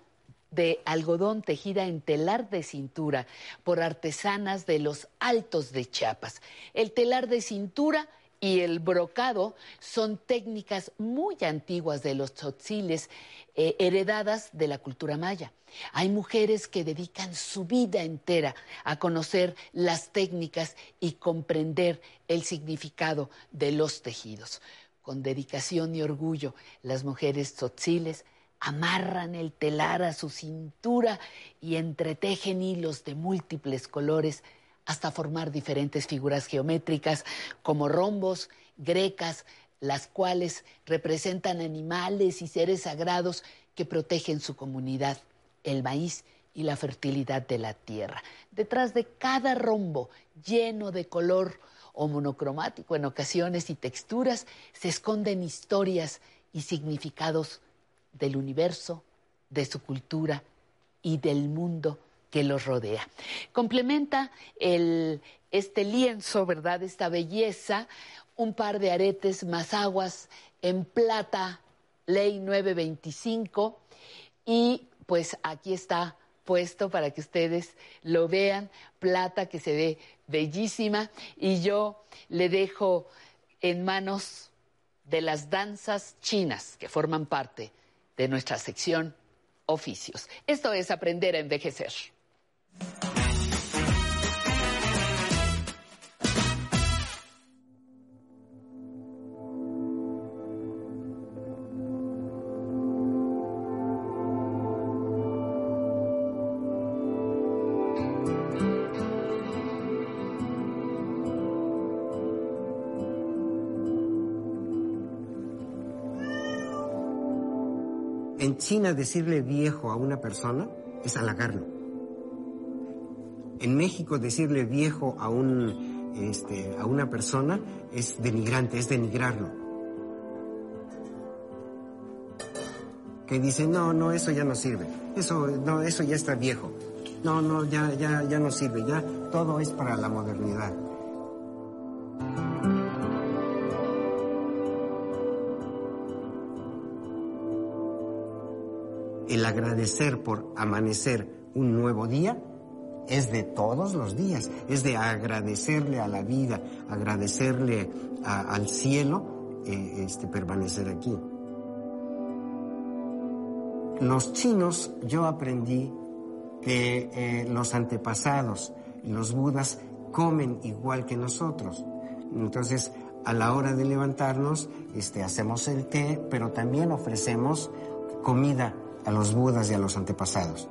de algodón tejida en telar de cintura por artesanas de los Altos de Chiapas. El telar de cintura y el brocado son técnicas muy antiguas de los tzotziles, eh, heredadas de la cultura maya. Hay mujeres que dedican su vida entera a conocer las técnicas y comprender el significado de los tejidos. Con dedicación y orgullo, las mujeres tzotziles amarran el telar a su cintura y entretejen hilos de múltiples colores hasta formar diferentes figuras geométricas como rombos, grecas, las cuales representan animales y seres sagrados que protegen su comunidad, el maíz y la fertilidad de la tierra. Detrás de cada rombo lleno de color o monocromático en ocasiones y texturas se esconden historias y significados del universo, de su cultura y del mundo que los rodea. Complementa el, este lienzo, ¿verdad? Esta belleza, un par de aretes más aguas en plata, ley 925, y pues aquí está puesto para que ustedes lo vean, plata que se ve bellísima, y yo le dejo en manos de las danzas chinas que forman parte de nuestra sección oficios. Esto es aprender a envejecer. En China decirle viejo a una persona es halagarlo. En México decirle viejo a, un, este, a una persona es denigrante, es denigrarlo. Que dice, no, no, eso ya no sirve. Eso, no, eso ya está viejo. No, no, ya, ya, ya no sirve. Ya todo es para la modernidad. el agradecer por amanecer un nuevo día es de todos los días, es de agradecerle a la vida, agradecerle al cielo, eh, este, permanecer aquí. Los chinos, yo aprendí que eh, los antepasados, los budas, comen igual que nosotros. Entonces, a la hora de levantarnos, este, hacemos el té, pero también ofrecemos comida a los budas y a los antepasados.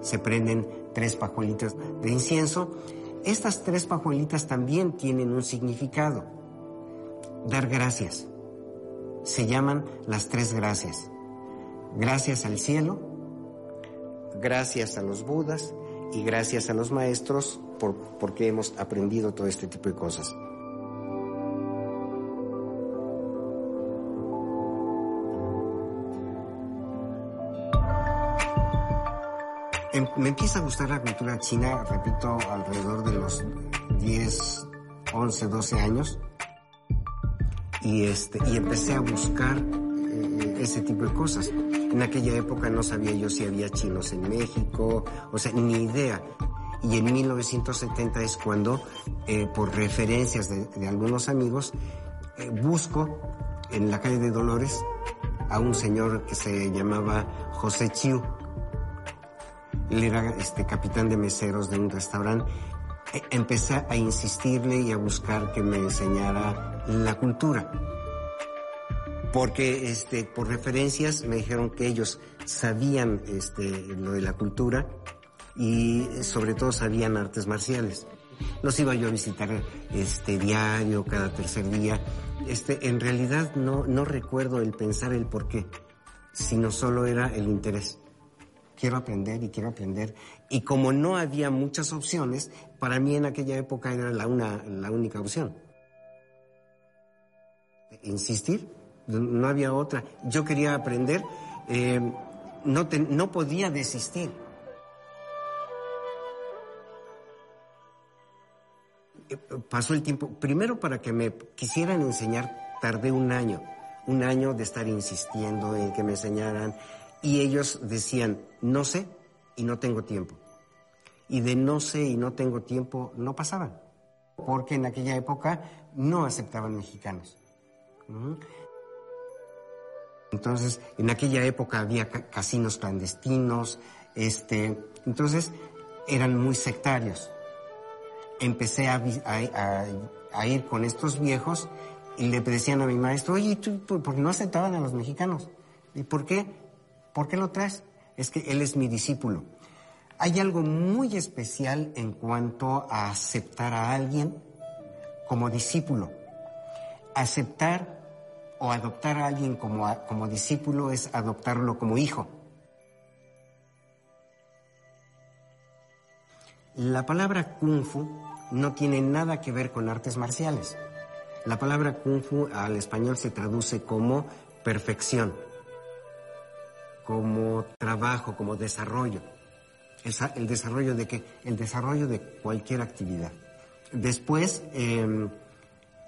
Se prenden tres pajuelitas de incienso. Estas tres pajuelitas también tienen un significado. Dar gracias. Se llaman las tres gracias. Gracias al cielo, gracias a los budas y gracias a los maestros por, porque hemos aprendido todo este tipo de cosas. Em, me empieza a gustar la cultura china, repito, alrededor de los 10, 11, 12 años. Y, este, y empecé a buscar eh, ese tipo de cosas. En aquella época no sabía yo si había chinos en México, o sea, ni idea. Y en 1970 es cuando, eh, por referencias de, algunos amigos, eh, busco en la calle de Dolores a un señor que se llamaba José Chiu él era este, capitán de meseros de un restaurante. E, empecé a insistirle y a buscar que me enseñara la cultura. Porque este, por referencias me dijeron que ellos sabían este, lo de la cultura y sobre todo sabían artes marciales. Los iba yo a visitar este diario, cada tercer día. Este, en realidad no, no recuerdo el pensar el por qué, sino solo era el interés quiero aprender y quiero aprender. Y como no había muchas opciones, para mí en aquella época era la, una, la única opción. Insistir, no había otra. Yo quería aprender, eh, no, no podía desistir. Eh, pasó el tiempo, primero para que me quisieran enseñar, tardé un año, un año de estar insistiendo en que me enseñaran, y ellos decían, no sé y no tengo tiempo. Y de no sé y no tengo tiempo no pasaban, porque en aquella época no aceptaban mexicanos. Entonces, en aquella época había casinos clandestinos, este, entonces eran muy sectarios. Empecé a, ir con estos viejos y le decían a mi maestro, oye, ¿tú, ¿por qué no aceptaban a los mexicanos? ¿Y por qué? ¿Por qué lo traes? Es que él es mi discípulo. Hay algo muy especial en cuanto a aceptar a alguien como discípulo. Aceptar o adoptar a alguien como, como discípulo es adoptarlo como hijo. La palabra kung fu no tiene nada que ver con artes marciales. La palabra kung fu al español se traduce como perfección. Como trabajo, como desarrollo. El, desarrollo de qué? El desarrollo de cualquier actividad. Después, em,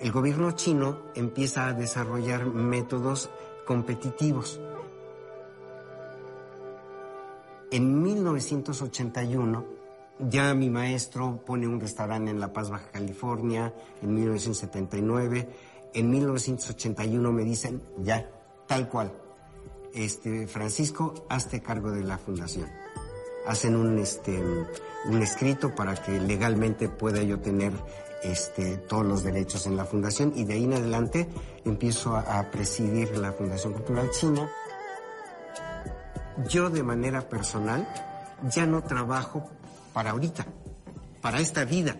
el gobierno chino empieza a desarrollar métodos competitivos. En 1981, ya mi maestro pone un restaurante en La Paz, Baja California, en 1979. En 1981 me dicen, ya, tal cual, este, Francisco, hazte cargo de la fundación. Hacen un, este, un escrito para que legalmente pueda yo tener este, todos los derechos en la fundación y de ahí en adelante empiezo a, a presidir la Fundación Cultural China. Yo de manera personal ya no trabajo para ahorita, para esta vida.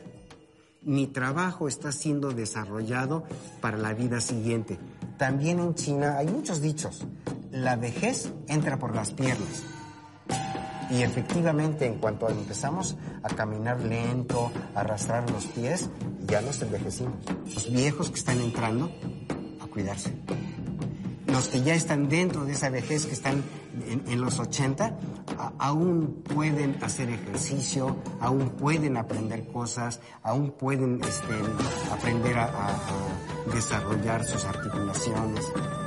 Mi trabajo está siendo desarrollado para la vida siguiente. También en China hay muchos dichos. La vejez entra por las piernas. Y efectivamente, en cuanto empezamos a caminar lento, a arrastrar los pies, ya nos envejecimos. Los viejos que están entrando, a cuidarse. Los que ya están dentro de esa vejez, que están en, los 80, aún pueden hacer ejercicio, aún pueden aprender cosas, aún pueden este, aprender a, desarrollar sus articulaciones,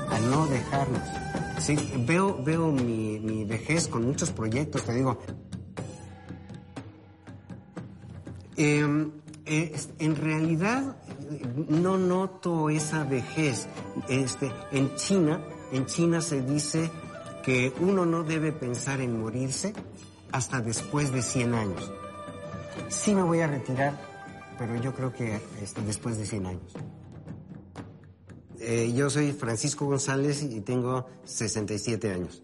a no dejarnos. Veo, veo mi, vejez con muchos proyectos, te digo. Em, eh, en realidad no noto esa vejez. Este, en China, en China se dice que uno no debe pensar en morirse hasta después de 100 años. Sí me voy a retirar, pero yo creo que después de 100 años. Eh, yo soy Francisco González y tengo 67 años.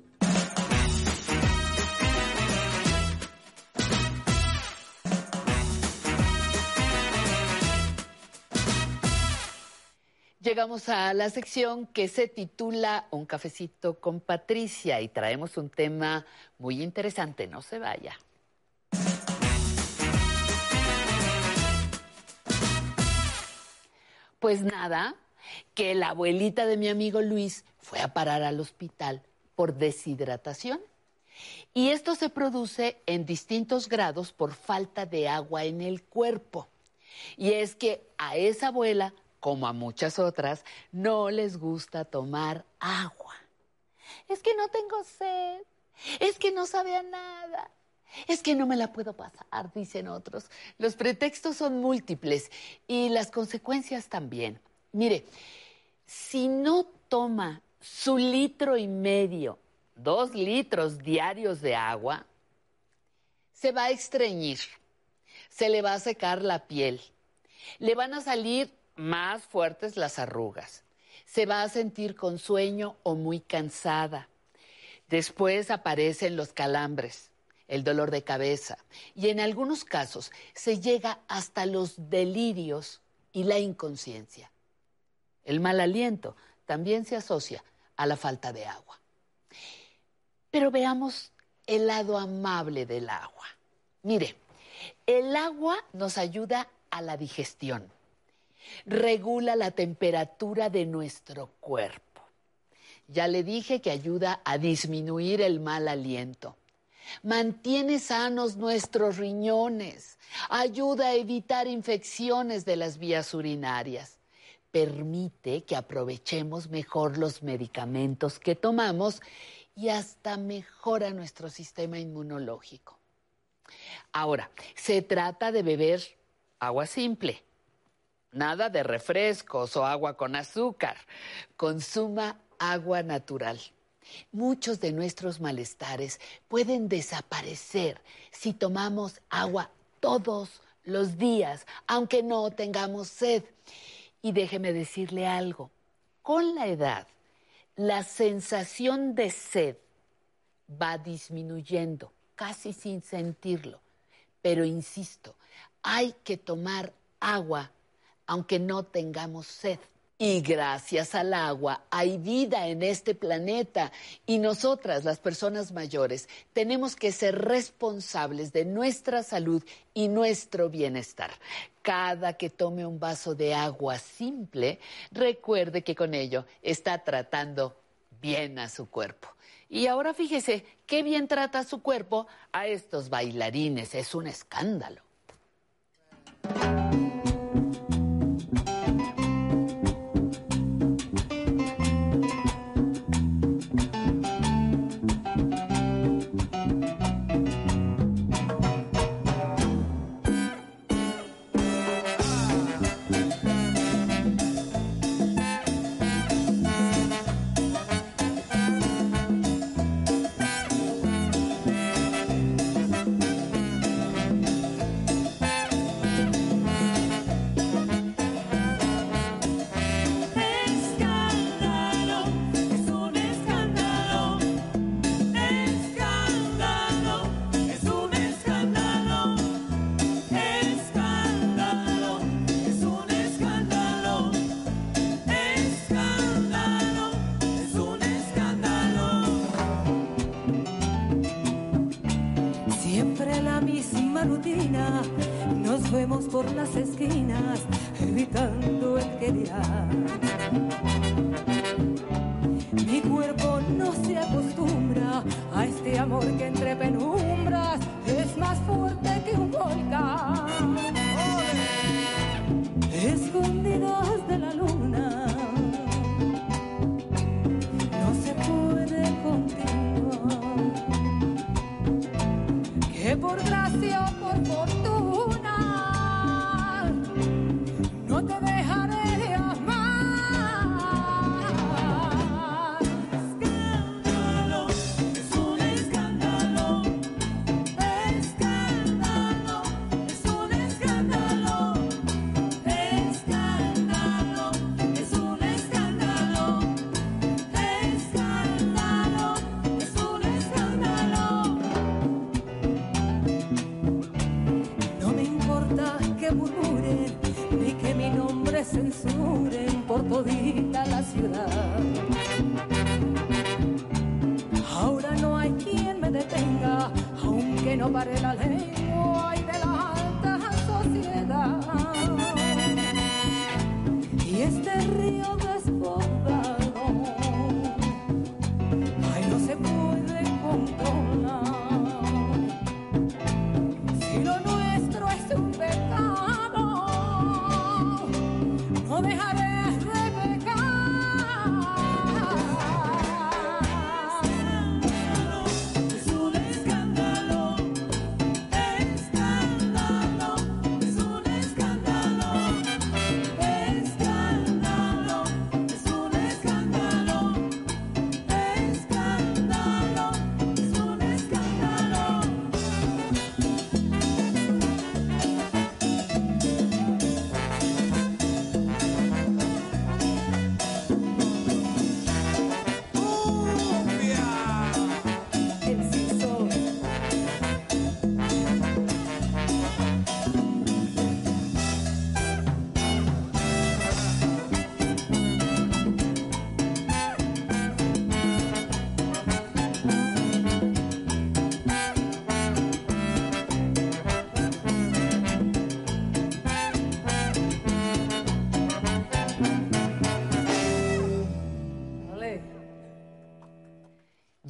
Llegamos a la sección que se titula Un cafecito con Patricia y traemos un tema muy interesante, no se vaya. Pues nada, que la abuelita de mi amigo Luis fue a parar al hospital por deshidratación. Y esto se produce en distintos grados por falta de agua en el cuerpo. Y es que a esa abuela como a muchas otras, no les gusta tomar agua. Es que no tengo sed, es que no sabe a nada, es que no me la puedo pasar, dicen otros. Los pretextos son múltiples y las consecuencias también. Mire, si no toma su litro y medio, dos litros diarios de agua, se va a estreñir, se le va a secar la piel, le van a salir más fuertes las arrugas. Se va a sentir con sueño o muy cansada. Después aparecen los calambres, el dolor de cabeza y en algunos casos se llega hasta los delirios y la inconsciencia. El mal aliento también se asocia a la falta de agua. Pero veamos el lado amable del agua. Mire, el agua nos ayuda a la digestión regula la temperatura de nuestro cuerpo. Ya le dije que ayuda a disminuir el mal aliento. Mantiene sanos nuestros riñones, ayuda a evitar infecciones de las vías urinarias, permite que aprovechemos mejor los medicamentos que tomamos y hasta mejora nuestro sistema inmunológico. Ahora, se trata de beber agua simple, Nada de refrescos o agua con azúcar. Consuma agua natural. Muchos de nuestros malestares pueden desaparecer si tomamos agua todos los días, aunque no tengamos sed. Y déjeme decirle algo, con la edad, la sensación de sed va disminuyendo, casi sin sentirlo. Pero insisto, hay que tomar agua aunque no tengamos sed. Y gracias al agua hay vida en este planeta y nosotras, las personas mayores, tenemos que ser responsables de nuestra salud y nuestro bienestar. Cada que tome un vaso de agua simple, recuerde que con ello está tratando bien a su cuerpo. Y ahora fíjese qué bien trata su cuerpo a estos bailarines. Es un escándalo. Las esquinas,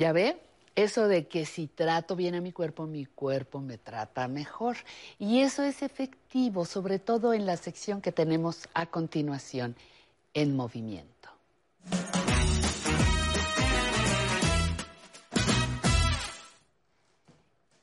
¿Ya ve? Eso de que si trato bien a mi cuerpo, mi cuerpo me trata mejor. Y eso es efectivo, sobre todo en la sección que tenemos a continuación, en movimiento.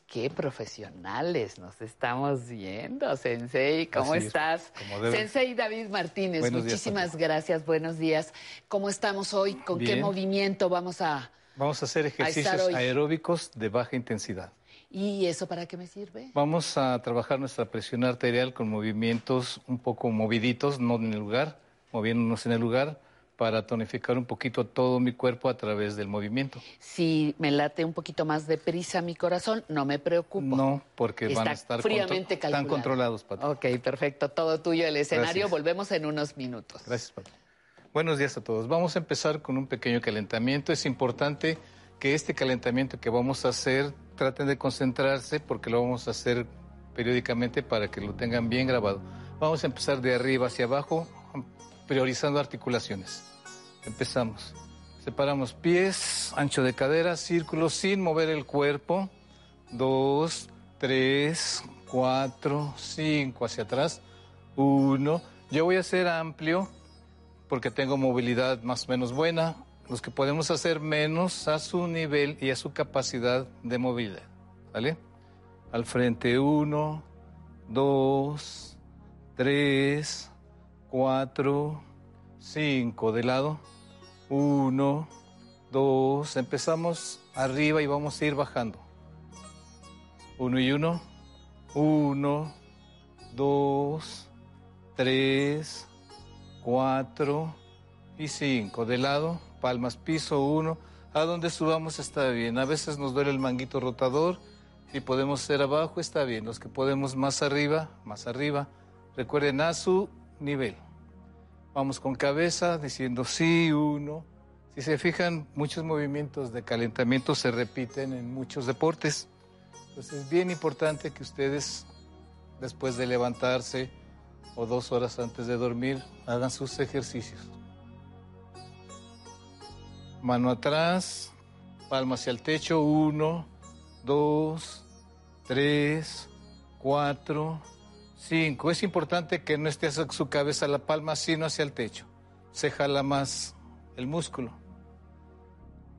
Qué profesionales nos estamos viendo, Sensei. ¿Cómo Así estás? Sensei David Martínez, Buenos días, muchísimas gracias. Buenos días. ¿Cómo estamos hoy? ¿Con qué movimiento vamos a...? Vamos a hacer ejercicios aeróbicos de baja intensidad. ¿Y eso para qué me sirve? Vamos a trabajar nuestra presión arterial con movimientos un poco moviditos, no en el lugar, moviéndonos en el lugar, para tonificar un poquito todo mi cuerpo a través del movimiento. Si me late un poquito más de prisa mi corazón, no me preocupo. No, porque van a estar fríamente contro- están calculado. controlados, Pati. Ok, perfecto. Todo tuyo el escenario. Gracias. Volvemos en unos minutos. Gracias, Pati. Buenos días a todos. Vamos a empezar con un pequeño calentamiento. Es importante que este calentamiento que vamos a hacer traten de concentrarse porque lo vamos a hacer periódicamente para que lo tengan bien grabado. Vamos a empezar de arriba hacia abajo, priorizando articulaciones. Empezamos. Separamos pies, ancho de cadera, círculo sin mover el cuerpo. Dos, tres, cuatro, cinco, hacia atrás. Uno. Yo voy a hacer amplio porque tengo movilidad más o menos buena. Los que podemos hacer menos a su nivel y a su capacidad de movilidad. ¿Vale? Al frente uno, dos, tres, cuatro, cinco. De lado. Uno, dos. Empezamos arriba y vamos a ir bajando. Uno y uno. Uno, dos, tres, cuatro y cinco. De lado, palmas piso, uno. A donde subamos está bien. A veces nos duele el manguito rotador. Si podemos ser abajo, está bien. Los que podemos más arriba, más arriba. Recuerden a su nivel. Vamos con cabeza diciendo sí, uno. Si se fijan, muchos movimientos de calentamiento se repiten en muchos deportes. Entonces es bien importante que ustedes, después de levantarse o dos horas antes de dormir, hagan sus ejercicios. Mano atrás, palma hacia el techo, uno, dos, tres, cuatro, cinco. Es importante que no esté hacia su cabeza la palma, sino hacia el techo. Se jala más el músculo.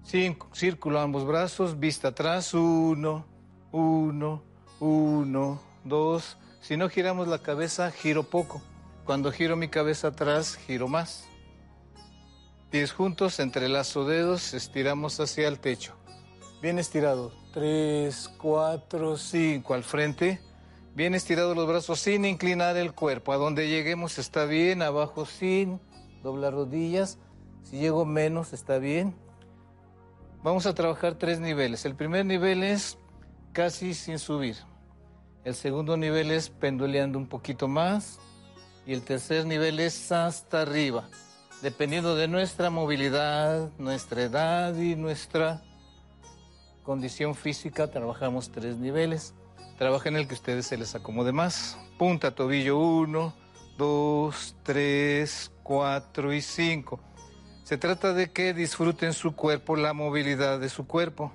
Cinco, círculo ambos brazos, vista atrás, uno, uno, uno, dos. Si no giramos la cabeza, giro poco. Cuando giro mi cabeza atrás, giro más. Pies juntos, entrelazo dedos, estiramos hacia el techo. Bien estirado. Tres, cuatro, cinco. Al frente. Bien estirados los brazos sin inclinar el cuerpo. A donde lleguemos está bien. Abajo sin doblar rodillas. Si llego menos está bien. Vamos a trabajar tres niveles. El primer nivel es casi sin subir. El segundo nivel es penduleando un poquito más. Y el tercer nivel es hasta arriba. Dependiendo de nuestra movilidad, nuestra edad y nuestra condición física, trabajamos tres niveles. Trabajen el que a ustedes se les acomode más. Punta, tobillo, uno, dos, tres, cuatro y cinco. Se trata de que disfruten su cuerpo, la movilidad de su cuerpo.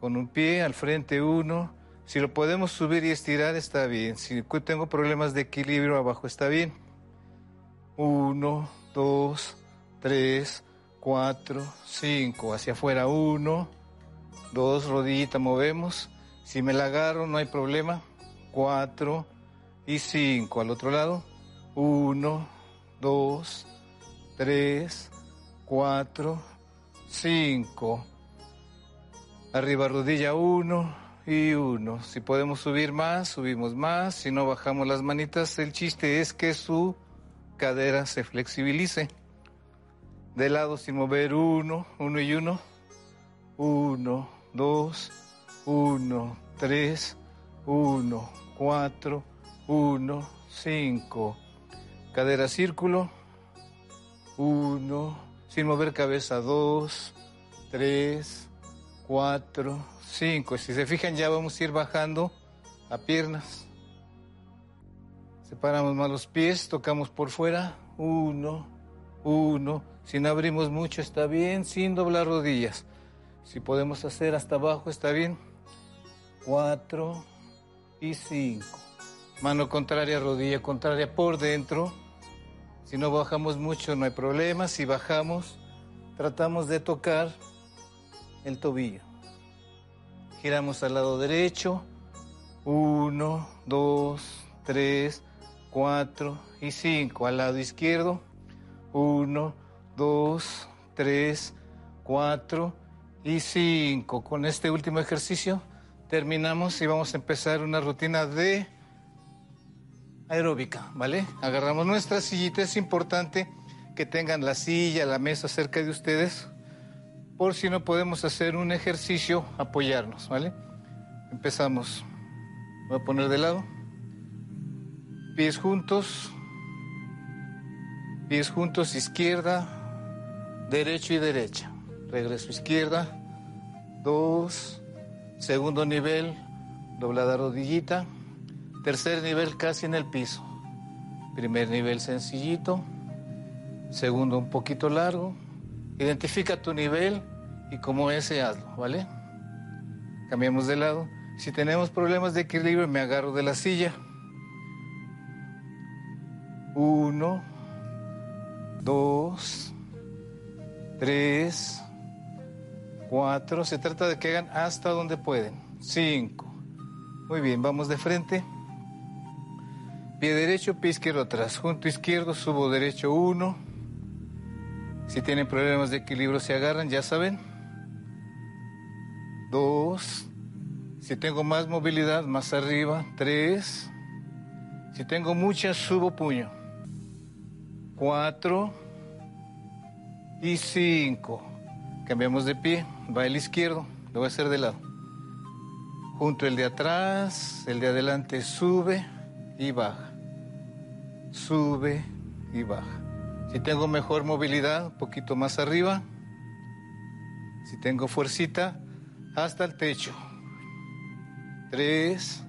Con un pie al frente uno. Si lo podemos subir y estirar está bien. Si tengo problemas de equilibrio abajo está bien. Uno, dos, tres, cuatro, cinco. Hacia afuera uno, dos, rodillita movemos. Si me la agarro no hay problema. Cuatro y cinco. Al otro lado. Uno, dos, tres, cuatro, cinco. Arriba rodilla uno y uno. Si podemos subir más, subimos más. Si no, bajamos las manitas. El chiste es que su cadera se flexibilice. De lado sin mover uno, uno y uno. Uno, dos, uno, tres, uno, cuatro, uno, cinco. Cadera círculo. Uno, sin mover cabeza, dos, tres, cuatro, cinco. Si se fijan ya vamos a ir bajando a piernas. Separamos más los pies, tocamos por fuera. Uno, uno. Si no abrimos mucho está bien, sin doblar rodillas. Si podemos hacer hasta abajo está bien. Cuatro y cinco. Mano contraria, rodilla contraria por dentro. Si no bajamos mucho no hay problema. Si bajamos, tratamos de tocar el tobillo. Giramos al lado derecho. Uno, dos, tres, cuatro y cinco. Al lado izquierdo. Uno, dos, tres, cuatro y cinco. Con este último ejercicio terminamos y vamos a empezar una rutina de aeróbica, ¿vale? Agarramos nuestra sillita, es importante que tengan la silla, la mesa cerca de ustedes, por si no podemos hacer un ejercicio, apoyarnos, ¿vale? Empezamos. Voy a poner de lado. Pies juntos. Pies juntos, izquierda, derecho y derecha. Regreso izquierda. Dos. Segundo nivel, doblada rodillita. Tercer nivel casi en el piso. Primer nivel sencillito. Segundo un poquito largo. Identifica tu nivel y como ese hazlo, ¿vale? Cambiamos de lado. Si tenemos problemas de equilibrio, me agarro de la silla. Uno, dos, tres, cuatro. Se trata de que hagan hasta donde pueden. Cinco. Muy bien, vamos de frente. Pie derecho, pie izquierdo atrás. Junto izquierdo, subo derecho uno. Si tienen problemas de equilibrio, se agarran, ya saben. Dos. Si tengo más movilidad, más arriba. Tres. Si tengo mucha, subo puño. Cuatro. Y cinco. Cambiamos de pie. Va el izquierdo. Lo voy a hacer de lado. Junto el de atrás. El de adelante sube y baja. Sube y baja. Si tengo mejor movilidad, un poquito más arriba. Si tengo fuercita, hasta el techo. Tres.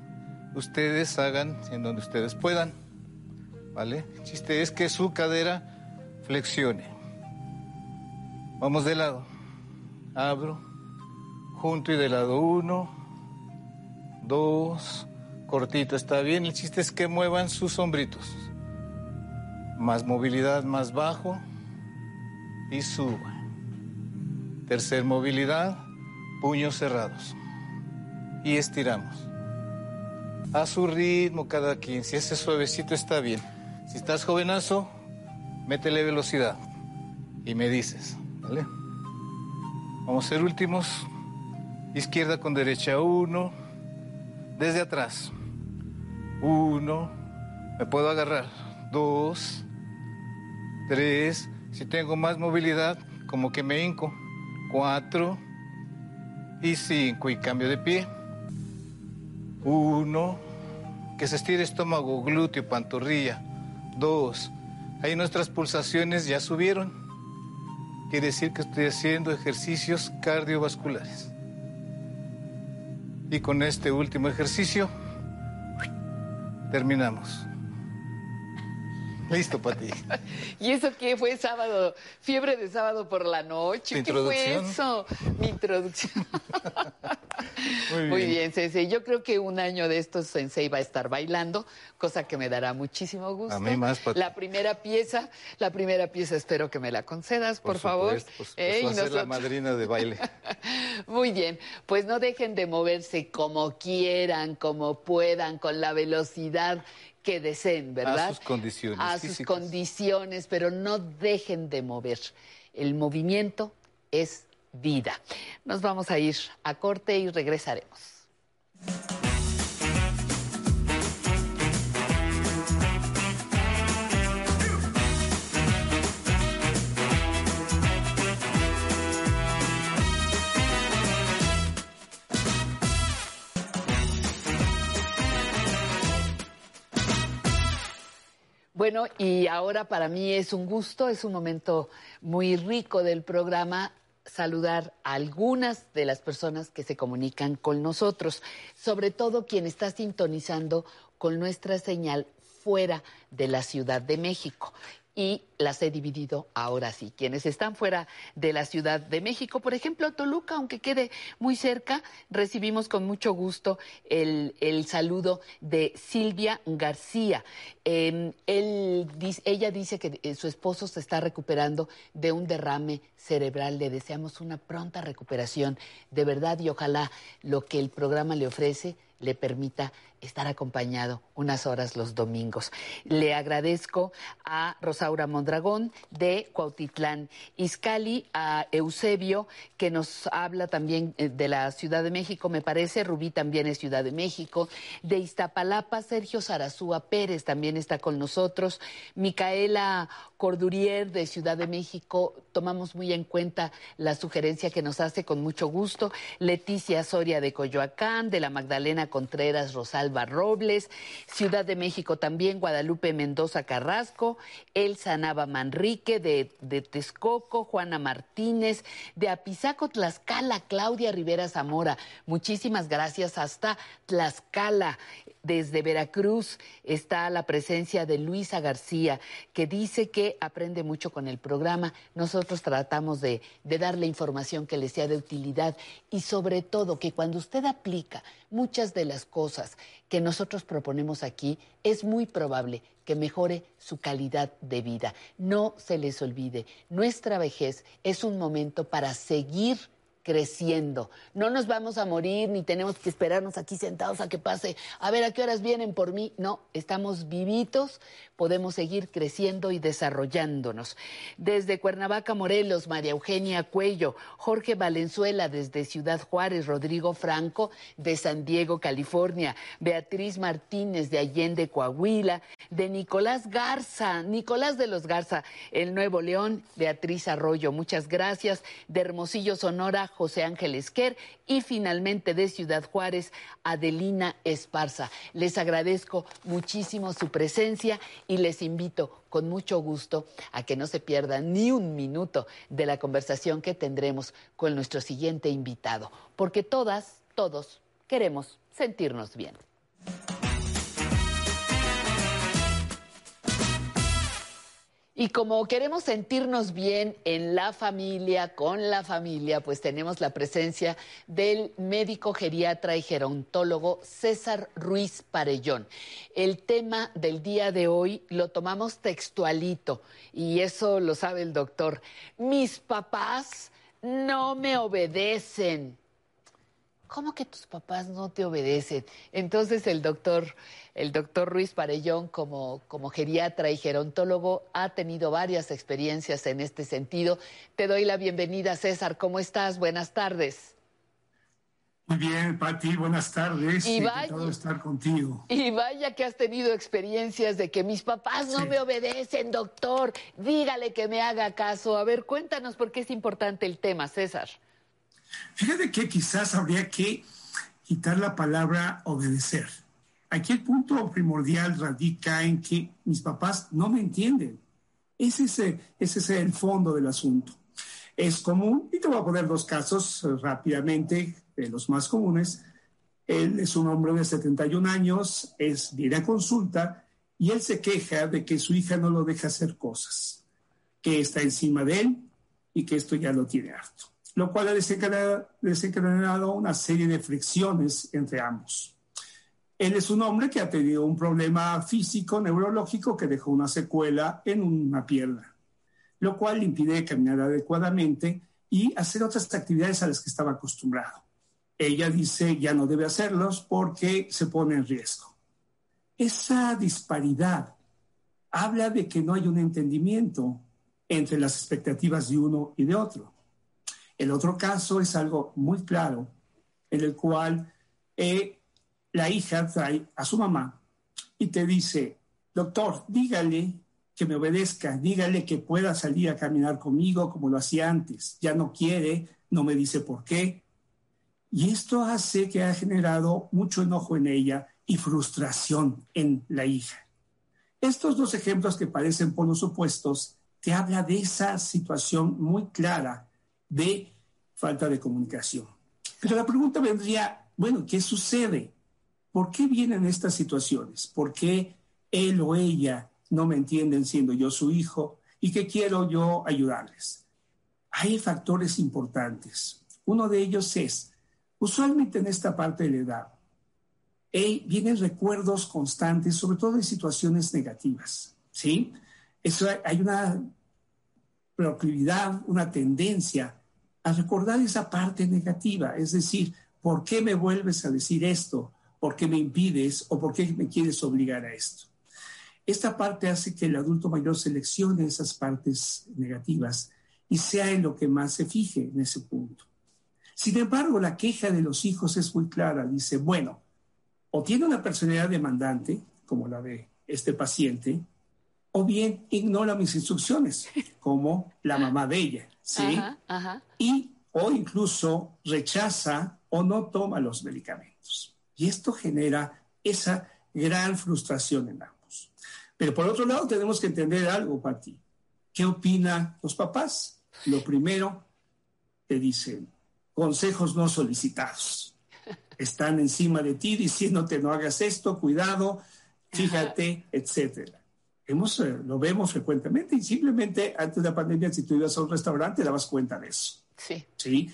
Ustedes hagan en donde ustedes puedan. ¿Vale? El chiste es que su cadera flexione. Vamos de lado. Abro. Junto y de lado uno. Dos. Cortito está bien. El chiste es que muevan sus hombritos. Más movilidad más bajo. Y suba. Tercer movilidad. Puños cerrados. Y estiramos. A su ritmo cada quien. Si ese suavecito está bien. Si estás jovenazo, métele velocidad. Y me dices. ¿Vale? Vamos a ser últimos. Izquierda con derecha. Uno. Desde atrás. Uno. Me puedo agarrar. Dos. Tres. Si tengo más movilidad, como que me hinco. Cuatro. Y cinco. Y cambio de pie. Uno. Que se estire estómago, glúteo, pantorrilla. Dos. Ahí nuestras pulsaciones ya subieron. Quiere decir que estoy haciendo ejercicios cardiovasculares. Y con este último ejercicio terminamos. Listo, Pati. ¿Y eso qué fue sábado? ¿Fiebre de sábado por la noche? ¿Qué fue eso? Mi introducción. Muy bien. Muy bien, Sensei. Yo creo que un año de estos Sensei va a estar bailando, cosa que me dará muchísimo gusto. A mí más, Pati. La primera pieza, la primera pieza espero que me la concedas, por, favor. supuesto, por supuesto. Eh, a ser la nosotros- madrina de baile. Muy bien, pues no dejen de moverse como quieran, como puedan, con la velocidad que deseen, ¿verdad? A sus condiciones A sus físicas. condiciones, pero no dejen de mover. El movimiento es vida. Nos vamos a ir a corte y regresaremos. Bueno, y ahora para mí es un gusto, es un momento muy rico del programa saludar a algunas de las personas que se comunican con nosotros, sobre todo quien está sintonizando con nuestra señal fuera de la Ciudad de México. Y las he dividido ahora sí. Quienes están fuera de la Ciudad de México, por ejemplo, Toluca, aunque quede muy cerca, recibimos con mucho gusto el, el saludo de Silvia García. Dis- ella dice que eh, su esposo se está recuperando de un derrame cerebral. Le deseamos una pronta recuperación, de verdad, y ojalá lo que el programa le ofrece le permita estar acompañado unas horas los domingos. Le agradezco a Rosaura Mondragón de Cuautitlán. Izcalli, a Eusebio, que nos habla también eh, de la Ciudad de México, me parece, Rubí también es Ciudad de México, de Iztapalapa, Sergio Sarazúa Pérez también está con nosotros, Micaela Cordurier de Ciudad de México, tomamos muy en cuenta la sugerencia que nos hace con mucho gusto, Leticia Soria de Coyoacán, de la Magdalena Contreras Rosalba Robles, Ciudad de México también, Guadalupe Mendoza Carrasco, Elsa Nava Manrique de, de Texcoco, Juana Martínez, de Apizaco, Tlaxcala, Claudia Rivera Zamora. Muchísimas gracias hasta Tlaxcala. Desde Veracruz está la presencia de Luisa García, que dice que aprende mucho con el programa. Nosotros tratamos de, de darle información que le sea de utilidad y sobre todo que cuando usted aplica muchas de las cosas que nosotros proponemos aquí, es muy probable que mejore su calidad de vida. No se les olvide, nuestra vejez es un momento para seguir creciendo. No nos vamos a morir ni tenemos que esperarnos aquí sentados a que pase, a ver a qué horas vienen por mí. No, estamos vivitos, podemos seguir creciendo y desarrollándonos. Desde Cuernavaca, Morelos, María Eugenia Cuello, Jorge Valenzuela desde Ciudad Juárez, Rodrigo Franco de San Diego, California, Beatriz Martínez de Allende, Coahuila, de Nicolás Garza, Nicolás de los Garza, el Nuevo León, Beatriz Arroyo, muchas gracias, de Hermosillo, Sonora, José Ángel Esquer y finalmente de Ciudad Juárez, Adelina Esparza. Les agradezco muchísimo su presencia y les invito con mucho gusto a que no se pierdan ni un minuto de la conversación que tendremos con nuestro siguiente invitado, porque todas, todos queremos sentirnos bien. Y como queremos sentirnos bien en la familia, con la familia, pues tenemos la presencia del médico geriatra y gerontólogo César Ruiz Parellón. El tema del día de hoy lo tomamos textualito y eso lo sabe el doctor. Mis papás no me obedecen. ¿Cómo que tus papás no te obedecen? Entonces el doctor, el doctor Ruiz Parellón, como, como geriatra y gerontólogo, ha tenido varias experiencias en este sentido. Te doy la bienvenida, César. ¿Cómo estás? Buenas tardes. Muy bien, Pati, buenas tardes. Y Encantado de estar contigo. Y vaya que has tenido experiencias de que mis papás no me obedecen, doctor. Dígale que me haga caso. A ver, cuéntanos por qué es importante el tema, César. Fíjate que quizás habría que quitar la palabra obedecer. Aquí el punto primordial radica en que mis papás no me entienden. Ese es, ese es el fondo del asunto. Es común, y te voy a poner dos casos eh, rápidamente, de los más comunes. Él es un hombre de 71 años, es, viene a consulta y él se queja de que su hija no lo deja hacer cosas, que está encima de él y que esto ya lo tiene harto lo cual ha desencadenado una serie de fricciones entre ambos. Él es un hombre que ha tenido un problema físico, neurológico, que dejó una secuela en una pierna, lo cual le impide caminar adecuadamente y hacer otras actividades a las que estaba acostumbrado. Ella dice ya no debe hacerlos porque se pone en riesgo. Esa disparidad habla de que no hay un entendimiento entre las expectativas de uno y de otro. El otro caso es algo muy claro, en el cual eh, la hija trae a su mamá y te dice, doctor, dígale que me obedezca, dígale que pueda salir a caminar conmigo como lo hacía antes. Ya no quiere, no me dice por qué. Y esto hace que ha generado mucho enojo en ella y frustración en la hija. Estos dos ejemplos que parecen por los opuestos te habla de esa situación muy clara de falta de comunicación. Pero la pregunta vendría, bueno, ¿qué sucede? ¿Por qué vienen estas situaciones? ¿Por qué él o ella no me entienden siendo yo su hijo y que quiero yo ayudarles? Hay factores importantes. Uno de ellos es, usualmente en esta parte de la edad, vienen recuerdos constantes, sobre todo en situaciones negativas, ¿sí? Eso hay una proclividad, una tendencia a recordar esa parte negativa, es decir, ¿por qué me vuelves a decir esto? ¿Por qué me impides o por qué me quieres obligar a esto? Esta parte hace que el adulto mayor seleccione esas partes negativas y sea en lo que más se fije en ese punto. Sin embargo, la queja de los hijos es muy clara. Dice, bueno, o tiene una personalidad demandante, como la de este paciente, o bien ignora mis instrucciones, como la mamá de ella, ¿sí? Y o incluso rechaza o no toma los medicamentos. Y esto genera esa gran frustración en ambos. Pero por otro lado, tenemos que entender algo, Pati. ¿Qué opinan los papás? Lo primero, te dicen consejos no solicitados. Están encima de ti diciéndote no hagas esto, cuidado, fíjate, etcétera. Hemos, eh, lo vemos frecuentemente y simplemente antes de la pandemia, si tú ibas a un restaurante, dabas cuenta de eso. Sí. ¿sí?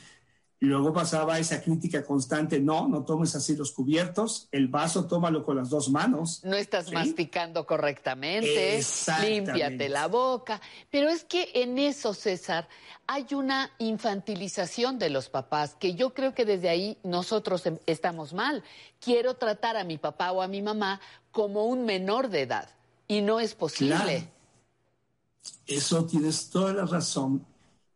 Y luego pasaba esa crítica constante, no, no tomes así los cubiertos, el vaso tómalo con las dos manos. No estás masticando correctamente, límpiate la boca. Pero es que en eso, César, hay una infantilización de los papás, que yo creo que desde ahí nosotros em- estamos mal. Quiero tratar a mi papá o a mi mamá como un menor de edad, y no es posible. Claro. Eso tienes toda la razón.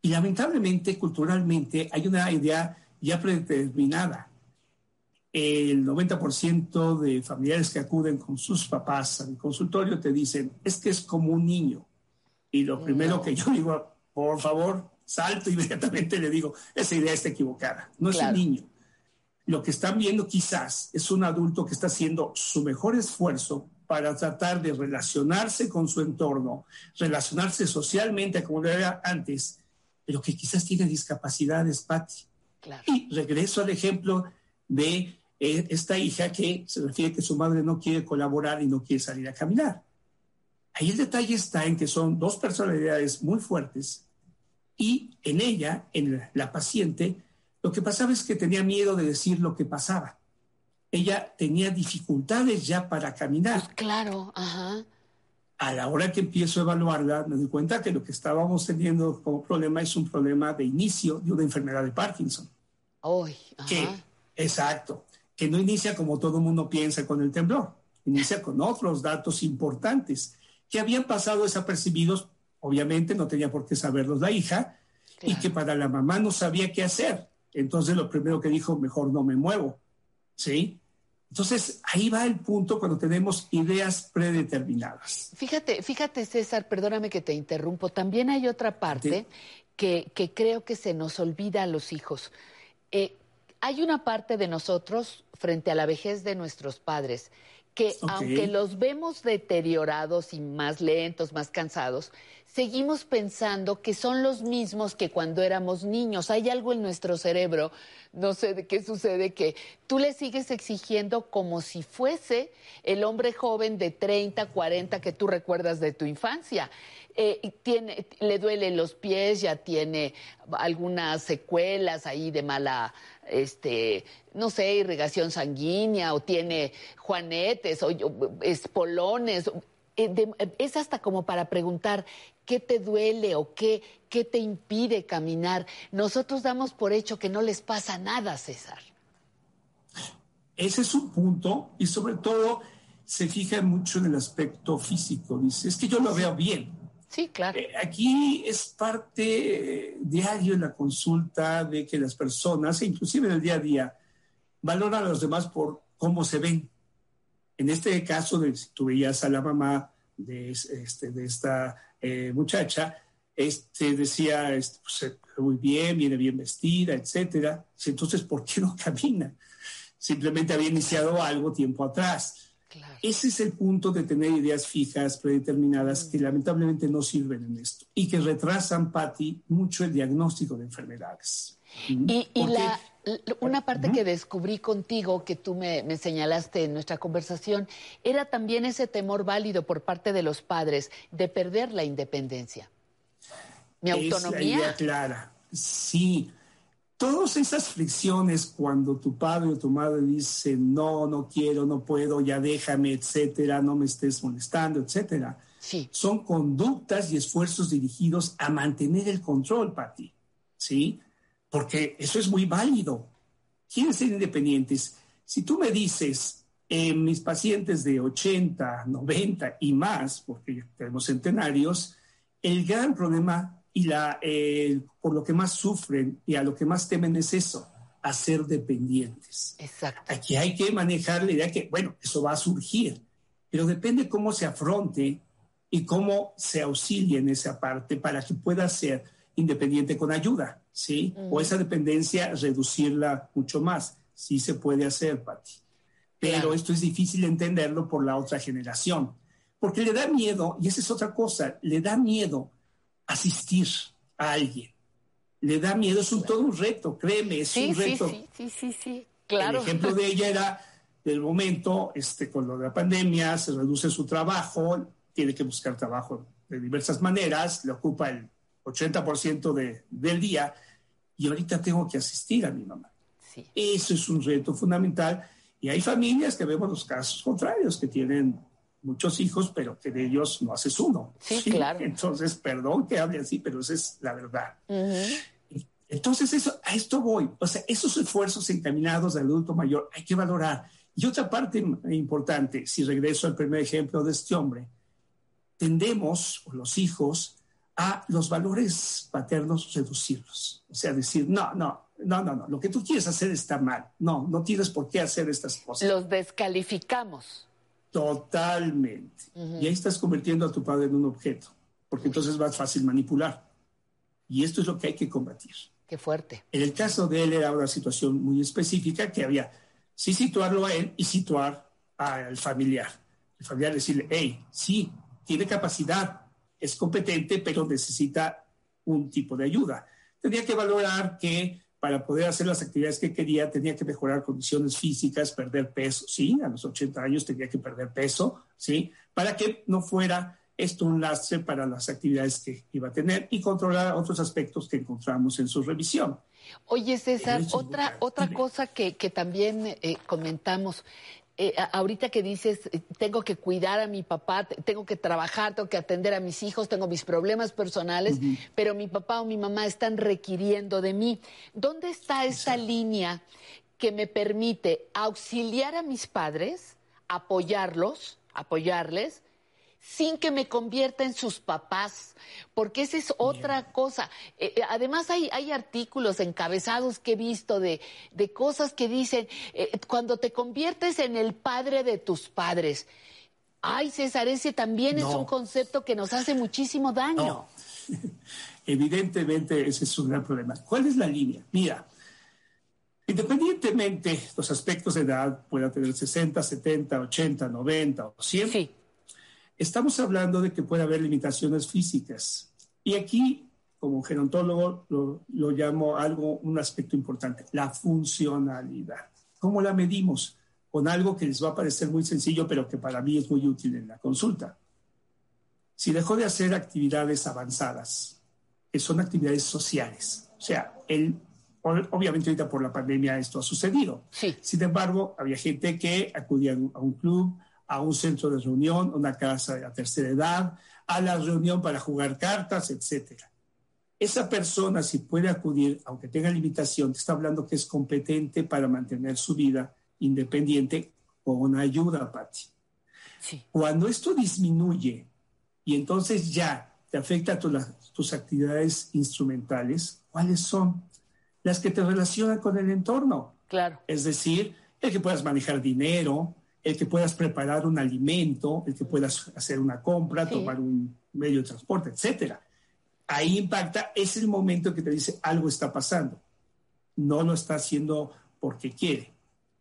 Y lamentablemente, culturalmente, hay una idea ya predeterminada. El 90% de familiares que acuden con sus papás al consultorio te dicen, es que es como un niño. Y lo primero que yo digo, por favor, salto inmediatamente le digo, esa idea está equivocada. No es Claro. un niño. Lo que están viendo quizás es un adulto que está haciendo su mejor esfuerzo para tratar de relacionarse con su entorno, relacionarse socialmente como lo era antes, pero que quizás tiene discapacidades, Patti. Y regreso al ejemplo de eh, esta hija que se refiere que su madre no quiere colaborar y no quiere salir a caminar. Ahí el detalle está en que son dos personalidades muy fuertes y en ella, en la paciente, lo que pasaba es que tenía miedo de decir lo que pasaba. Ella tenía dificultades ya para caminar. Claro, ajá. A la hora que empiezo a evaluarla, me doy cuenta que lo que estábamos teniendo como problema es un problema de inicio de una enfermedad de Parkinson. Que, exacto, que no inicia como todo el mundo piensa con el temblor, inicia con otros datos importantes que habían pasado desapercibidos, obviamente no tenía por qué saberlos la hija, y que para la mamá no sabía qué hacer. Entonces lo primero que dijo, mejor no me muevo, ¿sí? Entonces ahí va el punto cuando tenemos ideas predeterminadas. Fíjate, fíjate, César, perdóname que te interrumpo. También hay otra parte que, que creo que se nos olvida a los hijos. Eh, hay una parte de nosotros frente a la vejez de nuestros padres que aunque los vemos deteriorados y más lentos, más cansados, seguimos pensando que son los mismos que cuando éramos niños. Hay algo en nuestro cerebro, no sé de qué sucede, que tú le sigues exigiendo como si fuese el hombre joven de 30, 40 que tú recuerdas de tu infancia. Eh, le duelen los pies, ya tiene algunas secuelas ahí de mala, este, no sé, irrigación sanguínea, o tiene juanetes, o espolones. Eh, es hasta como para preguntar qué te duele o qué, qué te impide caminar. Nosotros damos por hecho que no les pasa nada, César. Ese es un punto y sobre todo se fija mucho en el aspecto físico. Dice, es que yo lo veo bien. Sí, claro. Eh, aquí es parte eh, diario en la consulta de que las personas, e inclusive en el día a día, valoran a los demás por cómo se ven. En este caso, de, si tú veías a la mamá de, este, de esta eh, muchacha, este, decía, este, pues, muy bien, viene bien vestida, etcétera. Entonces, ¿por qué no camina? Simplemente había iniciado algo tiempo atrás. Ese es el punto de tener ideas fijas, predeterminadas, que lamentablemente no sirven en esto y que retrasan, Patti, mucho el diagnóstico de enfermedades. Y, y Porque- la, una parte que descubrí contigo, que tú me, me señalaste en nuestra conversación, era también ese temor válido por parte de los padres de perder la independencia. Mi Es la idea autonomía. clara. Sí. Todas esas fricciones cuando tu padre o tu madre dice no, no quiero, no puedo, ya déjame, etcétera, no me estés molestando, etcétera. Son conductas y esfuerzos dirigidos a mantener el control, Pati. ¿Sí? Porque eso es muy válido. Quieren ser independientes. Si tú me dices, eh, mis pacientes de 80, 90 y más, porque tenemos centenarios, el gran problema y la, eh, por lo que más sufren y a lo que más temen es eso, a ser dependientes. Exacto. Aquí hay que manejar la idea que, bueno, eso va a surgir, pero depende cómo se afronte y cómo se auxilie en esa parte para que pueda ser independiente con ayuda, ¿sí? O esa dependencia reducirla mucho más. Sí se puede hacer, Pati. Pero esto es difícil entenderlo por la otra generación, porque le da miedo, y esa es otra cosa, le da miedo asistir a alguien. Le da miedo, es un, todo un reto, créeme, es Sí, un reto. sí, sí, sí, sí, claro. El ejemplo de ella era del momento, este, con lo de la pandemia, se reduce su trabajo, tiene que buscar trabajo de diversas maneras, le ocupa el 80% de, del día y ahorita tengo que asistir a mi mamá. Eso es un reto fundamental y hay familias que vemos los casos contrarios, que tienen muchos hijos, pero que de ellos no haces uno. Sí, claro. Entonces, perdón que hable así, pero esa es la verdad. Entonces, eso, a esto voy. O sea, esos esfuerzos encaminados al adulto mayor hay que valorar. Y otra parte importante, si regreso al primer ejemplo de este hombre, tendemos, o los hijos, a los valores paternos reducirlos. O sea, decir, no, no, no, no, no, lo que tú quieres hacer está mal. No, no tienes por qué hacer estas cosas. Los descalificamos. Totalmente. Y ahí estás convirtiendo a tu padre en un objeto, porque entonces va fácil manipular. Y esto es lo que hay que combatir. Qué fuerte. En el caso de él era una situación muy específica que había sí situarlo a él y situar al familiar. El familiar decirle, hey, sí, tiene capacidad, es competente, pero necesita un tipo de ayuda. Tenía que valorar que para poder hacer las actividades que quería tenía que mejorar condiciones físicas, perder peso, sí, a los 80 años tenía que perder peso, sí, para que no fuera esto un lastre para las actividades que iba a tener y controlar otros aspectos que encontramos en su revisión. Oye, César, otra, otra cosa que, también eh, comentamos. Eh, ahorita que dices, eh, tengo que cuidar a mi papá, tengo que trabajar, tengo que atender a mis hijos, tengo mis problemas personales, pero mi papá o mi mamá están requiriendo de mí. ¿Dónde está esta línea que me permite auxiliar a mis padres, apoyarlos, apoyarles, sin que me convierta en sus papás, porque esa es otra cosa. Eh, eh, además hay, hay, artículos encabezados que he visto de, de cosas que dicen, eh, cuando te conviertes en el padre de tus padres. Ay, César, ese también es un concepto que nos hace muchísimo daño. Evidentemente ese es un gran problema. ¿Cuál es la línea? Mira, independientemente los aspectos de edad, pueda tener 60, 70, 80, 90 o 100, sí Estamos hablando de que puede haber limitaciones físicas. Y aquí, como gerontólogo, lo, lo llamo algo, un aspecto importante, la funcionalidad. ¿Cómo la medimos? Con algo que les va a parecer muy sencillo, pero que para mí es muy útil en la consulta. Si dejó de hacer actividades avanzadas, que son actividades sociales, o sea, él, obviamente ahorita por la pandemia esto ha sucedido. Sí. Sin embargo, había gente que acudía a un club, a un centro de reunión, una casa de la tercera edad, a la reunión para jugar cartas, etc. Esa persona, si puede acudir, aunque tenga limitación, te está hablando que es competente para mantener su vida independiente con ayuda, Patti. Sí. Cuando esto disminuye y entonces ya te afecta a tus actividades instrumentales, ¿cuáles son? Las que te relacionan con el entorno. Claro. Es decir, el que puedas manejar dinero, el que puedas preparar un alimento, el que puedas hacer una compra, tomar un medio de transporte, etcétera. Ahí impacta, es el momento que te dice algo está pasando. No lo está haciendo porque quiere.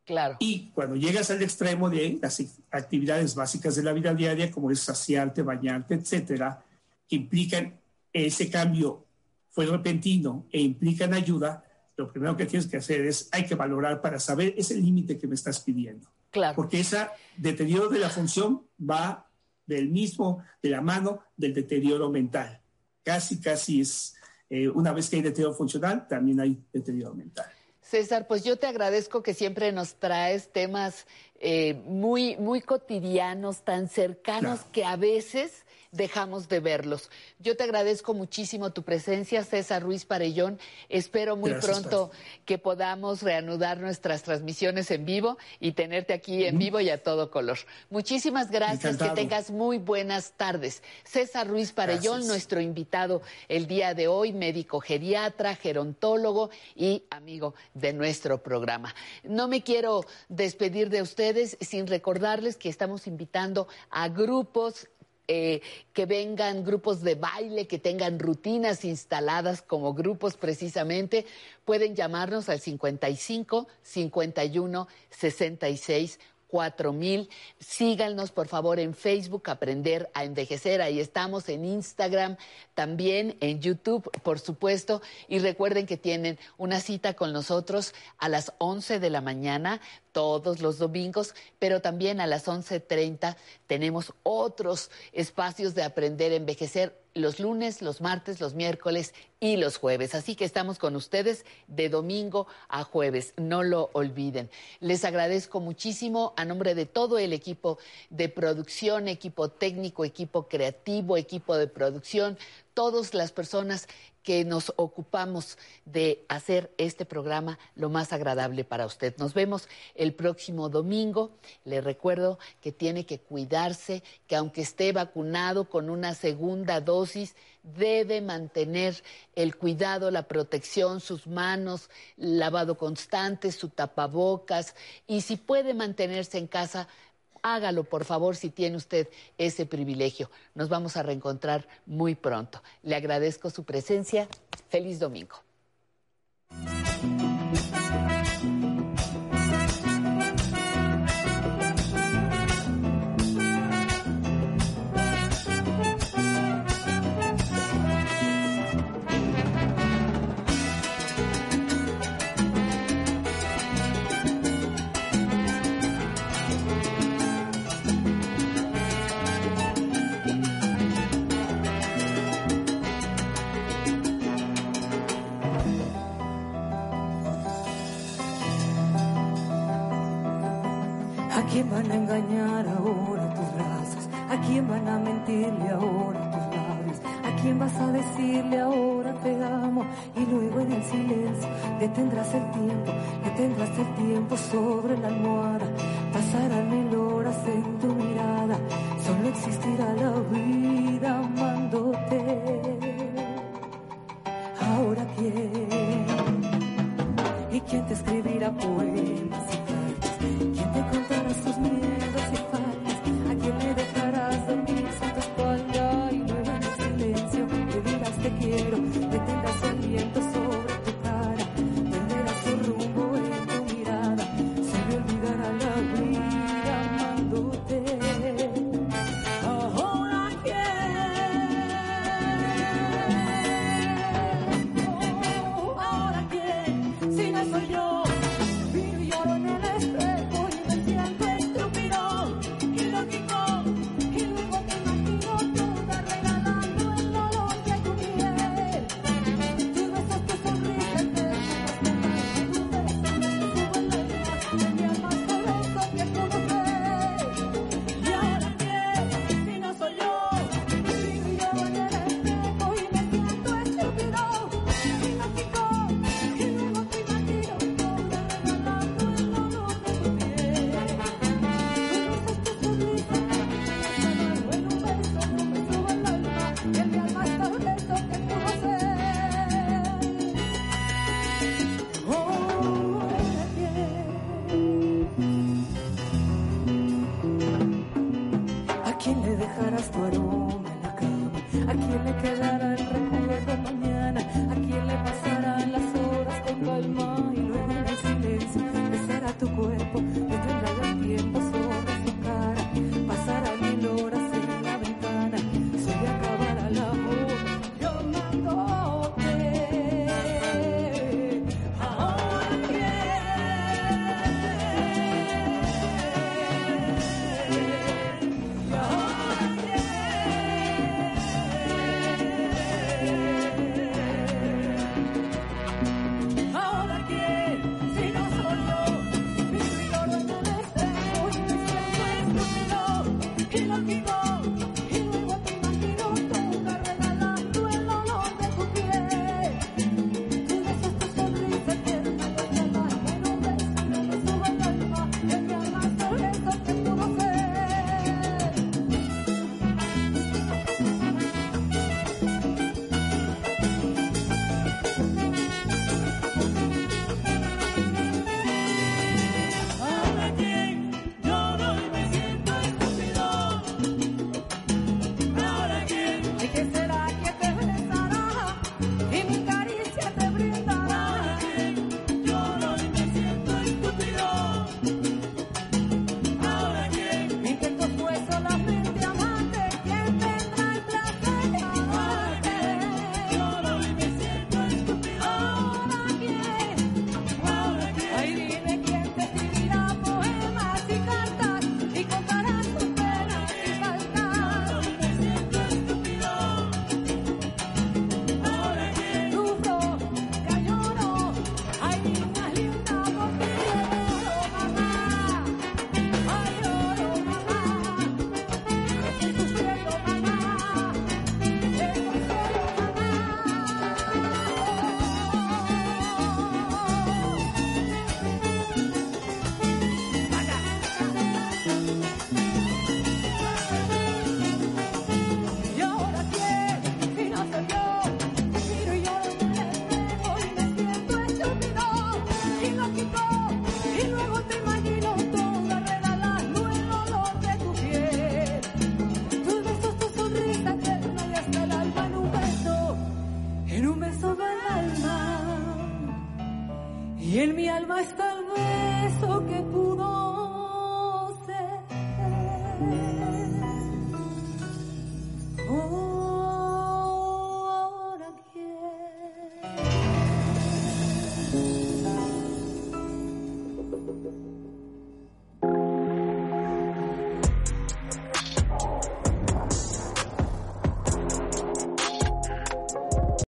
Claro. Y cuando llegas al extremo de las actividades básicas de la vida diaria, como es saciarte, bañarte, etcétera, que implican ese cambio fue repentino e implican ayuda, lo primero que tienes que hacer es hay que valorar para saber ese límite que me estás pidiendo. Porque ese deterioro de la función va del mismo, de la mano del deterioro mental. Casi, casi es, eh, una vez que hay deterioro funcional, también hay deterioro mental. César, pues yo te agradezco que siempre nos traes temas eh, muy, muy cotidianos, tan cercanos que a veces dejamos de verlos. Yo te agradezco muchísimo tu presencia, César Ruiz Parellón. Espero muy pronto que podamos reanudar nuestras transmisiones en vivo y tenerte aquí en vivo y a todo color. Muchísimas gracias, que tengas muy buenas tardes. César Ruiz Parellón, nuestro invitado el día de hoy, médico geriatra, gerontólogo y amigo de nuestro programa. No me quiero despedir de ustedes sin recordarles que estamos invitando a grupos eh, que vengan grupos de baile, que tengan rutinas instaladas como grupos precisamente, pueden llamarnos al 55 51 66 4000. Síganos, por favor, en Facebook, Aprender a Envejecer. Ahí estamos, en Instagram, también en YouTube, por supuesto. Y recuerden que tienen una cita con nosotros a las 11 de la mañana todos los domingos, pero también a las 11.30 tenemos otros espacios de aprender a envejecer los lunes, los martes, los miércoles y los jueves. Así que estamos con ustedes de domingo a jueves, no lo olviden. Les agradezco muchísimo a nombre de todo el equipo de producción, equipo técnico, equipo creativo, equipo de producción, todas las personas que nos ocupamos de hacer este programa lo más agradable para usted. Nos vemos el próximo domingo. Le recuerdo que tiene que cuidarse, que aunque esté vacunado con una segunda dosis, debe mantener el cuidado, la protección, sus manos, lavado constante, su tapabocas y si puede mantenerse en casa, hágalo, por favor, si tiene usted ese privilegio. Nos vamos a reencontrar muy pronto. Le agradezco su presencia. Feliz domingo. Quién van a engañar ahora tus brazos? ¿A quién van a mentirle ahora tus labios? ¿A quién vas a decirle ahora te amo? Y luego en el silencio detendrás el tiempo, detendrás el tiempo sobre la almohada. Pasarán mil horas en tu